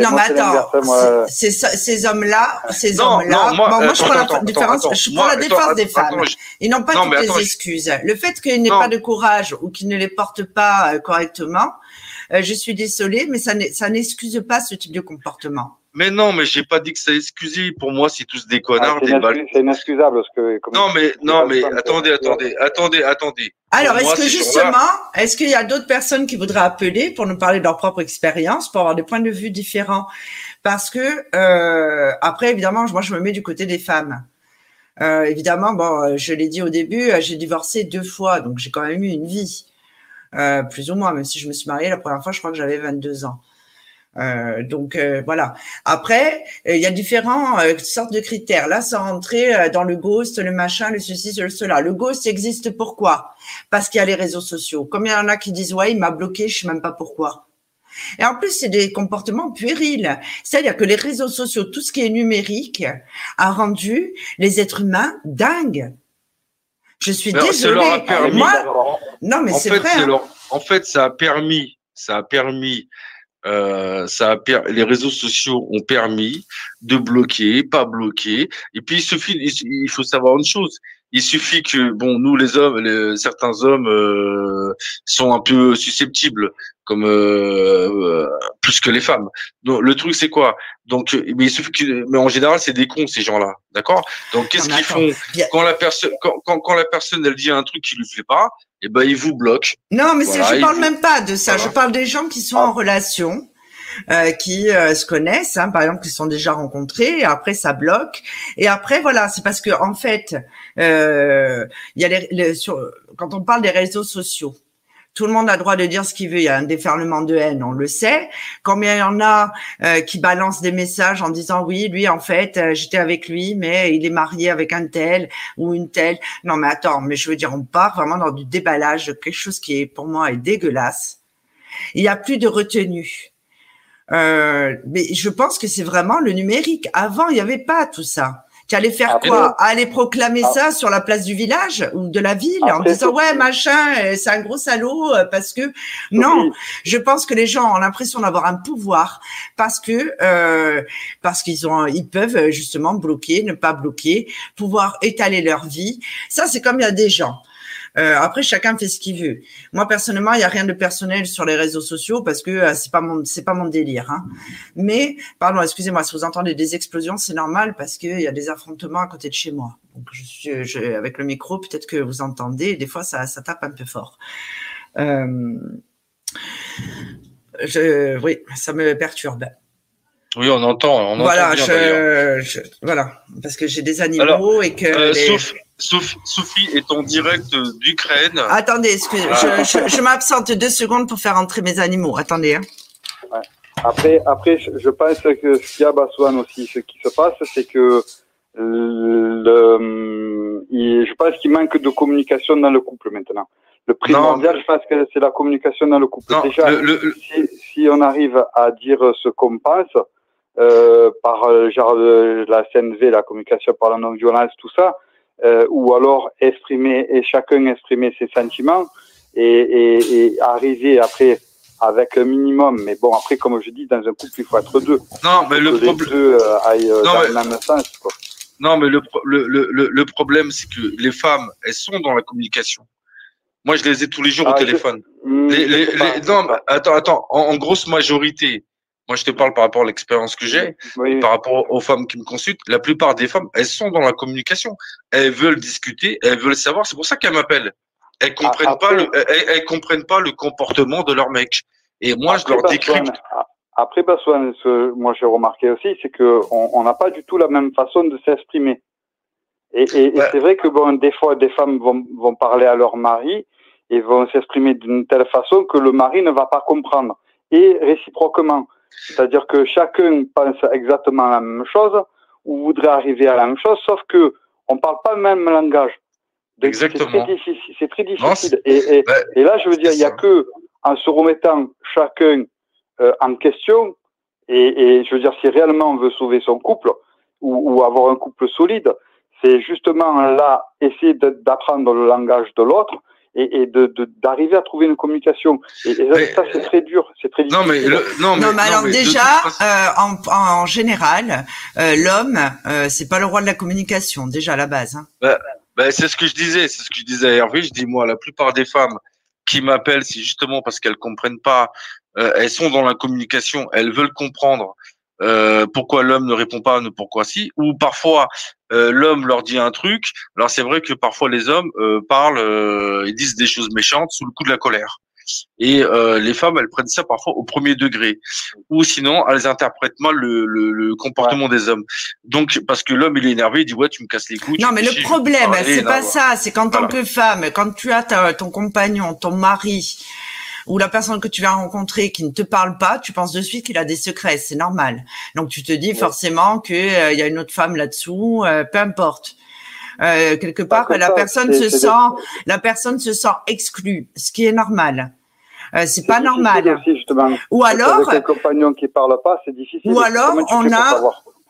Non, mais attends. Ces hommes-là, ces hommes-là. moi, je prends la différence. Je prends la défense des femmes. Ils n'ont pas toutes les excuses. Le fait qu'ils n'aient pas de courage ou qu'ils ne les portent pas euh, correctement, euh, je suis désolée, mais ça n'excuse pas ce type de comportement. Mais non, mais j'ai pas dit que ça excusé. Pour moi, c'est tous des connards, ah, C'est inexcusable parce que. Non, mais non, mais attendez, attendez, attendez, attendez. Alors, est-ce que justement, est-ce qu'il y a d'autres personnes qui voudraient appeler pour nous parler de leur propre expérience, pour avoir des points de vue différents? Parce que euh, après, évidemment, moi, je me mets du côté des femmes. Euh, évidemment, bon, je l'ai dit au début, j'ai divorcé deux fois, donc j'ai quand même eu une vie. Euh, plus ou moins, même si je me suis mariée la première fois, je crois que j'avais 22 ans. Euh, donc euh, voilà. Après, il y a différents sortes de critères. Là, sans rentrer dans le ghost, le machin, le ceci, le cela. Le ghost existe pourquoi? Parce qu'il y a les réseaux sociaux. Comme il y en a qui disent ouais, il m'a bloqué, je sais même pas pourquoi. Et en plus, c'est des comportements puérils. C'est-à-dire que les réseaux sociaux, tout ce qui est numérique, a rendu les êtres humains dingues. Je suis désolée. Moi, non, mais c'est vrai. Hein. en fait, ça a permis, ça a permis euh, ça a les réseaux sociaux ont permis de bloquer, pas bloquer. Et puis il suffit, il faut savoir une chose. Il suffit que bon, nous les hommes, certains hommes euh, sont un peu susceptibles, comme euh, plus que les femmes. Donc le truc c'est quoi? Donc, mais il suffit que, mais en général c'est des cons ces gens-là, d'accord? Donc qu'est-ce qu'ils font? quand la personne, quand, quand, quand, la personne elle dit un truc qui lui plaît pas, eh ben ils vous bloquent. Non, mais voilà, je parle même pas de ça. Je parle des gens qui sont en relation. Euh, qui euh, se connaissent, hein, par exemple, qui sont déjà rencontrés. Et après, ça bloque. Et après, voilà, c'est parce que en fait, euh, il y a les, sur, quand on parle des réseaux sociaux, tout le monde a le droit de dire ce qu'il veut. Il y a un déferlement de haine, on le sait. Combien il y en a euh, qui balancent des messages en disant oui, lui en fait, euh, j'étais avec lui, mais il est marié avec un tel ou une telle. Non, mais attends, mais je veux dire, on part vraiment dans du déballage, quelque chose qui est pour moi est dégueulasse. Il n'y a plus de retenue. Euh, mais je pense que c'est vraiment le numérique. Avant, il n'y avait pas tout ça. Tu allais faire quoi? Aller proclamer ah. ça sur la place du village ou de la ville en disant ouais machin, euh, c'est un gros salaud euh, parce que non. Je pense que les gens ont l'impression d'avoir un pouvoir parce que euh, parce qu'ils ont ils peuvent justement bloquer, ne pas bloquer, pouvoir étaler leur vie. Ça c'est comme il y a des gens. Euh, après, chacun fait ce qu'il veut. Moi, personnellement, il n'y a rien de personnel sur les réseaux sociaux parce que euh, c'est pas mon c'est pas mon délire. Hein. Mais, pardon, excusez-moi, si vous entendez des explosions, c'est normal parce qu'il y a des affrontements à côté de chez moi. Donc, je suis je, avec le micro, peut-être que vous entendez. Des fois, ça, ça tape un peu fort. Euh, je, oui, ça me perturbe. Oui, on entend. On voilà, entend je, voilà, parce que j'ai des animaux et que. Euh, Sophie est en direct d'Ukraine. Attendez, excusez, ah. je, je, m'absente deux secondes pour faire entrer mes animaux. Attendez. Hein. Ouais. Après, après, je pense que ce qu'il y a, Baswan aussi, ce qui se passe, c'est que le, je pense qu'il manque de communication dans le couple maintenant. Le primordial, je pense que c'est la communication dans le couple. Déjà, si, si, on arrive à dire ce qu'on pense, euh, par euh, genre la CNV, la communication par la non-violence, tout ça, euh, ou alors exprimer et chacun exprimer ses sentiments et, et, et, arriver après avec un minimum. Mais bon, après, comme je dis, dans un couple, il faut être deux. Non, mais le problème. euh, non, mais... le mais le, le, le, problème, c'est que les femmes, elles sont dans la communication. Moi, je les ai tous les jours ah, au téléphone. Je... Hmm, les, les, les... non, attends, attends. En, en, grosse majorité, moi, je te parle par rapport à l'expérience que j'ai, par rapport aux femmes qui me consultent. La plupart des femmes, elles sont dans la communication. Elles veulent discuter, elles veulent savoir. C'est pour ça qu'elles m'appellent. Elles comprennent après, pas le, elles, elles, comprennent pas le comportement de leur mec. Et moi, je leur décrypte. Après, Baswan, ce, moi, j'ai remarqué aussi, c'est que on n'a pas du tout la même façon de s'exprimer. Et, et, et c'est vrai que bon, des fois, des femmes vont, vont parler à leur mari et vont s'exprimer d'une telle façon que le mari ne va pas comprendre. Et réciproquement. C'est-à-dire que chacun pense exactement la même chose ou voudrait arriver à la même chose, sauf que on parle pas le même langage. exactement. C'est très, difficile. Et, et, là, je veux dire, il n'y a que en se remettant chacun euh, en question, et, et, je veux dire, si réellement on veut sauver son couple ou, ou avoir un couple solide, c'est justement là essayer d'apprendre le langage de l'autre et, et de d'arriver à trouver une communication. Et, et mais, ça, c'est très dur, c'est très difficile. Non, mais, le, non, mais, non, mais alors non, mais déjà, euh, en, en, général, euh, l'homme, euh, c'est pas le roi de la communication, déjà à la base. Hein. Bah, bah, c'est ce que je disais, c'est ce que je disais à Hervé. Je dis moi, la plupart des femmes qui m'appellent, c'est justement parce qu'elles comprennent pas. Euh, elles sont dans la communication, elles veulent comprendre. Euh, pourquoi l'homme ne répond pas, ne pourquoi si, ou parfois euh, l'homme leur dit un truc. Alors c'est vrai que parfois les hommes euh, parlent, euh, ils disent des choses méchantes sous le coup de la colère. Et euh, les femmes, elles prennent ça parfois au premier degré, ou sinon elles interprètent mal le, le, le comportement ouais. des hommes. Donc parce que l'homme il est énervé, il dit ouais tu me casses les couilles. Non mais le problème, c'est pas ça, c'est qu'en voilà. tant que femme, quand tu as ta, ton compagnon, ton mari ou la personne que tu vas rencontrer qui ne te parle pas, tu penses de suite qu'il a des secrets, c'est normal. Donc tu te dis forcément qu'il euh, y a une autre femme là-dessous, euh, peu importe. Euh, quelque part, la personne se sent, la personne se sent exclue, ce qui est normal. Euh, c'est pas normal. Aussi. Ou alors. Avec un compagnon qui parle pas, c'est difficile. Ou alors, on a,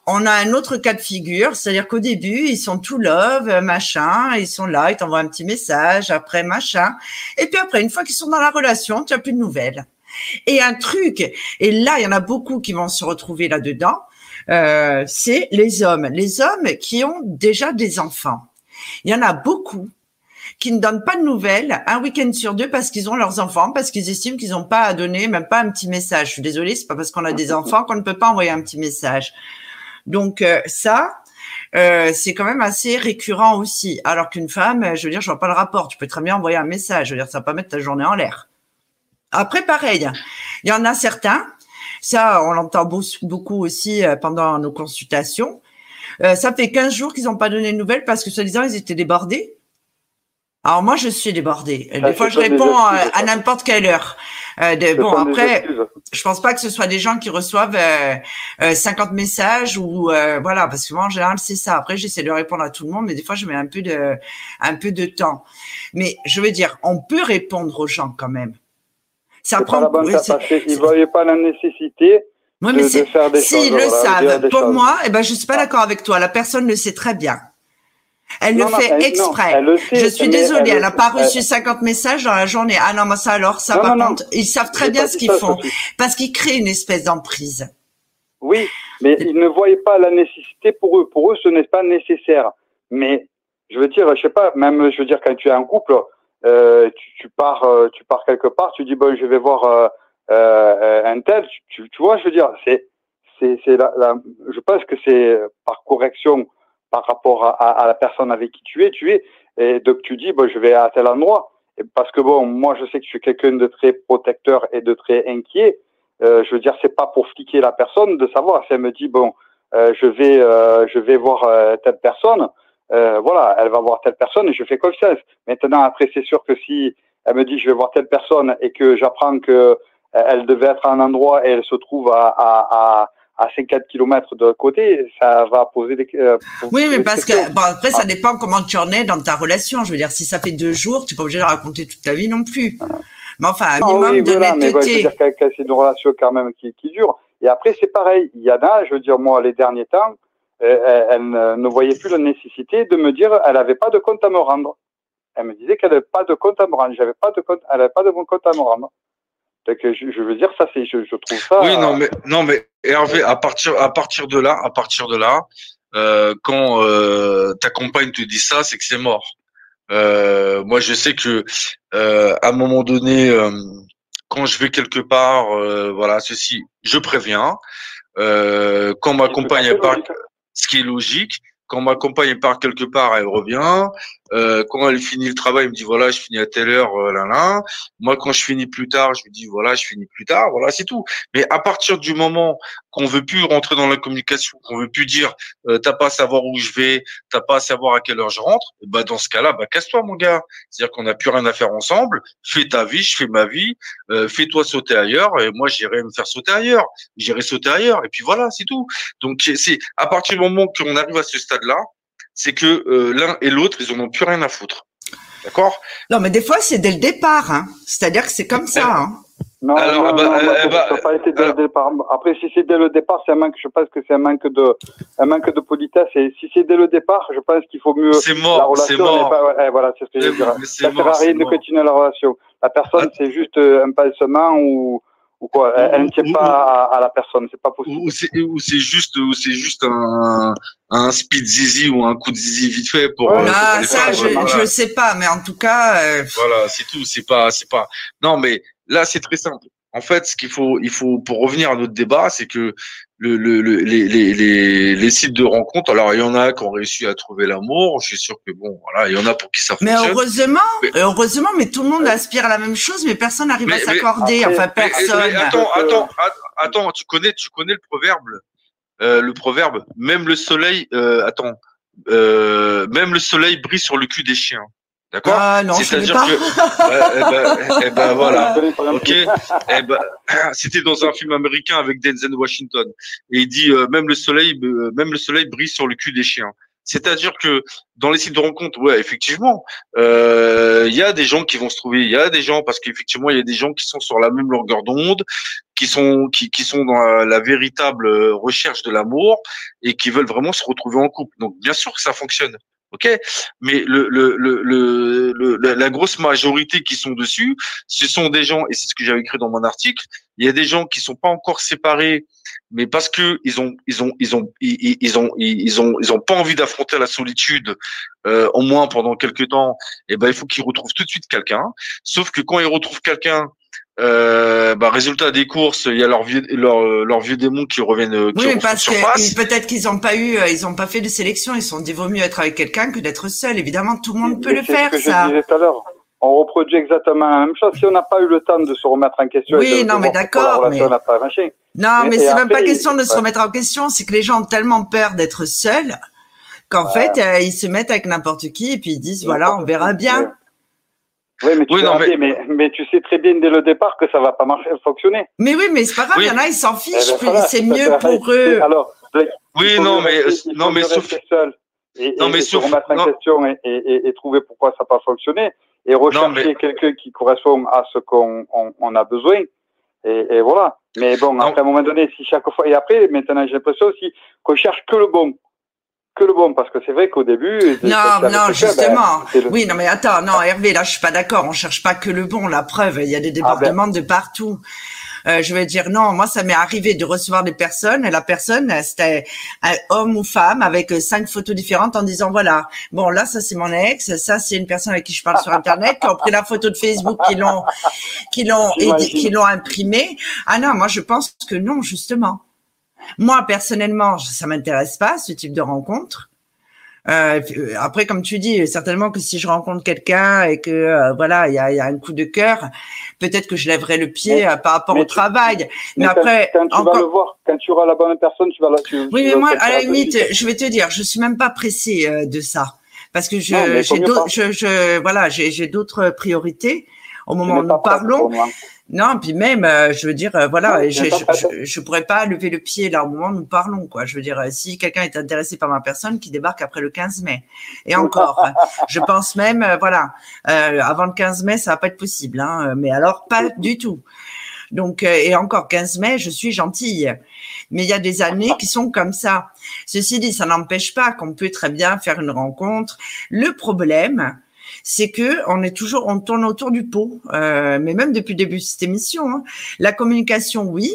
on a un autre cas de figure, c'est-à-dire qu'au début, ils sont tout love, machin, ils sont là, ils t'envoient un petit message, après machin. Et puis après, une fois qu'ils sont dans la relation, tu as plus de nouvelles. Et un truc, et là, il y en a beaucoup qui vont se retrouver là-dedans, euh, c'est les hommes. Les hommes qui ont déjà des enfants. Il y en a beaucoup qui ne donnent pas de nouvelles un week-end sur deux parce qu'ils ont leurs enfants, parce qu'ils estiment qu'ils n'ont pas à donner même pas un petit message. Je suis désolée, c'est pas parce qu'on a des enfants qu'on ne peut pas envoyer un petit message. Donc euh, ça, euh, c'est quand même assez récurrent aussi. Alors qu'une femme, je veux dire, je vois pas le rapport. Tu peux très bien envoyer un message. Je veux dire, ça va pas mettre ta journée en l'air. Après, pareil, il y en a certains. Ça, on l'entend beaucoup aussi euh, pendant nos consultations. ça fait 15 jours qu'ils n'ont pas donné de nouvelles parce que, soi-disant, ils étaient débordés. Alors moi, je suis débordée. Des fois, je réponds à, n'importe quelle heure. Euh, bon, après, je pense pas que ce soit des gens qui reçoivent euh, 50 euh, messages ou euh, voilà, parce que moi en général c'est ça. Après, j'essaie de répondre à tout le monde, mais des fois je mets un peu de un peu de temps. Mais je veux dire, on peut répondre aux gens quand même. Ça prend. Pas bonne ils voyaient pas la nécessité. de, de faire des S'ils le savent, pour moi, eh ben, je suis pas d'accord avec toi. La personne le sait très bien. Elle le fait exprès. je suis désolée, elle n'a pas reçu 50 messages dans la journée. Ah non, mais ça alors, ça par contre, ils savent très bien ce qu'ils font. Parce qu'ils créent une espèce d'emprise. Oui, mais ils ne voyaient pas la nécessité pour eux. Pour eux, ce n'est pas nécessaire. Mais je veux dire, je sais pas, même je veux dire quand tu es en couple, euh, tu, pars, euh, tu pars quelque part, tu dis bon, je vais voir euh, un tel. Tu, tu, vois, je veux dire, c'est, c'est, c'est la, je pense que c'est par correction par rapport à, à, la personne avec qui tu es, tu es, et donc tu dis, bon, je vais à tel endroit. parce que bon, moi, je sais que je suis quelqu'un de très protecteur et de très inquiet. Euh, je veux dire, c'est pas pour fliquer la personne de savoir. Si elle me dit, bon, euh, je vais, euh, je vais voir euh, telle personne, euh, voilà, elle va voir telle personne et je fais confiance. Maintenant, après, c'est sûr que si elle me dit, je vais voir telle personne et que j'apprends que elle devait être à un endroit et elle se trouve à, à, à à 50 km de côté, ça va poser des euh, Oui, mais parce que bon, après ça ah. dépend comment tu en es dans ta relation. Je veux dire, si ça fait deux jours, tu n'es pas obligé de raconter toute ta vie non plus. Mais enfin, un minimum oui, de voilà, Mais c'est une relation quand même qui, qui dure. Et après, c'est pareil. Il y en a, je veux dire, moi, les derniers temps, euh, elle, ne voyait plus la nécessité de me dire, elle n'avait pas de compte à me rendre. Elle me disait qu'elle n'avait pas de compte à me rendre. J'avais pas de compte, elle n'avait pas de bon compte à me rendre je, veux dire, ça, c'est, je, trouve ça. Oui, non, mais non, mais Hervé, à partir, à partir de là, à partir de là, euh, quand euh, ta compagne te dit ça, c'est que c'est mort. Euh, moi, je sais que euh, à un moment donné, euh, quand je vais quelque part, euh, voilà, ceci, je préviens. quand ma compagne part, ce qui est logique, quand ma compagne part quelque part, elle revient. Euh, quand elle finit le travail, elle me dit voilà, je finis à telle heure, euh, là, là. Moi, quand je finis plus tard, je lui dis voilà, je finis plus tard. Voilà, c'est tout. Mais à partir du moment qu'on veut plus rentrer dans la communication, qu'on veut plus dire euh, t'as pas à savoir où je vais, t'as pas à savoir à quelle heure je rentre, bah dans ce cas-là, bah casse-toi mon gars. C'est-à-dire qu'on n'a plus rien à faire ensemble. Fais ta vie, je fais ma vie. Euh, fais-toi sauter ailleurs et moi j'irai me faire sauter ailleurs. J'irai sauter ailleurs et puis voilà, c'est tout. Donc c'est à partir du moment qu'on arrive à ce stade-là, c'est que euh, l'un et l'autre, ils en ont plus rien à foutre. D'accord? Non, mais des fois, c'est dès le départ. Hein. C'est-à-dire que c'est comme ça. Hein. Non, alors, non, bah, non, euh, bah, ça pas été dès le départ. Après, si c'est dès le départ, c'est un manque. Je pense que c'est un manque de, un manque de politesse. Et si c'est dès le départ, je pense qu'il faut mieux. C'est mort. C'est mort. Pas, ouais, voilà, c'est ce que je veux dire. Ça sert à rien de continuer la relation. La personne, c'est juste euh, un pansement ou ou quoi Elle, ne tient pas à, la personne, c'est pas possible. Ou c'est juste, ou c'est juste un, un speed zizi ou un coup de zizi vite fait pour. Euh, ah, ça, je, je sais pas, mais en tout cas. Euh, voilà, c'est tout. C'est pas, c'est pas. Non, mais là, c'est très simple. En fait, ce qu'il faut, il faut, pour revenir à notre débat, c'est que le, le, les, les, les, les, sites de rencontres, alors il y en a qui ont réussi à trouver l'amour. Je suis sûr que bon, voilà, il y en a pour qui ça fonctionne. Mais heureusement, heureusement, mais tout le monde aspire à la même chose, mais personne n'arrive à s'accorder. Enfin, personne. attends, attends, attends, tu connais, tu connais le proverbe, euh, le proverbe. Même le soleil, euh, attends, euh, même le soleil brille sur le cul des chiens. D'accord ah, non, C'est-à-dire que eh ben, eh ben, voilà. OK. Eh ben, c'était dans un film américain avec Denzel Washington et il dit euh, même le soleil euh, même le soleil brille sur le cul des chiens. C'est-à-dire que dans les sites de rencontres, ouais, effectivement, euh, il y a des gens qui vont se trouver, il y a des gens parce qu'effectivement, il y a des gens qui sont sur la même longueur d'onde, qui sont qui, qui sont dans la, véritable recherche de l'amour et qui veulent vraiment se retrouver en couple. Donc bien sûr que ça fonctionne. Ok, mais le, le, le, le, la grosse majorité qui sont dessus, ce sont des gens, et c'est ce que j'avais écrit dans mon article, il y a des gens qui sont pas encore séparés, mais parce que ils ont ils ont ils ont ils, ont ils ont ils ont pas envie d'affronter la solitude, euh, au moins pendant quelques temps. Et eh ben il faut qu'ils retrouvent tout de suite quelqu'un. Sauf que quand ils retrouvent quelqu'un euh, bah, résultat des courses, il y a leurs vieux, leur, leur vieux démons qui reviennent. Qui oui, parce que peut-être qu'ils n'ont pas eu, euh, ils n'ont pas fait de sélection. Ils sont dit vaut mieux être avec quelqu'un que d'être seul. Évidemment, tout le monde peut le faire. Ce que ça. je disais tout à l'heure. On reproduit exactement la même chose. Si on n'a pas eu le temps de se remettre en question, oui, non, mais d'accord. Mais... Pas non, mais, mais c'est même pas question de se remettre en question. C'est que les gens ont tellement peur d'être seuls qu'en fait, euh, ils se mettent avec n'importe qui et puis ils disent voilà, on verra bien. Oui, mais tu, mais... mais... tu sais très bien dès le départ que ça va pas marcher, fonctionner. Mais oui, mais c'est pas grave, il y en a, ils s'en fichent, eh ben, c'est mieux pour eux. Alors, oui, non, mais, non, mais sauf. Seul et, non, mais sauf. remettre en question et, et, et, trouver pourquoi ça n'a pas fonctionné et rechercher quelqu'un qui correspond à ce qu'on on, on a besoin. Et, voilà. Mais bon, à un moment donné, si chaque fois, et après, maintenant, j'ai l'impression aussi qu'on cherche que le bon que le bon, parce que c'est vrai qu'au début. Non, non, justement. Oui, non, mais attends, non, Hervé, là, je suis pas d'accord. On cherche pas que le bon. La preuve, il y a des ah, ben. débordements de partout. Euh, je vais dire non. Moi, ça m'est arrivé de recevoir des personnes et la personne, c'était un homme ou femme avec cinq photos différentes en disant voilà, bon là, ça c'est mon ex, ça c'est une personne avec qui je parle sur Internet, qui ont pris la photo de Facebook, qui l'ont, qui l'ont, qui l'ont imprimée. Ah non, moi je pense que non, justement. Moi, personnellement, ça m'intéresse pas, ce type de rencontre. Euh, après, comme tu dis, certainement que si je rencontre quelqu'un et que euh, voilà, il y a, y a, un coup de cœur, peut-être que je lèverai le pied euh, par rapport au travail. Mais, après, quand, tu vas le voir, quand tu auras la bonne personne, tu vas la. Tu, oui, mais moi, à la limite, je vais te dire, je suis même pas pressée euh, de ça parce que je, j'ai d'autres, je, je, voilà, j'ai d'autres priorités au moment où nous parlons. Non, puis même, euh, je veux dire, euh, voilà, je, je, je, pourrais pas lever le pied là au moment où nous parlons, quoi. Je veux dire, euh, si quelqu'un est intéressé par ma personne, qui débarque après le 15 mai. Et encore, je pense même, voilà, avant le 15 mai, ça va pas être possible, hein. Mais alors, pas du tout. Donc, et encore 15 mai, je suis gentille. Mais il y a des années qui sont comme ça. Ceci dit, ça n'empêche pas qu'on peut très bien faire une rencontre. Le problème, c'est que on est toujours, on tourne autour du pot. Euh, mais même depuis le début de cette émission, hein. la communication, oui,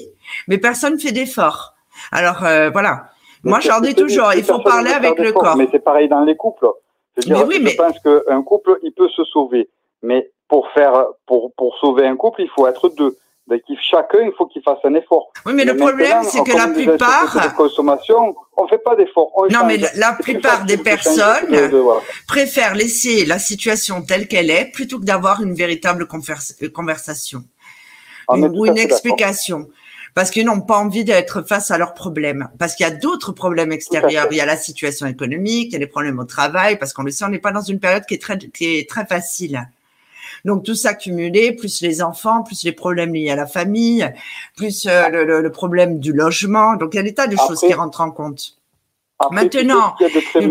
mais personne fait d'efforts. Alors euh, voilà. Moi, j'en dis toujours, il faut parler avec le corps. Mais c'est pareil dans les couples. Je, mais oui, je pense qu'un couple, il peut se sauver. Mais pour faire, pour, pour sauver un couple, il faut être deux chacun, il faut qu'il fasse un effort. Oui, mais, le problème, c'est que la plupart. De consommation, on fait pas d'effort. Non, mais la, plupart des personnes préfèrent laisser la situation telle qu'elle est plutôt que d'avoir une véritable euh, conversation ou une explication. Parce qu'ils n'ont pas envie d'être face à leurs problèmes. Parce qu'il y a d'autres problèmes extérieurs. Il y a la situation économique, il y a les problèmes au travail. Parce qu'on le sait, on n'est pas dans une période qui est très, qui est très facile. Donc tout ça cumulé, plus les enfants, plus les problèmes liés à la famille, plus euh, le, problème du logement. Donc il y a des tas de choses qui rentrent en compte. Maintenant,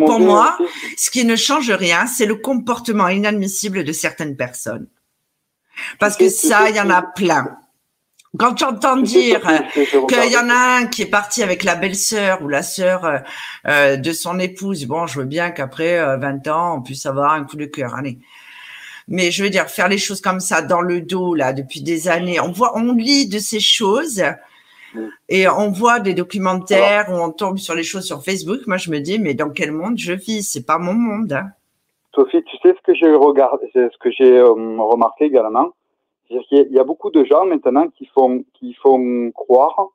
pour moi, ce qui ne change rien, c'est le comportement inadmissible de certaines personnes. Parce que ça, il y en a plein. Quand j'entends dire qu'il y en a un qui est parti avec la belle-sœur ou la sœur euh, euh, de son épouse, bon, je veux bien qu'après 20 ans, on puisse avoir un coup de cœur. Allez. Mais je veux dire, faire les choses comme ça dans le dos, là, depuis des années, on voit, on lit de ces choses et on voit des documentaires où on tombe sur les choses sur Facebook. Moi, je me dis, mais dans quel monde je vis? C'est pas mon monde. Hein. Sophie, tu sais ce que j'ai regardé, ce que j'ai euh, remarqué également, c'est qu'il y a beaucoup de gens maintenant qui font, qui font croire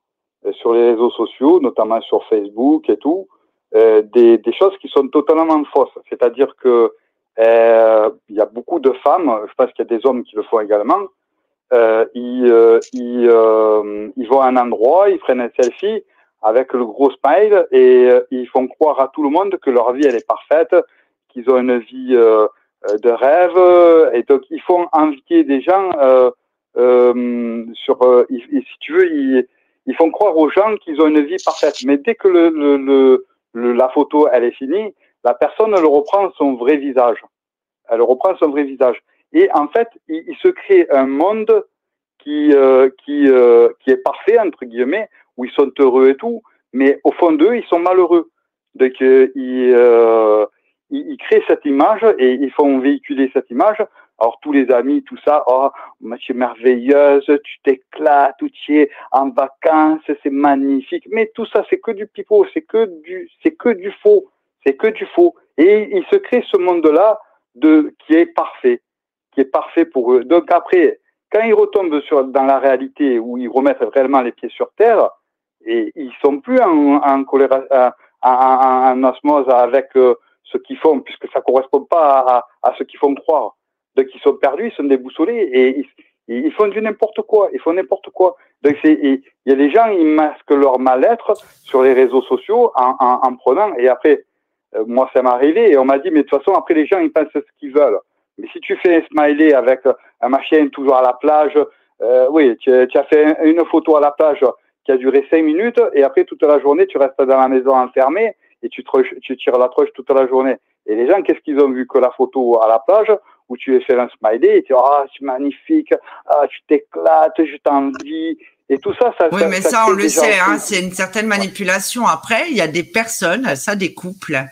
euh, sur les réseaux sociaux, notamment sur Facebook et tout, euh, des, des choses qui sont totalement fausses. C'est-à-dire que il y a beaucoup de femmes, je pense qu'il y a des hommes qui le font également. Euh, ils, euh, ils, euh, ils, vont à un endroit, ils prennent un selfie avec le gros smile et euh, ils font croire à tout le monde que leur vie elle est parfaite, qu'ils ont une vie de rêve et donc ils font inviter des gens sur, si tu veux, ils, ils, font croire aux gens qu'ils ont une vie parfaite. Mais dès que le, le, le, la photo elle est finie, la personne elle reprend son vrai visage. Elle reprend son vrai visage. Et en fait, il, se crée un monde qui euh, qui euh, qui est parfait entre guillemets, où ils sont heureux et tout, mais au fond d'eux, ils sont malheureux. Donc euh, ils, ils, créent cette image et ils font véhiculer cette image. Alors tous les amis, tout ça, oh, tu merveilleuse, tu t'éclates, tu es en vacances, c'est magnifique. Mais tout ça, c'est que du pipeau, c'est que du, c'est que du faux, c'est que du faux. Et il se crée ce monde-là de qui est parfait, qui est parfait pour eux. Donc après, quand ils retombent sur dans la réalité où ils remettent réellement les pieds sur terre, et ils sont plus en, en colère, en, osmose avec euh, ce qu'ils font, puisque ça correspond pas à, à ce qu'ils font croire. Donc ils sont perdus, ils sont déboussolés et ils, ils font du n'importe quoi. Ils font n'importe quoi. Donc c'est, il y a des gens, ils masquent leur mal-être sur les réseaux sociaux en, en, en prenant. Et après, moi ça m'est arrivé et on m'a dit mais de toute façon après les gens ils pensent ce qu'ils veulent. Mais si tu fais un smiley avec un machin toujours à la plage, euh, oui, tu, tu, as fait une photo à la plage qui a duré cinq minutes et après toute la journée tu restes dans la maison enfermé et tu, tu tires la troche toute la journée. Et les gens, qu'est-ce qu'ils ont vu que la photo à la plage où tu es fait un smiley et tu dis ah c'est magnifique, ah tu t'éclates, je t'envie, et tout ça, ça. Oui, mais ça, on le sait, hein, c'est une certaine manipulation. Après, il y a des personnes, ça, des couples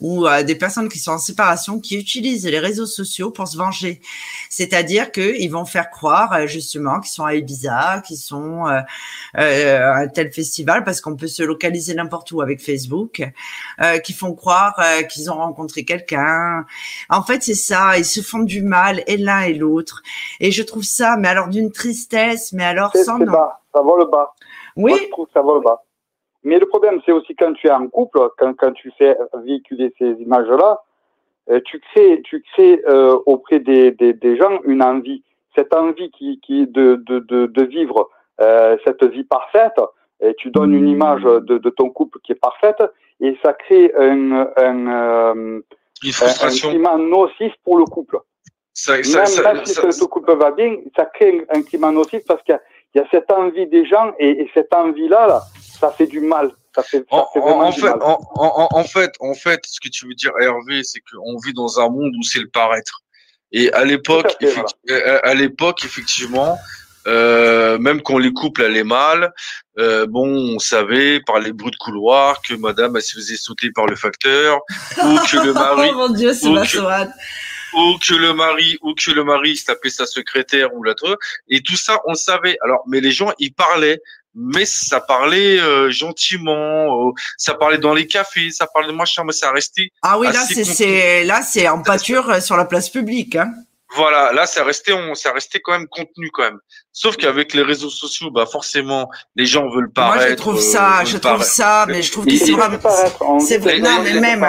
ou euh, des personnes qui sont en séparation, qui utilisent les réseaux sociaux pour se venger. C'est-à-dire qu'ils vont faire croire euh, justement qu'ils sont à Ibiza, qu'ils sont euh, euh, à un tel festival, parce qu'on peut se localiser n'importe où avec Facebook, euh, qui font croire qu'ils ont rencontré quelqu'un. En fait, c'est ça. Ils se font du mal, et l'un et l'autre. Et je trouve ça, mais alors d'une tristesse, mais alors sans nom ça va le bas. Oui. Moi, je trouve que ça va le bas. Mais le problème, c'est aussi quand tu es en couple, quand, quand tu fais véhiculer ces images-là, euh, tu crées, tu crées euh, auprès des, des, des, gens une envie. Cette envie qui, qui de, de, de, de vivre euh, cette vie parfaite, et tu donnes une image de, de, ton couple qui est parfaite, et ça crée un, un, euh, un climat nocif pour le couple. Ça, Même ça, si ça, le couple va bien, ça crée un, un climat nocif parce qu'il y a il y a cette envie des gens et, et cette envie-là, là, ça fait du mal. Ça fait, ça fait en, en, fait, en, en, fait, en fait, ce que tu veux dire, Hervé, c'est qu'on vit dans un monde où c'est le paraître. Et à l'époque, voilà. à l'époque, effectivement, euh, même quand les couples allaient mal, euh, bon, on savait par les bruits de couloir que Madame elle se faisait sauter par le facteur ou que le mari. oh mon Dieu, c'est ma ou que le mari ou que le mari se tapait sa secrétaire ou l'autre et tout ça on savait alors mais les gens ils parlaient mais ça parlait euh, gentiment euh, ça parlait dans les cafés ça parlait de machin mais ça restait ah oui là c'est là c'est en pâture euh, sur la place publique hein. Voilà, là, ça restait, on, ça restait quand même contenu quand même. Sauf qu'avec les réseaux sociaux, bah forcément, les gens veulent paraître. Moi, je trouve ça, euh, je trouve ça, mais je trouve que c'est vraiment, c'est vrai. Non, mais même,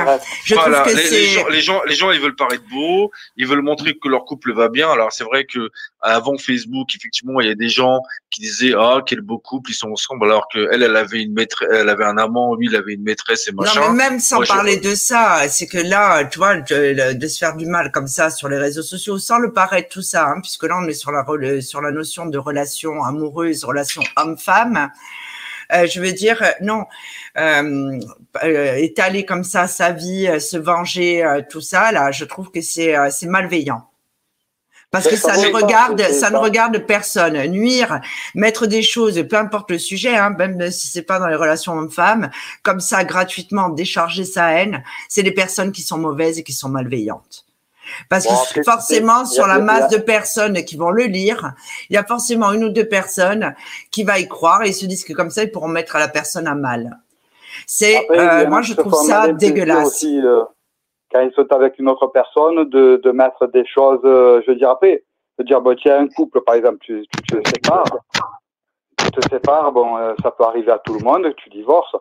je trouve que c'est. Les gens, les gens, ils veulent paraître beaux, ils veulent montrer que leur couple va bien. Alors c'est vrai que avant Facebook, effectivement, il y a des gens qui disaient ah quel beau couple, ils sont ensemble, alors que elle, elle avait une maîtresse, elle avait un amant, lui, il avait une maîtresse et machin. Non, mais même sans parler de ça, c'est que là, tu vois, de, de, se faire du mal comme ça sur les réseaux sociaux sans le paraître tout ça, hein, puisque là on est sur la sur la notion de relation amoureuse, relation homme-femme. Euh, je veux dire, non, euh, euh, étaler comme ça sa vie, euh, se venger, euh, tout ça, là, je trouve que c'est c'est malveillant. Parce que ça, ne regarde, ça ne regarde personne. Nuire, mettre des choses, peu importe le sujet, hein, même si c'est pas dans les relations hommes-femmes, comme ça gratuitement décharger sa haine, c'est les personnes qui sont mauvaises et qui sont malveillantes. Parce que forcément, sur la masse de personnes qui vont le lire, il y a forcément une ou deux personnes qui va y croire et se disent que comme ça, ils pourront mettre la personne à mal. C'est, euh, moi, je trouve ça dégueulasse. Aussi, euh, quand ils sont avec une autre personne, de, de mettre des choses, euh, je veux dire après, de dire, bon, tiens, un couple, par exemple, tu, tu te sépares, tu te sépares, bon, euh, ça peut arriver à tout le monde, tu divorces.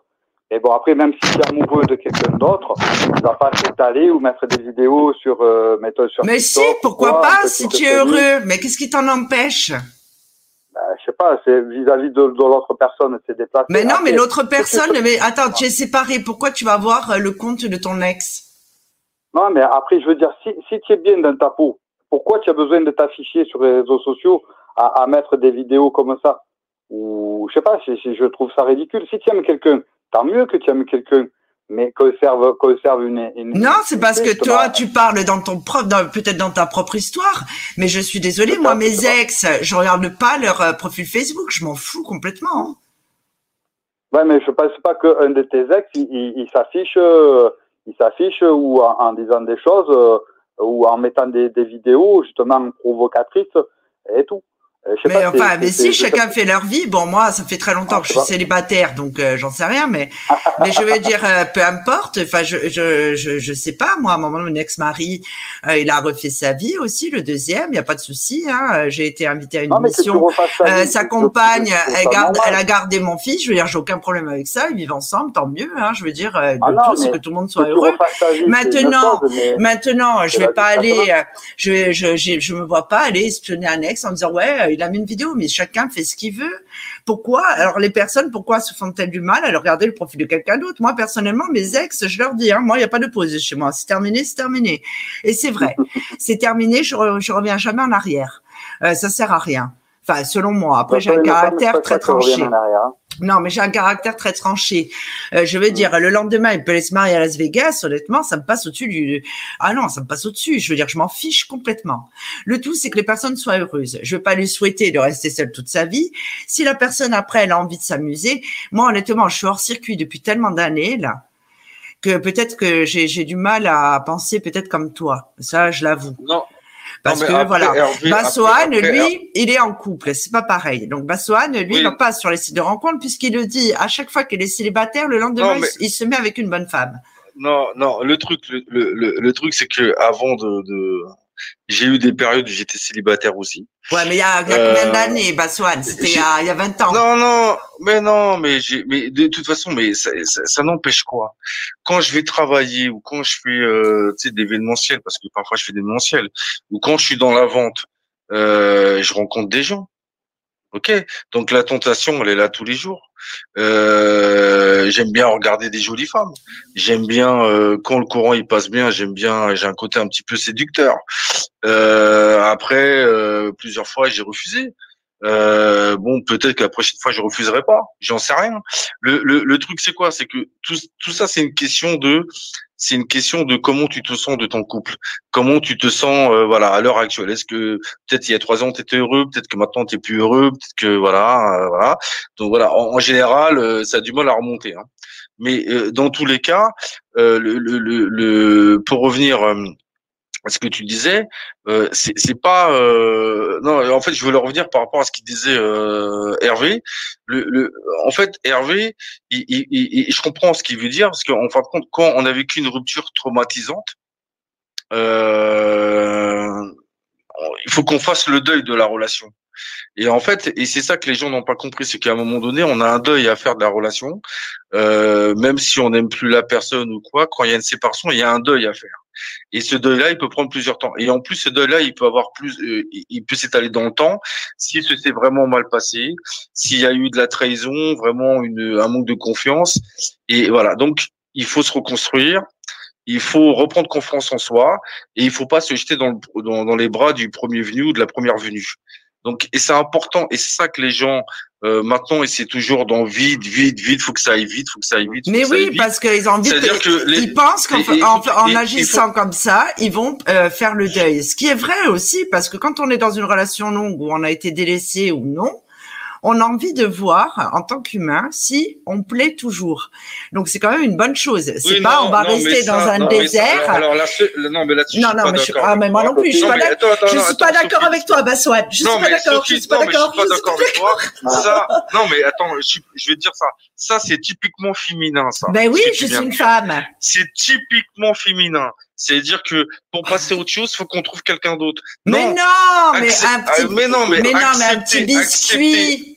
Et bon, après, même si tu es amoureux de quelqu'un d'autre, tu vas pas t'étaler ou mettre des vidéos sur, euh, mettre sur Mais si, pourquoi pas, si tu es heureux. Mais qu'est-ce qui t'en empêche? Ben, je sais pas, c'est vis-à-vis de, de l'autre personne, c'est déplacé. Mais non, mais l'autre personne, mais attends, tu es séparé, pourquoi tu vas voir euh, le compte de ton ex? Non, mais après, je veux dire, si, si tu es bien dans ta peau, pourquoi tu as besoin de t'afficher sur les réseaux sociaux à, à mettre des vidéos comme ça? Ou, je sais pas, si, si je trouve ça ridicule. Si tu aimes quelqu'un, tant mieux que tu aimes quelqu'un. mais conserve, conserve une, une Non, c'est parce que toi, tu parles dans ton propre, peut-être dans ta propre histoire, mais je suis désolée, moi, mes ex, je regarde pas leur euh, profil Facebook, je m'en fous complètement. Hein. Ouais, mais je pense pas qu'un de tes ex, il, il, s'affiche, euh, il s'affiche ou en, disant des choses, euh, ou en mettant des, des vidéos justement provocatrices et tout. Euh, mais enfin, mais si chacun fait leur vie, bon moi ça fait très longtemps ah, que je suis célibataire, donc euh, j'en sais rien, mais mais je veux dire euh, peu importe. Enfin, je, je je je sais pas moi. À un moment, mon ex-mari, il a refait sa vie aussi, le deuxième, il y a pas de souci. Hein, j'ai été invitée à une mission. sa compagne, elle garde, elle a gardé mon fils. Je veux dire, j'ai aucun problème avec ça. Ils vivent ensemble, tant mieux. Hein, je veux dire, de ah tous, que tout le monde soit heureux. Maintenant, maintenant, je vais pas aller, je je je me vois pas aller espionner un ex en disant ouais il a mis une vidéo, mais chacun fait ce qu'il veut. Pourquoi Alors les personnes, pourquoi se font-elles du mal à regarder le profil de quelqu'un d'autre? Moi personnellement, mes ex, je leur dis, hein, moi il n'y a pas de pause chez moi, c'est terminé, c'est terminé. Et c'est vrai, c'est terminé, je, je reviens jamais en arrière. Euh, ça sert à rien. Enfin, selon moi. Après, j'ai un caractère très tranché. Non, mais j'ai un caractère très tranché. Euh, je veux dire, le lendemain, il peut aller se marier à Las Vegas. Honnêtement, ça me passe au-dessus du. Ah non, ça me passe au-dessus. Je veux dire, je m'en fiche complètement. Le tout, c'est que les personnes soient heureuses. Je veux pas lui souhaiter de rester seule toute sa vie. Si la personne après, elle a envie de s'amuser, moi, honnêtement, je suis hors circuit depuis tellement d'années là que peut-être que j'ai du mal à penser peut-être comme toi. Ça, je l'avoue. Non, parce que voilà, Bassoane, lui, il est en couple, c'est pas pareil. Donc Bassoane, lui, il va pas sur les sites de rencontres puisqu'il le dit à chaque fois qu'il est célibataire, le lendemain, il, se met avec une bonne femme. Non, non, le truc, le, le, le truc, c'est que avant de, de, j'ai eu des périodes où j'étais célibataire aussi. Ouais, mais il y a, combien euh, d'années, Baswan? C'était il, y a 20 ans. Non, non, mais non, mais j'ai, mais de toute façon, mais ça, ça, n'empêche quoi? Quand je vais travailler ou quand je fais, euh, tu sais, d'événementiel, parce que parfois je fais d'événementiel, ou quand je suis dans la vente, euh, je rencontre des gens. Ok, donc la tentation, elle est là tous les jours. Euh, j'aime bien regarder des jolies femmes. J'aime bien euh, quand le courant il passe bien. J'aime bien. J'ai un côté un petit peu séducteur. Euh, après, plusieurs fois, j'ai refusé. bon, peut-être que la prochaine fois, je refuserai pas. J'en sais rien. Le, le, le truc, c'est quoi? C'est que tout, tout ça, c'est une question de c'est une question de comment tu te sens de ton couple, comment tu te sens euh, voilà à l'heure actuelle? Est-ce que peut-être il y a trois ans tu étais heureux, peut-être que maintenant tu plus heureux, peut-être que voilà, euh, voilà. Donc voilà, en, général, euh, ça a du mal à remonter. Hein. Mais dans tous les cas, le, le, le, pour revenir ce que tu disais, euh, c'est pas euh, non. En fait, je veux revenir par rapport à ce qu'il disait euh, Hervé. Le, le, en fait, Hervé, il, il, il, je comprends ce qu'il veut dire parce qu'en fin de compte, quand on a vécu une rupture traumatisante, euh, il faut qu'on fasse le deuil de la relation. Et en fait, et c'est ça que les gens n'ont pas compris, c'est qu'à un moment donné, on a un deuil à faire de la relation, euh, même si on n'aime plus la personne ou quoi. Quand il y a une séparation, il y a un deuil à faire. Et ce deuil-là, il peut prendre plusieurs temps. Et en plus, ce deuil-là, il peut avoir plus, euh, il peut s'étaler dans le temps. Si ce s'est vraiment mal passé, s'il y a eu de la trahison, vraiment une, un manque de confiance. Et voilà. Donc, il faut se reconstruire. Il faut reprendre confiance en soi et il faut pas se jeter dans, dans, dans les bras du premier venu ou de la première venue. Donc, et c'est important, et c'est ça que les gens euh, maintenant, et c'est toujours dans vite, vite, vite, faut que ça aille vite, faut que ça aille vite. Mais oui, parce qu'ils ont envie. Que ils pensent qu'en en, agissant comme ça, ils vont euh, faire le deuil. Ce qui est vrai aussi, parce que quand on est dans une relation longue où on a été délaissé ou non, on a envie de voir en tant qu'humain si on plaît toujours. Donc c'est quand même une bonne chose. C'est pas on va rester dans un désert. alors, là, non mais là-dessus, non, non, mais, je, ah, mais moi non plus, je suis pas d'accord. Je suis pas d'accord avec toi, Bassoine. Je suis pas d'accord. Je suis pas d'accord. Je suis pas d'accord avec toi. Ça, non mais attends, je vais te dire ça. Ça c'est typiquement féminin, ça. Ben oui, je suis une femme. C'est typiquement féminin. C'est-à-dire que pour passer à autre chose, faut qu'on trouve quelqu'un d'autre. Mais non, mais un petit, ah, mais non, mais, mais, non, mais un petit biscuit.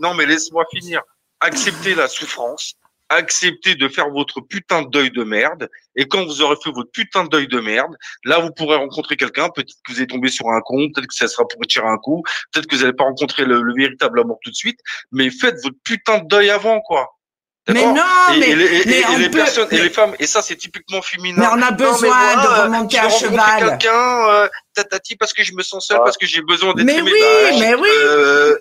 Non, mais laisse-moi finir. Accepter la souffrance, accepter de faire votre putain de deuil de merde. Et quand vous aurez fait votre putain de deuil de merde, là, vous pourrez rencontrer quelqu'un. Peut-être que vous êtes tombé sur un con, peut-être que ça sera pour tirer un coup, peut-être que vous n'allez pas rencontrer le, le véritable amour tout de suite. Mais faites votre putain de deuil avant, quoi. Mais non, mais, et, les, personnes et les femmes et ça c'est typiquement féminin. Mais on a besoin de remonter à cheval. Quelqu'un, euh, tatati, parce que je me sens seul, parce que j'ai besoin d'être Mais oui, Bah, mais oui. euh,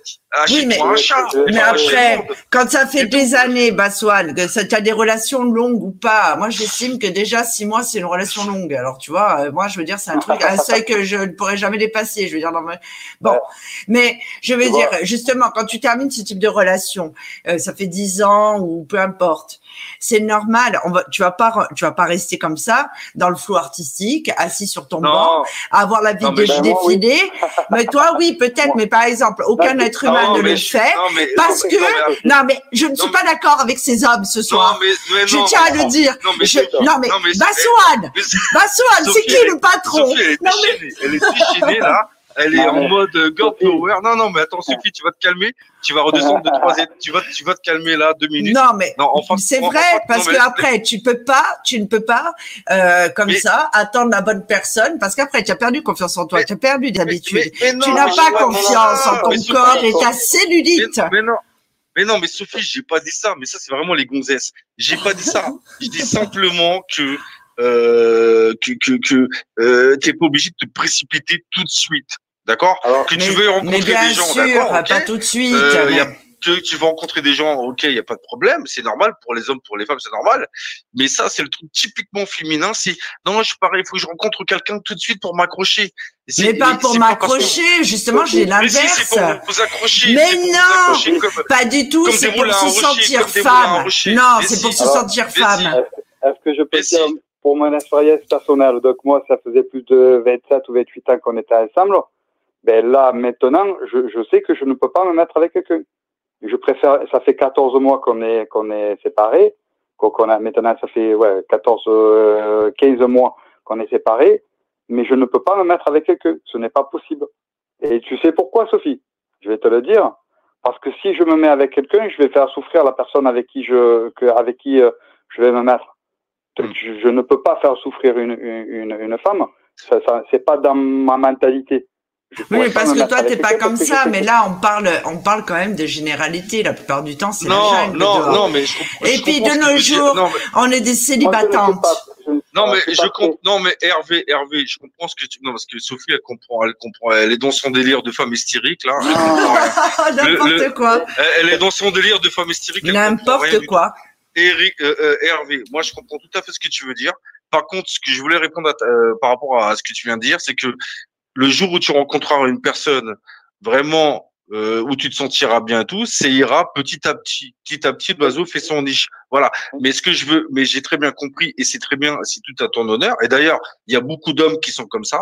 Oui, mais- un chat. Mais Mais après, quand ça fait des années, Baswan, que tu as des relations longues ou pas, moi j'estime que déjà six mois c'est une relation longue. Alors tu vois, euh, moi je veux dire c'est un truc, un seuil que je ne pourrais jamais dépasser. Je veux dire, non, mais- bon, Ouais. mais je veux Tu dire vois. justement quand tu termines ce type de relation, euh, ça fait dix ans ou peu importe, c'est normal. On va, tu vas pas, tu vas pas rester comme ça dans le flou artistique, assis sur ton banc, Non, avoir la vie Non, de ben, oui. défiler. mais toi, oui, peut-être, mais par exemple, aucun être humain non, ne le fait. mais- Parce que, non, mais je ne suis pas d'accord avec ces hommes ce soir. Non, mais, mais je tiens à le dire. Non, mais Je- mais, c'est qui le patron? Non, mais-. Elle est là. Elle est Non, en mais- mode euh, girl power. Non, non, mais attends, Sophie, tu vas te calmer. Tu vas redescendre de trois étages. Tu vas, tu vas te calmer là, deux minutes. Non, mais Non, enfin, c'est vrai enfin, parce non, que après tu peux pas, tu ne peux pas euh, comme Mais- ça attendre la bonne personne parce qu'après tu as perdu confiance en toi, Mais- tu as perdu d'habitude. Tu n'as pas confiance en ton corps et ta cellulite. mais non. Mais non, mais Sophie, j'ai pas dit ça. Mais ça, c'est vraiment les gonzesses. J'ai pas dit ça. Je dis simplement que euh, que que, que euh, t'es pas obligé de te précipiter tout de suite. D'accord Alors, Que tu Mais, veux mais rencontrer bien des gens, sûr, d'accord ok pas tout de suite. Euh, y a- que tu vas rencontrer des gens, ok, il y a pas de problème, c'est normal pour les hommes, pour les femmes, c'est normal. Mais ça, c'est le truc typiquement féminin. C'est non, je suis pareil, il faut que je rencontre quelqu'un tout de suite pour m'accrocher. Mais pas pour m'accrocher, justement, j'ai Mais si, l'inverse. c'est pour vous accrocher. Mais vous non accrocher comme- Pas du tout, c'est pour se sentir femme. Non, c'est si. pour se sentir femme. si. Est-ce que je peux dire pour mon expérience personnelle Donc moi, ça faisait plus de 27 ou 28 ans qu'on était ensemble. Ben là, maintenant, je, je sais que je ne peux pas me mettre avec quelqu'un. Je préfère. Ça fait 14 mois qu'on est qu'on est séparés. Qu'on a maintenant, ça fait ouais 14, euh, 15 mois qu'on est séparés. Mais je ne peux pas me mettre avec quelqu'un. Ce n'est pas possible. Et tu sais pourquoi, Sophie? Je vais te le dire. Parce que si je me mets avec quelqu'un, je vais faire souffrir la personne avec qui je que, avec qui euh, je vais me mettre. Mm. Je, je ne peux pas faire souffrir une, une, une, une femme. Ça, ça, c'est pas dans ma mentalité. Oui, parce que toi, t'es pas comme ça, mais là, on parle, on parle quand même de généralité. La plupart du temps, c'est la Non, jungle non, dehors. non, mais je comprends. Et je puis, de nos jours, Non, mais- On est des célibatantes. Non mais je comprends. Non mais Hervé, Hervé, je comprends ce que tu. Non parce que Sophie, elle comprend, elle comprend. Elle est dans son délire de femme hystérique là. N'importe quoi. Elle- elle est dans son délire de femme hystérique. N'importe quoi. Eric, euh, euh, Hervé, moi je comprends tout à fait ce que tu veux dire. Par contre, ce que je voulais répondre à ta- euh, par rapport à ce que tu viens de dire, c'est que le jour où tu rencontreras une personne vraiment euh, où tu te sentiras bien tout, c'est ira petit à petit, petit à petit, l'oiseau fait son niche. Voilà. Mais ce que je veux, mais j'ai très bien compris et c'est très bien, c'est tout à ton honneur. Et d'ailleurs, il y a beaucoup d'hommes qui sont comme ça.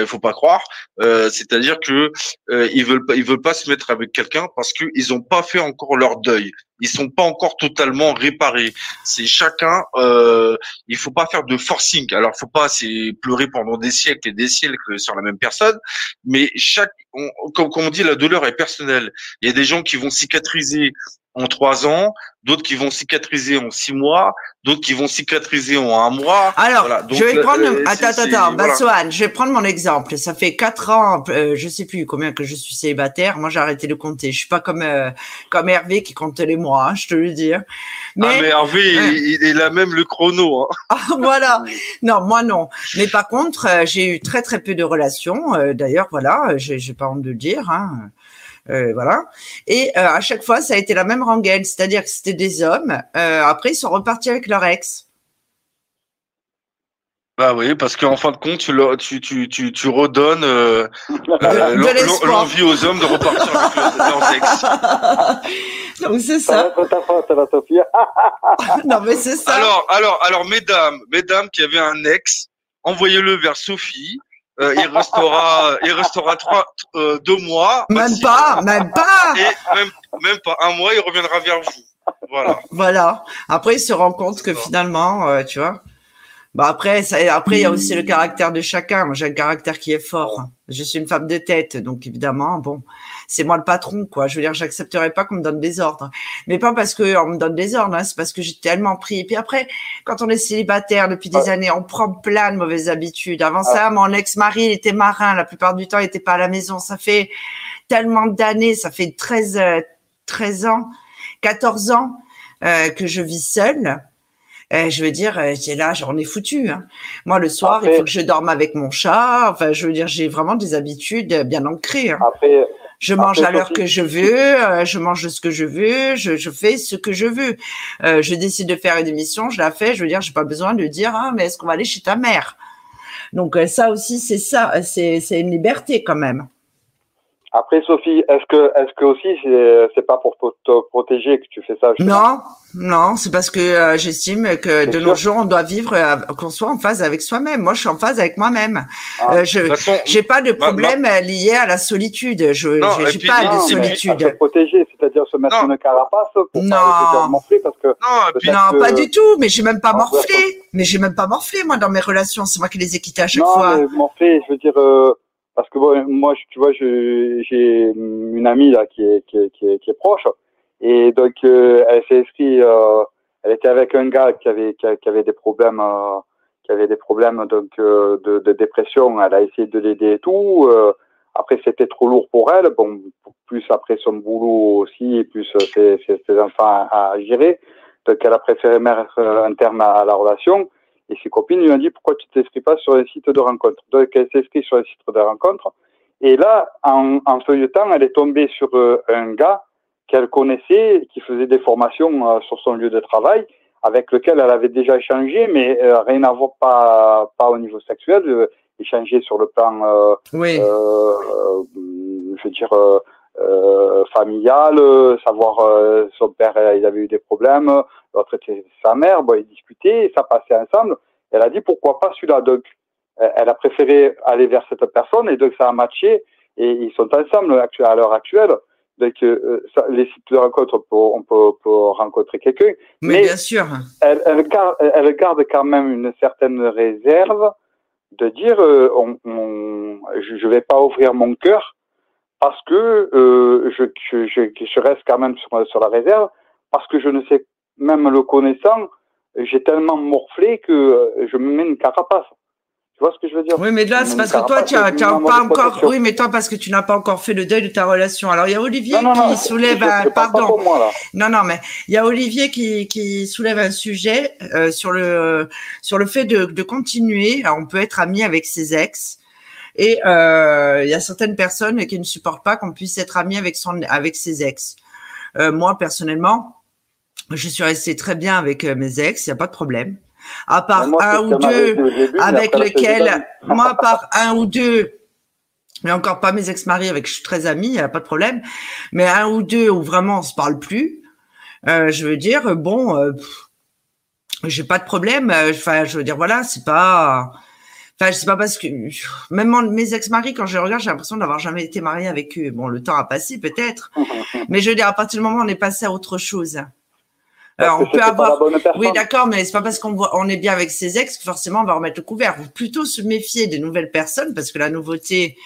Il faut pas croire. Euh, C'est-à-dire que euh, ils veulent pas, ils veulent pas se mettre avec quelqu'un parce que ils ont pas fait encore leur deuil. Ils sont pas encore totalement réparés. C'est chacun. Euh, il faut pas faire de forcing. Alors, faut pas c'est pleurer pendant des siècles et des siècles sur la même personne. Mais chaque, on- comme, comme on dit, la douleur est personnelle. Il y a des gens qui vont cicatriser en trois ans, d'autres qui vont cicatriser en six mois, d'autres qui vont cicatriser en un mois. Alors, Voilà, donc, je vais euh, prendre. euh, attends, attends, voilà. Je vais prendre mon exemple. Ça fait quatre ans, euh, je sais plus combien que je suis célibataire. Moi, j'ai arrêté de compter. Je suis pas comme euh, comme Hervé qui compte les mois, hein, je te le dis. Mais, ah mais Hervé, il, il a même le chrono. Hein. voilà. Non, moi non. Mais par contre, euh, j'ai eu très très peu de relations. D'ailleurs, voilà, j'ai j'ai pas honte de le dire. Hein. Euh, voilà. Et euh, à chaque fois, ça a été la même rengaine, c'est-à-dire que c'était des hommes. Euh, après, ils sont repartis avec leur ex. Bah oui, parce qu'en fin de compte, tu, leur- tu, tu, tu, tu redonnes euh, euh, De l'en- l'espoir. l'envie aux hommes de repartir avec leurs ex. Donc c'est Ça va ça. être ta faute, la Sophie. Non, mais c'est ça. Alors, alors, alors, mesdames, mesdames qui avaient un ex, envoyez-le vers Sophie. Euh, il restera, il restera trois, euh, deux mois. même pas, même pas. Et même, même pas un mois, il reviendra vers vous. Voilà. Voilà. Après, il se rend compte que finalement, euh, tu vois. Bah après, ça, après, il y a aussi le caractère de chacun. Moi, j'ai un caractère qui est fort. Je suis une femme de tête, donc évidemment, bon, c'est moi le patron, quoi. Je veux dire, j'accepterai pas qu'on me donne des ordres, mais pas parce que on me donne des ordres, hein, c'est parce que j'ai tellement pris. Et puis après, quand on est célibataire depuis des années, on prend plein de mauvaises habitudes. Avant ça, mon ex-mari, il était marin. La plupart du temps, il était pas à la maison. Ça fait tellement d'années, ça fait 13, euh, 13 ans, 14 ans euh, que je vis seule. Eh, je veux dire, c'est là, j'en ai foutu. Hein. Moi, le soir, il faut que je dorme avec mon chat. Enfin, je veux dire, j'ai vraiment des habitudes bien ancrées. Hein. Après, je mange à l'heure que je veux, je mange ce que je veux, je, je fais ce que je veux. Euh, je décide de faire une émission, je la fais. Je veux dire, j'ai pas besoin de dire, ah, mais est-ce qu'on va aller chez ta mère? Donc ça aussi, c'est ça, c'est une liberté quand même. Après, Sophie, est-ce que, est-ce que aussi c'est pas pour te protéger que tu fais ça Non, non, c'est parce que euh, j'estime que de nos jours on doit vivre, euh, qu'on soit en phase avec soi-même. Moi, je suis en phase avec moi-même. Ah. Euh, je, j'ai pas de problème lié à la solitude. Je, j'ai pas de solitude. Se protéger, c'est-à-dire se mettre une carapace pour non. pas morfler parce que. Non, non pas du tout. Mais j'ai même pas morflé. Mais j'ai même pas morflé moi dans mes relations. C'est moi qui les ai quittés à chaque fois. Non, morflé, je veux dire. Euh parce que bon, moi, tu vois, j'ai une amie là qui est, qui est, qui est, qui est proche, et donc euh, elle s'est inscrite, euh, elle était avec un gars qui avait, qui, avait des problèmes, euh, qui avait des problèmes donc euh, de, de, dépression. Elle a essayé de l'aider et tout. après, c'était trop lourd pour elle. Bon, plus après son boulot aussi, et plus ses, ses, enfants à, à, gérer. Donc, elle a préféré mettre un terme à la relation. Et ses copines lui ont dit pourquoi tu t'inscris pas sur les sites de rencontres? Donc elle s'inscrit sur les sites de rencontres. Et là, en, en feuilletant, elle est tombée sur euh, un gars qu'elle connaissait, qui faisait des formations euh, sur son lieu de travail, avec lequel elle avait déjà échangé, mais euh, rien à voir, pas, pas au niveau sexuel, échangé sur le plan, oui. je veux dire, familial, savoir son père, il avait eu des problèmes, l'autre était sa mère, bon, ils discutaient, ça passait ensemble. Elle a dit pourquoi pas celui-là? Donc, elle a préféré aller vers cette personne et donc ça a matché et ils sont ensemble à l'heure actuelle. Donc, euh, ça, les sites de rencontre, on peut, on peut, rencontrer quelqu'un. Mais, bien sûr. Elle, elle, garde, elle, garde, quand même une certaine réserve de dire euh, on, on, je ne vais pas ouvrir mon cœur parce que euh, je, je, je, reste quand même sur, sur la réserve parce que je ne sais même le connaissant, j'ai tellement morflé que euh, je me mets une carapace. Tu vois ce que je veux dire? Oui, mais là, c'est parce que toi, tu n'as pas encore. Oui, mais toi, parce que tu n'as pas encore fait le deuil de ta relation. Alors, il y a Olivier qui soulève un. Pardon. non, non, mais il y a Olivier qui, qui soulève un sujet euh, sur le sur le fait de, de continuer. Alors, on peut être ami avec ses ex. Et euh, il y a certaines personnes qui ne supportent pas qu'on puisse être ami avec son avec ses ex. Euh, moi, personnellement, je suis restée très bien avec euh, mes ex, il n'y a pas de problème. À part un ou deux avec lesquels, moi, à part un ou deux, mais encore pas mes ex-maris avec je suis très amie, il n'y a pas de problème. Mais un ou deux où vraiment on se parle plus, euh, je veux dire, bon, euh, j'ai pas de problème. Euh, enfin, je veux dire, voilà, c'est pas. Enfin, sais pas parce que même mes ex-maris, quand je les regarde, j'ai l'impression d'avoir jamais été mariée avec eux. Bon, le temps a passé peut-être, mais je veux dire, à partir du moment où on est passé à autre chose. Alors, on peut avoir. Oui, d'accord, mais c'est pas parce qu'on on est bien avec ses ex que forcément on va remettre le couvert. Faut plutôt se méfier des nouvelles personnes parce que la nouveauté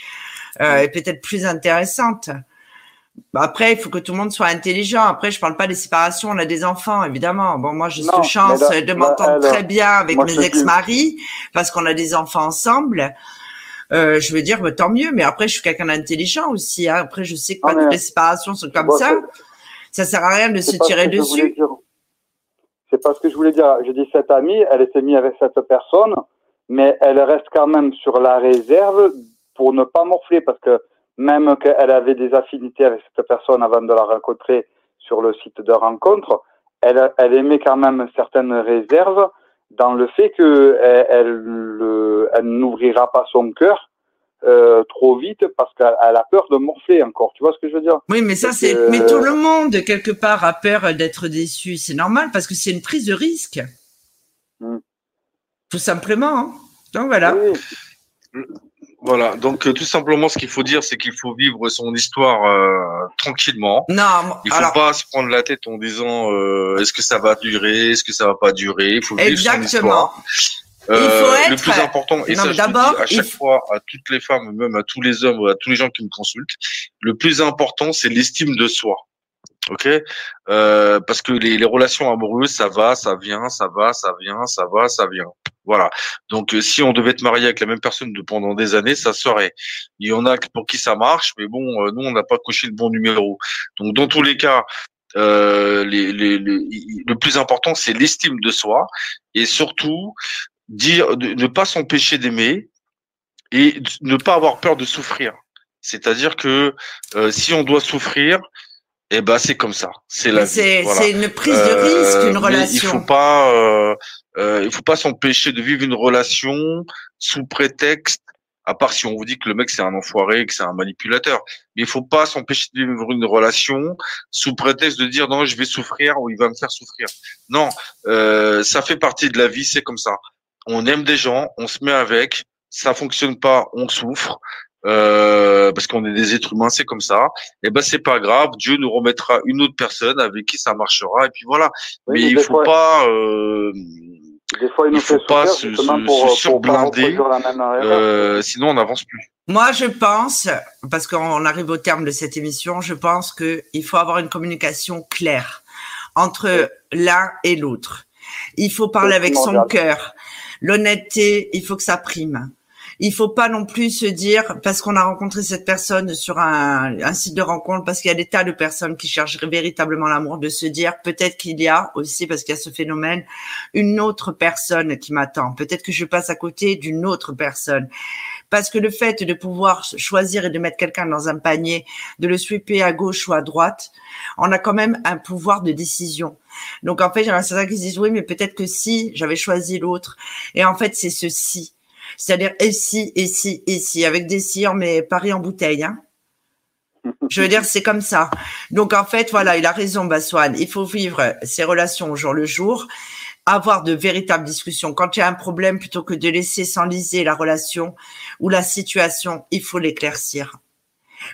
euh, est peut-être plus intéressante. Bah, après, il faut que tout le monde soit intelligent. Après, je parle pas des séparations. On a des enfants, évidemment. Bon, moi, j'ai cette chance de m'entendre très bien avec mes ex-maris parce qu'on a des enfants ensemble. Euh, je veux dire, bah, tant mieux. Mais après, je suis quelqu'un d'intelligent aussi. Hein. Après, je sais que pas toutes les séparations sont comme ça. Ça sert à rien de se tirer dessus. C'est pas ce que je voulais dire. Je dis cette amie, elle s'est mise avec cette personne, mais elle reste quand même sur la réserve pour ne pas morfler parce que même qu'elle avait des affinités avec cette personne avant de la rencontrer sur le site de rencontre, elle, elle émet quand même certaines réserves dans le fait qu'elle elle, elle n'ouvrira pas son cœur euh, trop vite parce qu'elle a peur de morfler encore. Tu vois ce que je veux dire? Oui, mais ça, c'est. Mais tout le monde, quelque part, a peur d'être déçu. C'est normal parce que c'est une prise de risque. Hmm. Tout simplement. Hein. Donc voilà. Voilà, donc euh, tout simplement, ce qu'il faut dire, c'est qu'il faut vivre son histoire euh, tranquillement. Non, il faut pas se prendre la tête en disant est-ce que ça va durer, est-ce que ça va pas durer? Il faut vivre son histoire. Euh, le plus important, et ça je dis à chaque fois à toutes les femmes, même à tous les hommes, à tous les gens qui me consultent, le plus important, c'est l'estime de soi. Ok, euh, parce que les, les, relations amoureuses, ça va, ça vient, ça va, ça vient, ça va, ça vient. Voilà. Donc, euh, si on devait être marié avec la même personne pendant des années, ça serait. Il y en a pour qui ça marche, mais bon, nous, on n'a pas coché le bon numéro. Donc, dans tous les cas, euh, les, les, le plus important, c'est l'estime de soi et surtout dire ne pas s'empêcher d'aimer et ne pas avoir peur de souffrir. C'est-à-dire que euh, si on doit souffrir, eh ben c'est comme ça, c'est la C'est une prise de risque, une relation. Il faut pas, euh, euh, il faut pas s'empêcher de vivre une relation sous prétexte à part si on vous dit que le mec c'est un enfoiré, que c'est un manipulateur. Mais il faut pas s'empêcher de vivre une relation sous prétexte de dire non, je vais souffrir ou il va me faire souffrir. Non, euh, ça fait partie de la vie, c'est comme ça. On aime des gens, on se met avec, ça fonctionne pas, on souffre. Euh, parce qu'on est des êtres humains, c'est comme ça. Et eh ben c'est pas grave, Dieu nous remettra une autre personne avec qui ça marchera et puis voilà. mais il faut pas euh, des fois, il faut pas se, surblinder, euh, sinon on n'avance plus. Moi, je pense, parce qu'on arrive au terme de cette émission, je pense qu'il faut avoir une communication claire entre l'un et l'autre. Il faut parler avec son cœur. L'honnêteté, il faut que ça prime. Il faut pas non plus se dire parce qu'on a rencontré cette personne sur un, un site de rencontre, parce qu'il y a des tas de personnes qui cherchent véritablement l'amour, de se dire peut-être qu'il y a aussi parce qu'il y a ce phénomène une autre personne qui m'attend. Peut-être que je passe à côté d'une autre personne. Parce que le fait de pouvoir choisir et de mettre quelqu'un dans un panier, de le sweeper à gauche ou à droite, on a quand même un pouvoir de décision. Donc en fait, il y en a certains qui se disent oui, mais peut-être que si j'avais choisi l'autre. Et en fait, c'est ceci. C'est-à-dire et si, et si, et si, avec des si, on met Paris en bouteille. Hein. Je veux dire, c'est comme ça. Donc en fait, voilà, il a raison, Baswan. Il faut vivre ses relations au jour le jour, avoir de véritables discussions. Quand il y a un problème, plutôt que de laisser s'enliser la relation ou la situation, il faut l'éclaircir.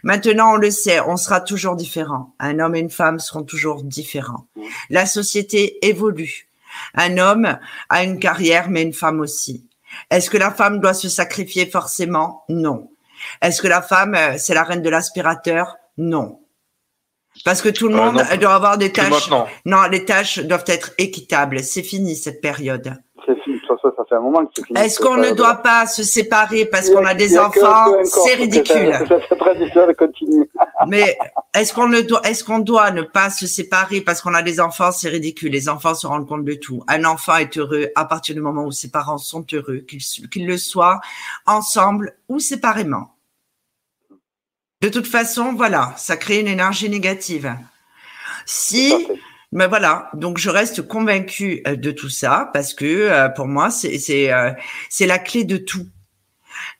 Maintenant, on le sait, on sera toujours différent. Un homme et une femme seront toujours différents. La société évolue. Un homme a une carrière, mais une femme aussi. Est-ce que la femme doit se sacrifier forcément? Non. Est-ce que la femme, euh, c'est la reine de l'aspirateur? Non. Parce que tout le euh, monde doit avoir des tâches. Non, les tâches doivent être équitables. C'est fini cette période. C'est fini. Ça, ça, fait un moment que c'est fini. Est-ce qu'on ne doit pas se séparer parce qu'on a des enfants? C'est ridicule. Mais est-ce qu'on ne doit, est-ce qu'on doit ne pas se séparer parce qu'on a des enfants? C'est ridicule. Les enfants se rendent compte de tout. Un enfant est heureux à partir du moment où ses parents sont heureux, qu'ils le soient ensemble ou séparément. De toute façon, voilà, ça crée une énergie négative. Si, mais voilà, donc je reste convaincue euh, de tout ça parce que euh, pour moi, c'est c'est euh, c'est la clé de tout.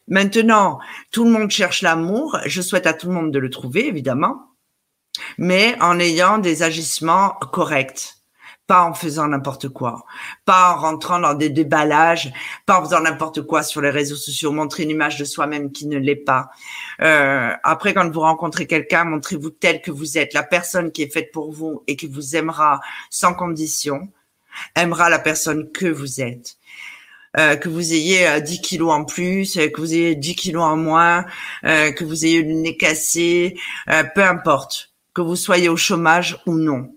Maintenant, tout le monde cherche l'amour. Je souhaite à tout le monde de le trouver, évidemment, mais en ayant des agissements corrects. Pas en faisant n'importe quoi, pas en rentrant dans des déballages, pas en faisant n'importe quoi sur les réseaux sociaux, montrer une image de soi-même qui ne l'est pas. Euh, après, quand vous rencontrez quelqu'un, montrez-vous tel que vous êtes, la personne qui est faite pour vous et qui vous aimera sans condition, aimera la personne que vous êtes. Euh, que vous ayez 10 euh, kilos en plus, euh, que vous ayez 10 kilos en moins, que vous ayez le nez cassé, peu importe, que vous soyez au chômage ou non.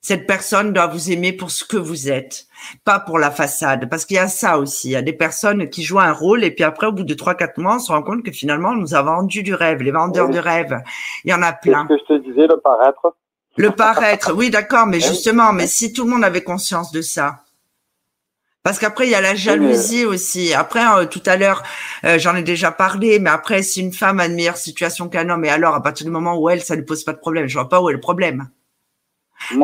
Cette personne doit vous aimer pour ce que vous êtes, pas pour la façade. Parce qu'il y a ça aussi. Il y a des personnes qui jouent un rôle et puis après, au bout de 3-4 mois, on se rend compte que finalement, on nous a vendu du rêve, les vendeurs de rêve. Il y en a plein. Ce que je te disais, le paraître. Le paraître, oui, d'accord, mais justement, mais si tout le monde avait conscience de ça, parce qu'après, il y a la jalousie aussi. Après, euh, tout à l'heure, euh, j'en ai déjà parlé, mais après, si une femme a une meilleure situation qu'un homme, et alors, à partir du moment où elle, ça ne pose pas de problème, je vois pas où est le problème.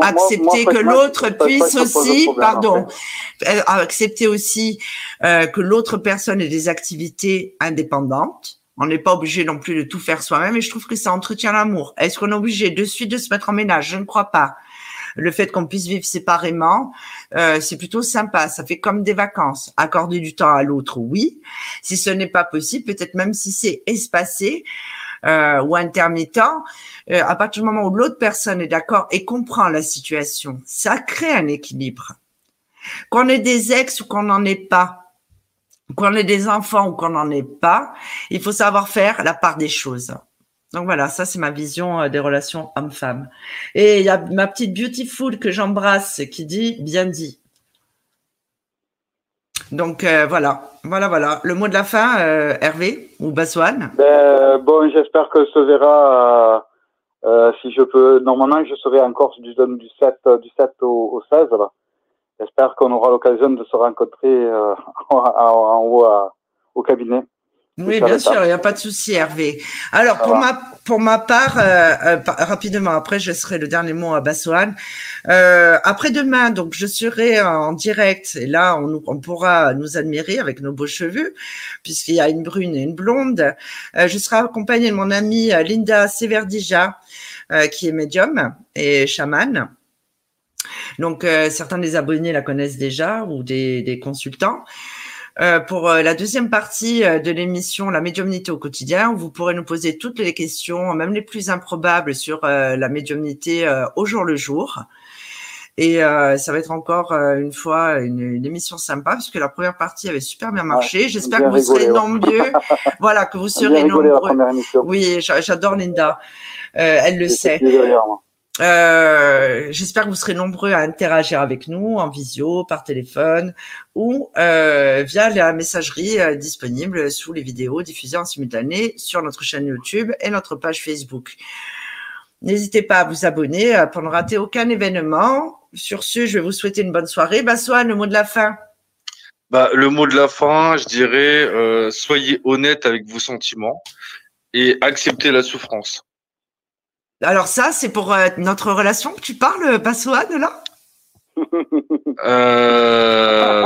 accepter que l'autre puisse aussi, pardon, euh, accepter aussi que l'autre personne ait des activités indépendantes. On n'est pas obligé non plus de tout faire soi-même, et je trouve que ça entretient l'amour. Est-ce qu'on est obligé de suite de se mettre en ménage? Je ne crois pas le fait qu'on puisse vivre séparément, euh, c'est plutôt sympa. Ça fait comme des vacances. Accorder du temps à l'autre, oui. Si ce n'est pas possible, peut-être même si c'est espacé euh, ou intermittent, euh, à partir du moment où l'autre personne est d'accord et comprend la situation, ça crée un équilibre. Qu'on ait des ex ou qu'on n'en ait pas, qu'on ait des enfants ou qu'on n'en ait pas, il faut savoir faire la part des choses. Donc voilà, ça c'est ma vision euh, des relations homme-femme. Et il y a ma petite beautiful que j'embrasse qui dit bien dit. Donc euh, voilà, voilà, voilà. Le mot de la fin, euh, Hervé ou Baswan? Ben, Bon, j'espère que se verra si je peux, normalement, je serai en Corse du, du 7, du 7 au, 16. J'espère qu'on aura l'occasion de se rencontrer en, haut au cabinet. Oui, bien sûr, il n'y a pas de souci, Hervé. Alors, pour ma, pour ma part, euh, euh, rapidement, après, je serai le dernier mot à Bassoane. Euh, après-demain, donc, je serai en direct et là, on, on, pourra nous admirer avec nos beaux cheveux, puisqu'il y a une brune et une blonde. je serai accompagnée de mon amie Linda Severdija, qui est médium et chamane. Donc, certains des abonnés la connaissent déjà ou des, des consultants. Euh, pour euh, la deuxième partie euh, de l'émission La médiumnité au quotidien, vous pourrez nous poser toutes les questions, même les plus improbables, sur la médiumnité au jour le jour. Et ça va être encore une fois une, émission sympa puisque la première partie avait super bien marché. J'espère que vous serez nombreux. voilà, que vous serez nombreux. Oui, j'adore Linda. elle le sait. Euh, j'espère que vous serez nombreux à interagir avec nous en visio, par téléphone ou euh, via la messagerie euh, disponible sous les vidéos diffusées en simultané sur notre chaîne YouTube et notre page Facebook. N'hésitez pas à vous abonner pour ne rater aucun événement. Sur ce, je vais vous souhaiter une bonne soirée. Bassoine, le mot de la fin. Bah, le mot de la fin, je dirais, soyez honnête avec vos sentiments et acceptez la souffrance. Alors ça, c'est pour euh, notre relation que tu parles, Bassoane, là? Euh,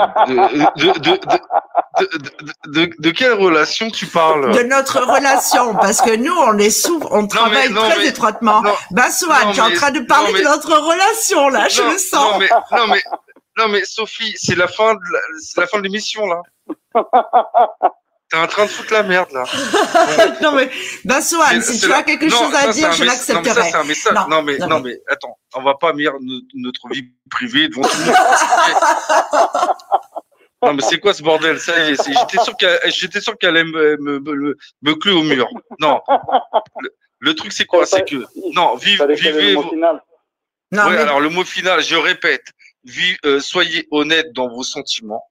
de, quelle relation tu parles? De notre relation, parce que nous, on est sous, on travaille très étroitement. Bassoane, tu es en train de parler de notre relation, là, je le sens. Non mais, non mais, non mais Sophie, c'est la fin de la fin de l'émission, là. T'es en train de foutre la merde là. non mais Bassoane, si tu as quelque chose à dire, je l'accepterai. Non, mais ça, non, mais non, mais attends, on va pas mettre notre vie privée devant tout le monde. non mais c'est quoi ce bordel? Ça j'étais sûr qu'elle, j'étais sûr qu'elle allait me, me, me, me clouer au mur. Non. Le, truc c'est quoi? C'est que non, vive, vivez. Le final. Non, ouais, alors le mot final, je répète, vive, euh, soyez honnête dans vos sentiments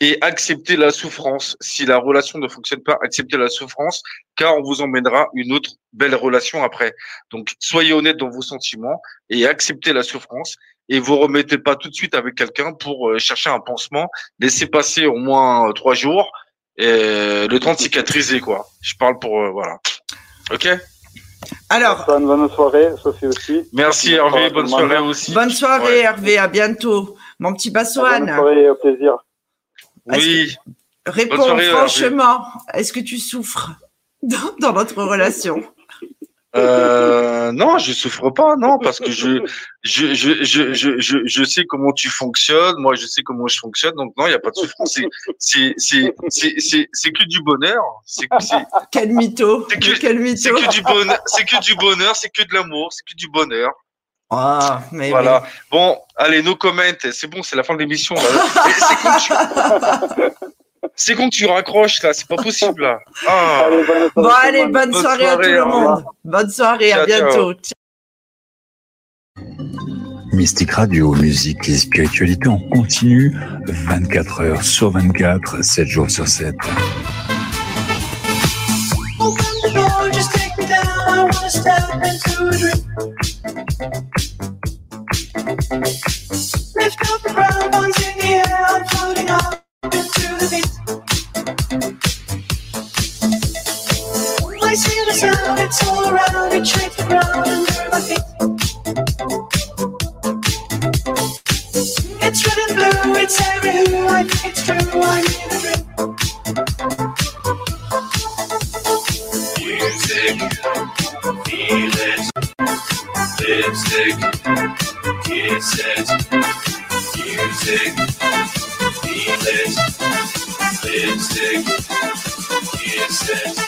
et accepter la souffrance. Si la relation ne fonctionne pas, acceptez la souffrance, car on vous emmènera une autre belle relation après. Donc, soyez honnête dans vos sentiments et acceptez la souffrance. Et vous remettez pas tout de suite avec quelqu'un pour euh, chercher un pansement. Laissez passer au moins euh, trois jours et euh, le temps de cicatriser, quoi. Je parle pour voilà. Ok? Alors. Bonne, soirée, Sophie aussi. Merci Hervé, bonne soirée aussi. Bonne soirée Hervé, à bientôt. Mon petit Bassoane. Bonne soirée, au plaisir. Oui. Réponds franchement, est-ce que tu souffres dans, notre relation? Euh, non, je souffre pas, non, parce que je, je, je, je, je, je, sais comment tu fonctionnes, moi je sais comment je fonctionne, donc non, il n'y a pas de souffrance. C'est, c'est, c'est, c'est, que du bonheur. C'est, quel mytho. C'est que, quel mytho. C'est que du bonheur, c'est que du bonheur, c'est que de l'amour, c'est que du bonheur. Ah, mais voilà. Bon, allez, nos comments. C'est bon, c'est la fin de l'émission. C'est quand tu raccroches là, c'est pas possible là. Ah. bon, allez, bonne, soirée, à tout le monde. Bonne soirée, à bientôt. Mystique Radio, musique et spiritualité en continu, 24 heures sur 24, 7 jours sur 7. Lift up the brown ones in the air, I'm floating up into the beat. I see the sound, it's all around, the ground under my feet. It's red and blue, it's everywhere, I think it's true, I need a. Music, feel it, lipstick kisses, music, feel it, lipstick, kisses.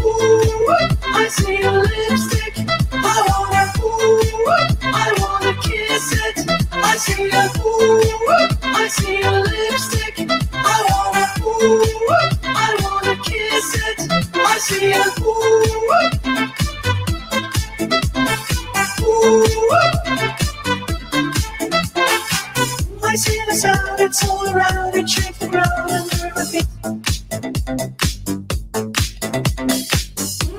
Ooh, I see your lipstick. I wanna, ooh, I wanna kiss it. I see your, ooh, I see your lipstick. I wanna, ooh, I wanna kiss it. I see your, ooh. I see the sound, it's all around, it shakes the ground under my feet.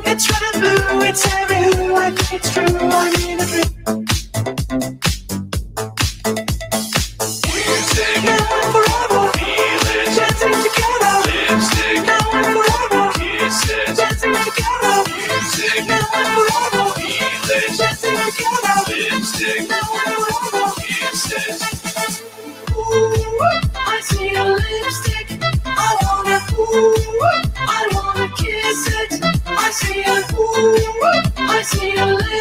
It's red and blue, it's I see your lips.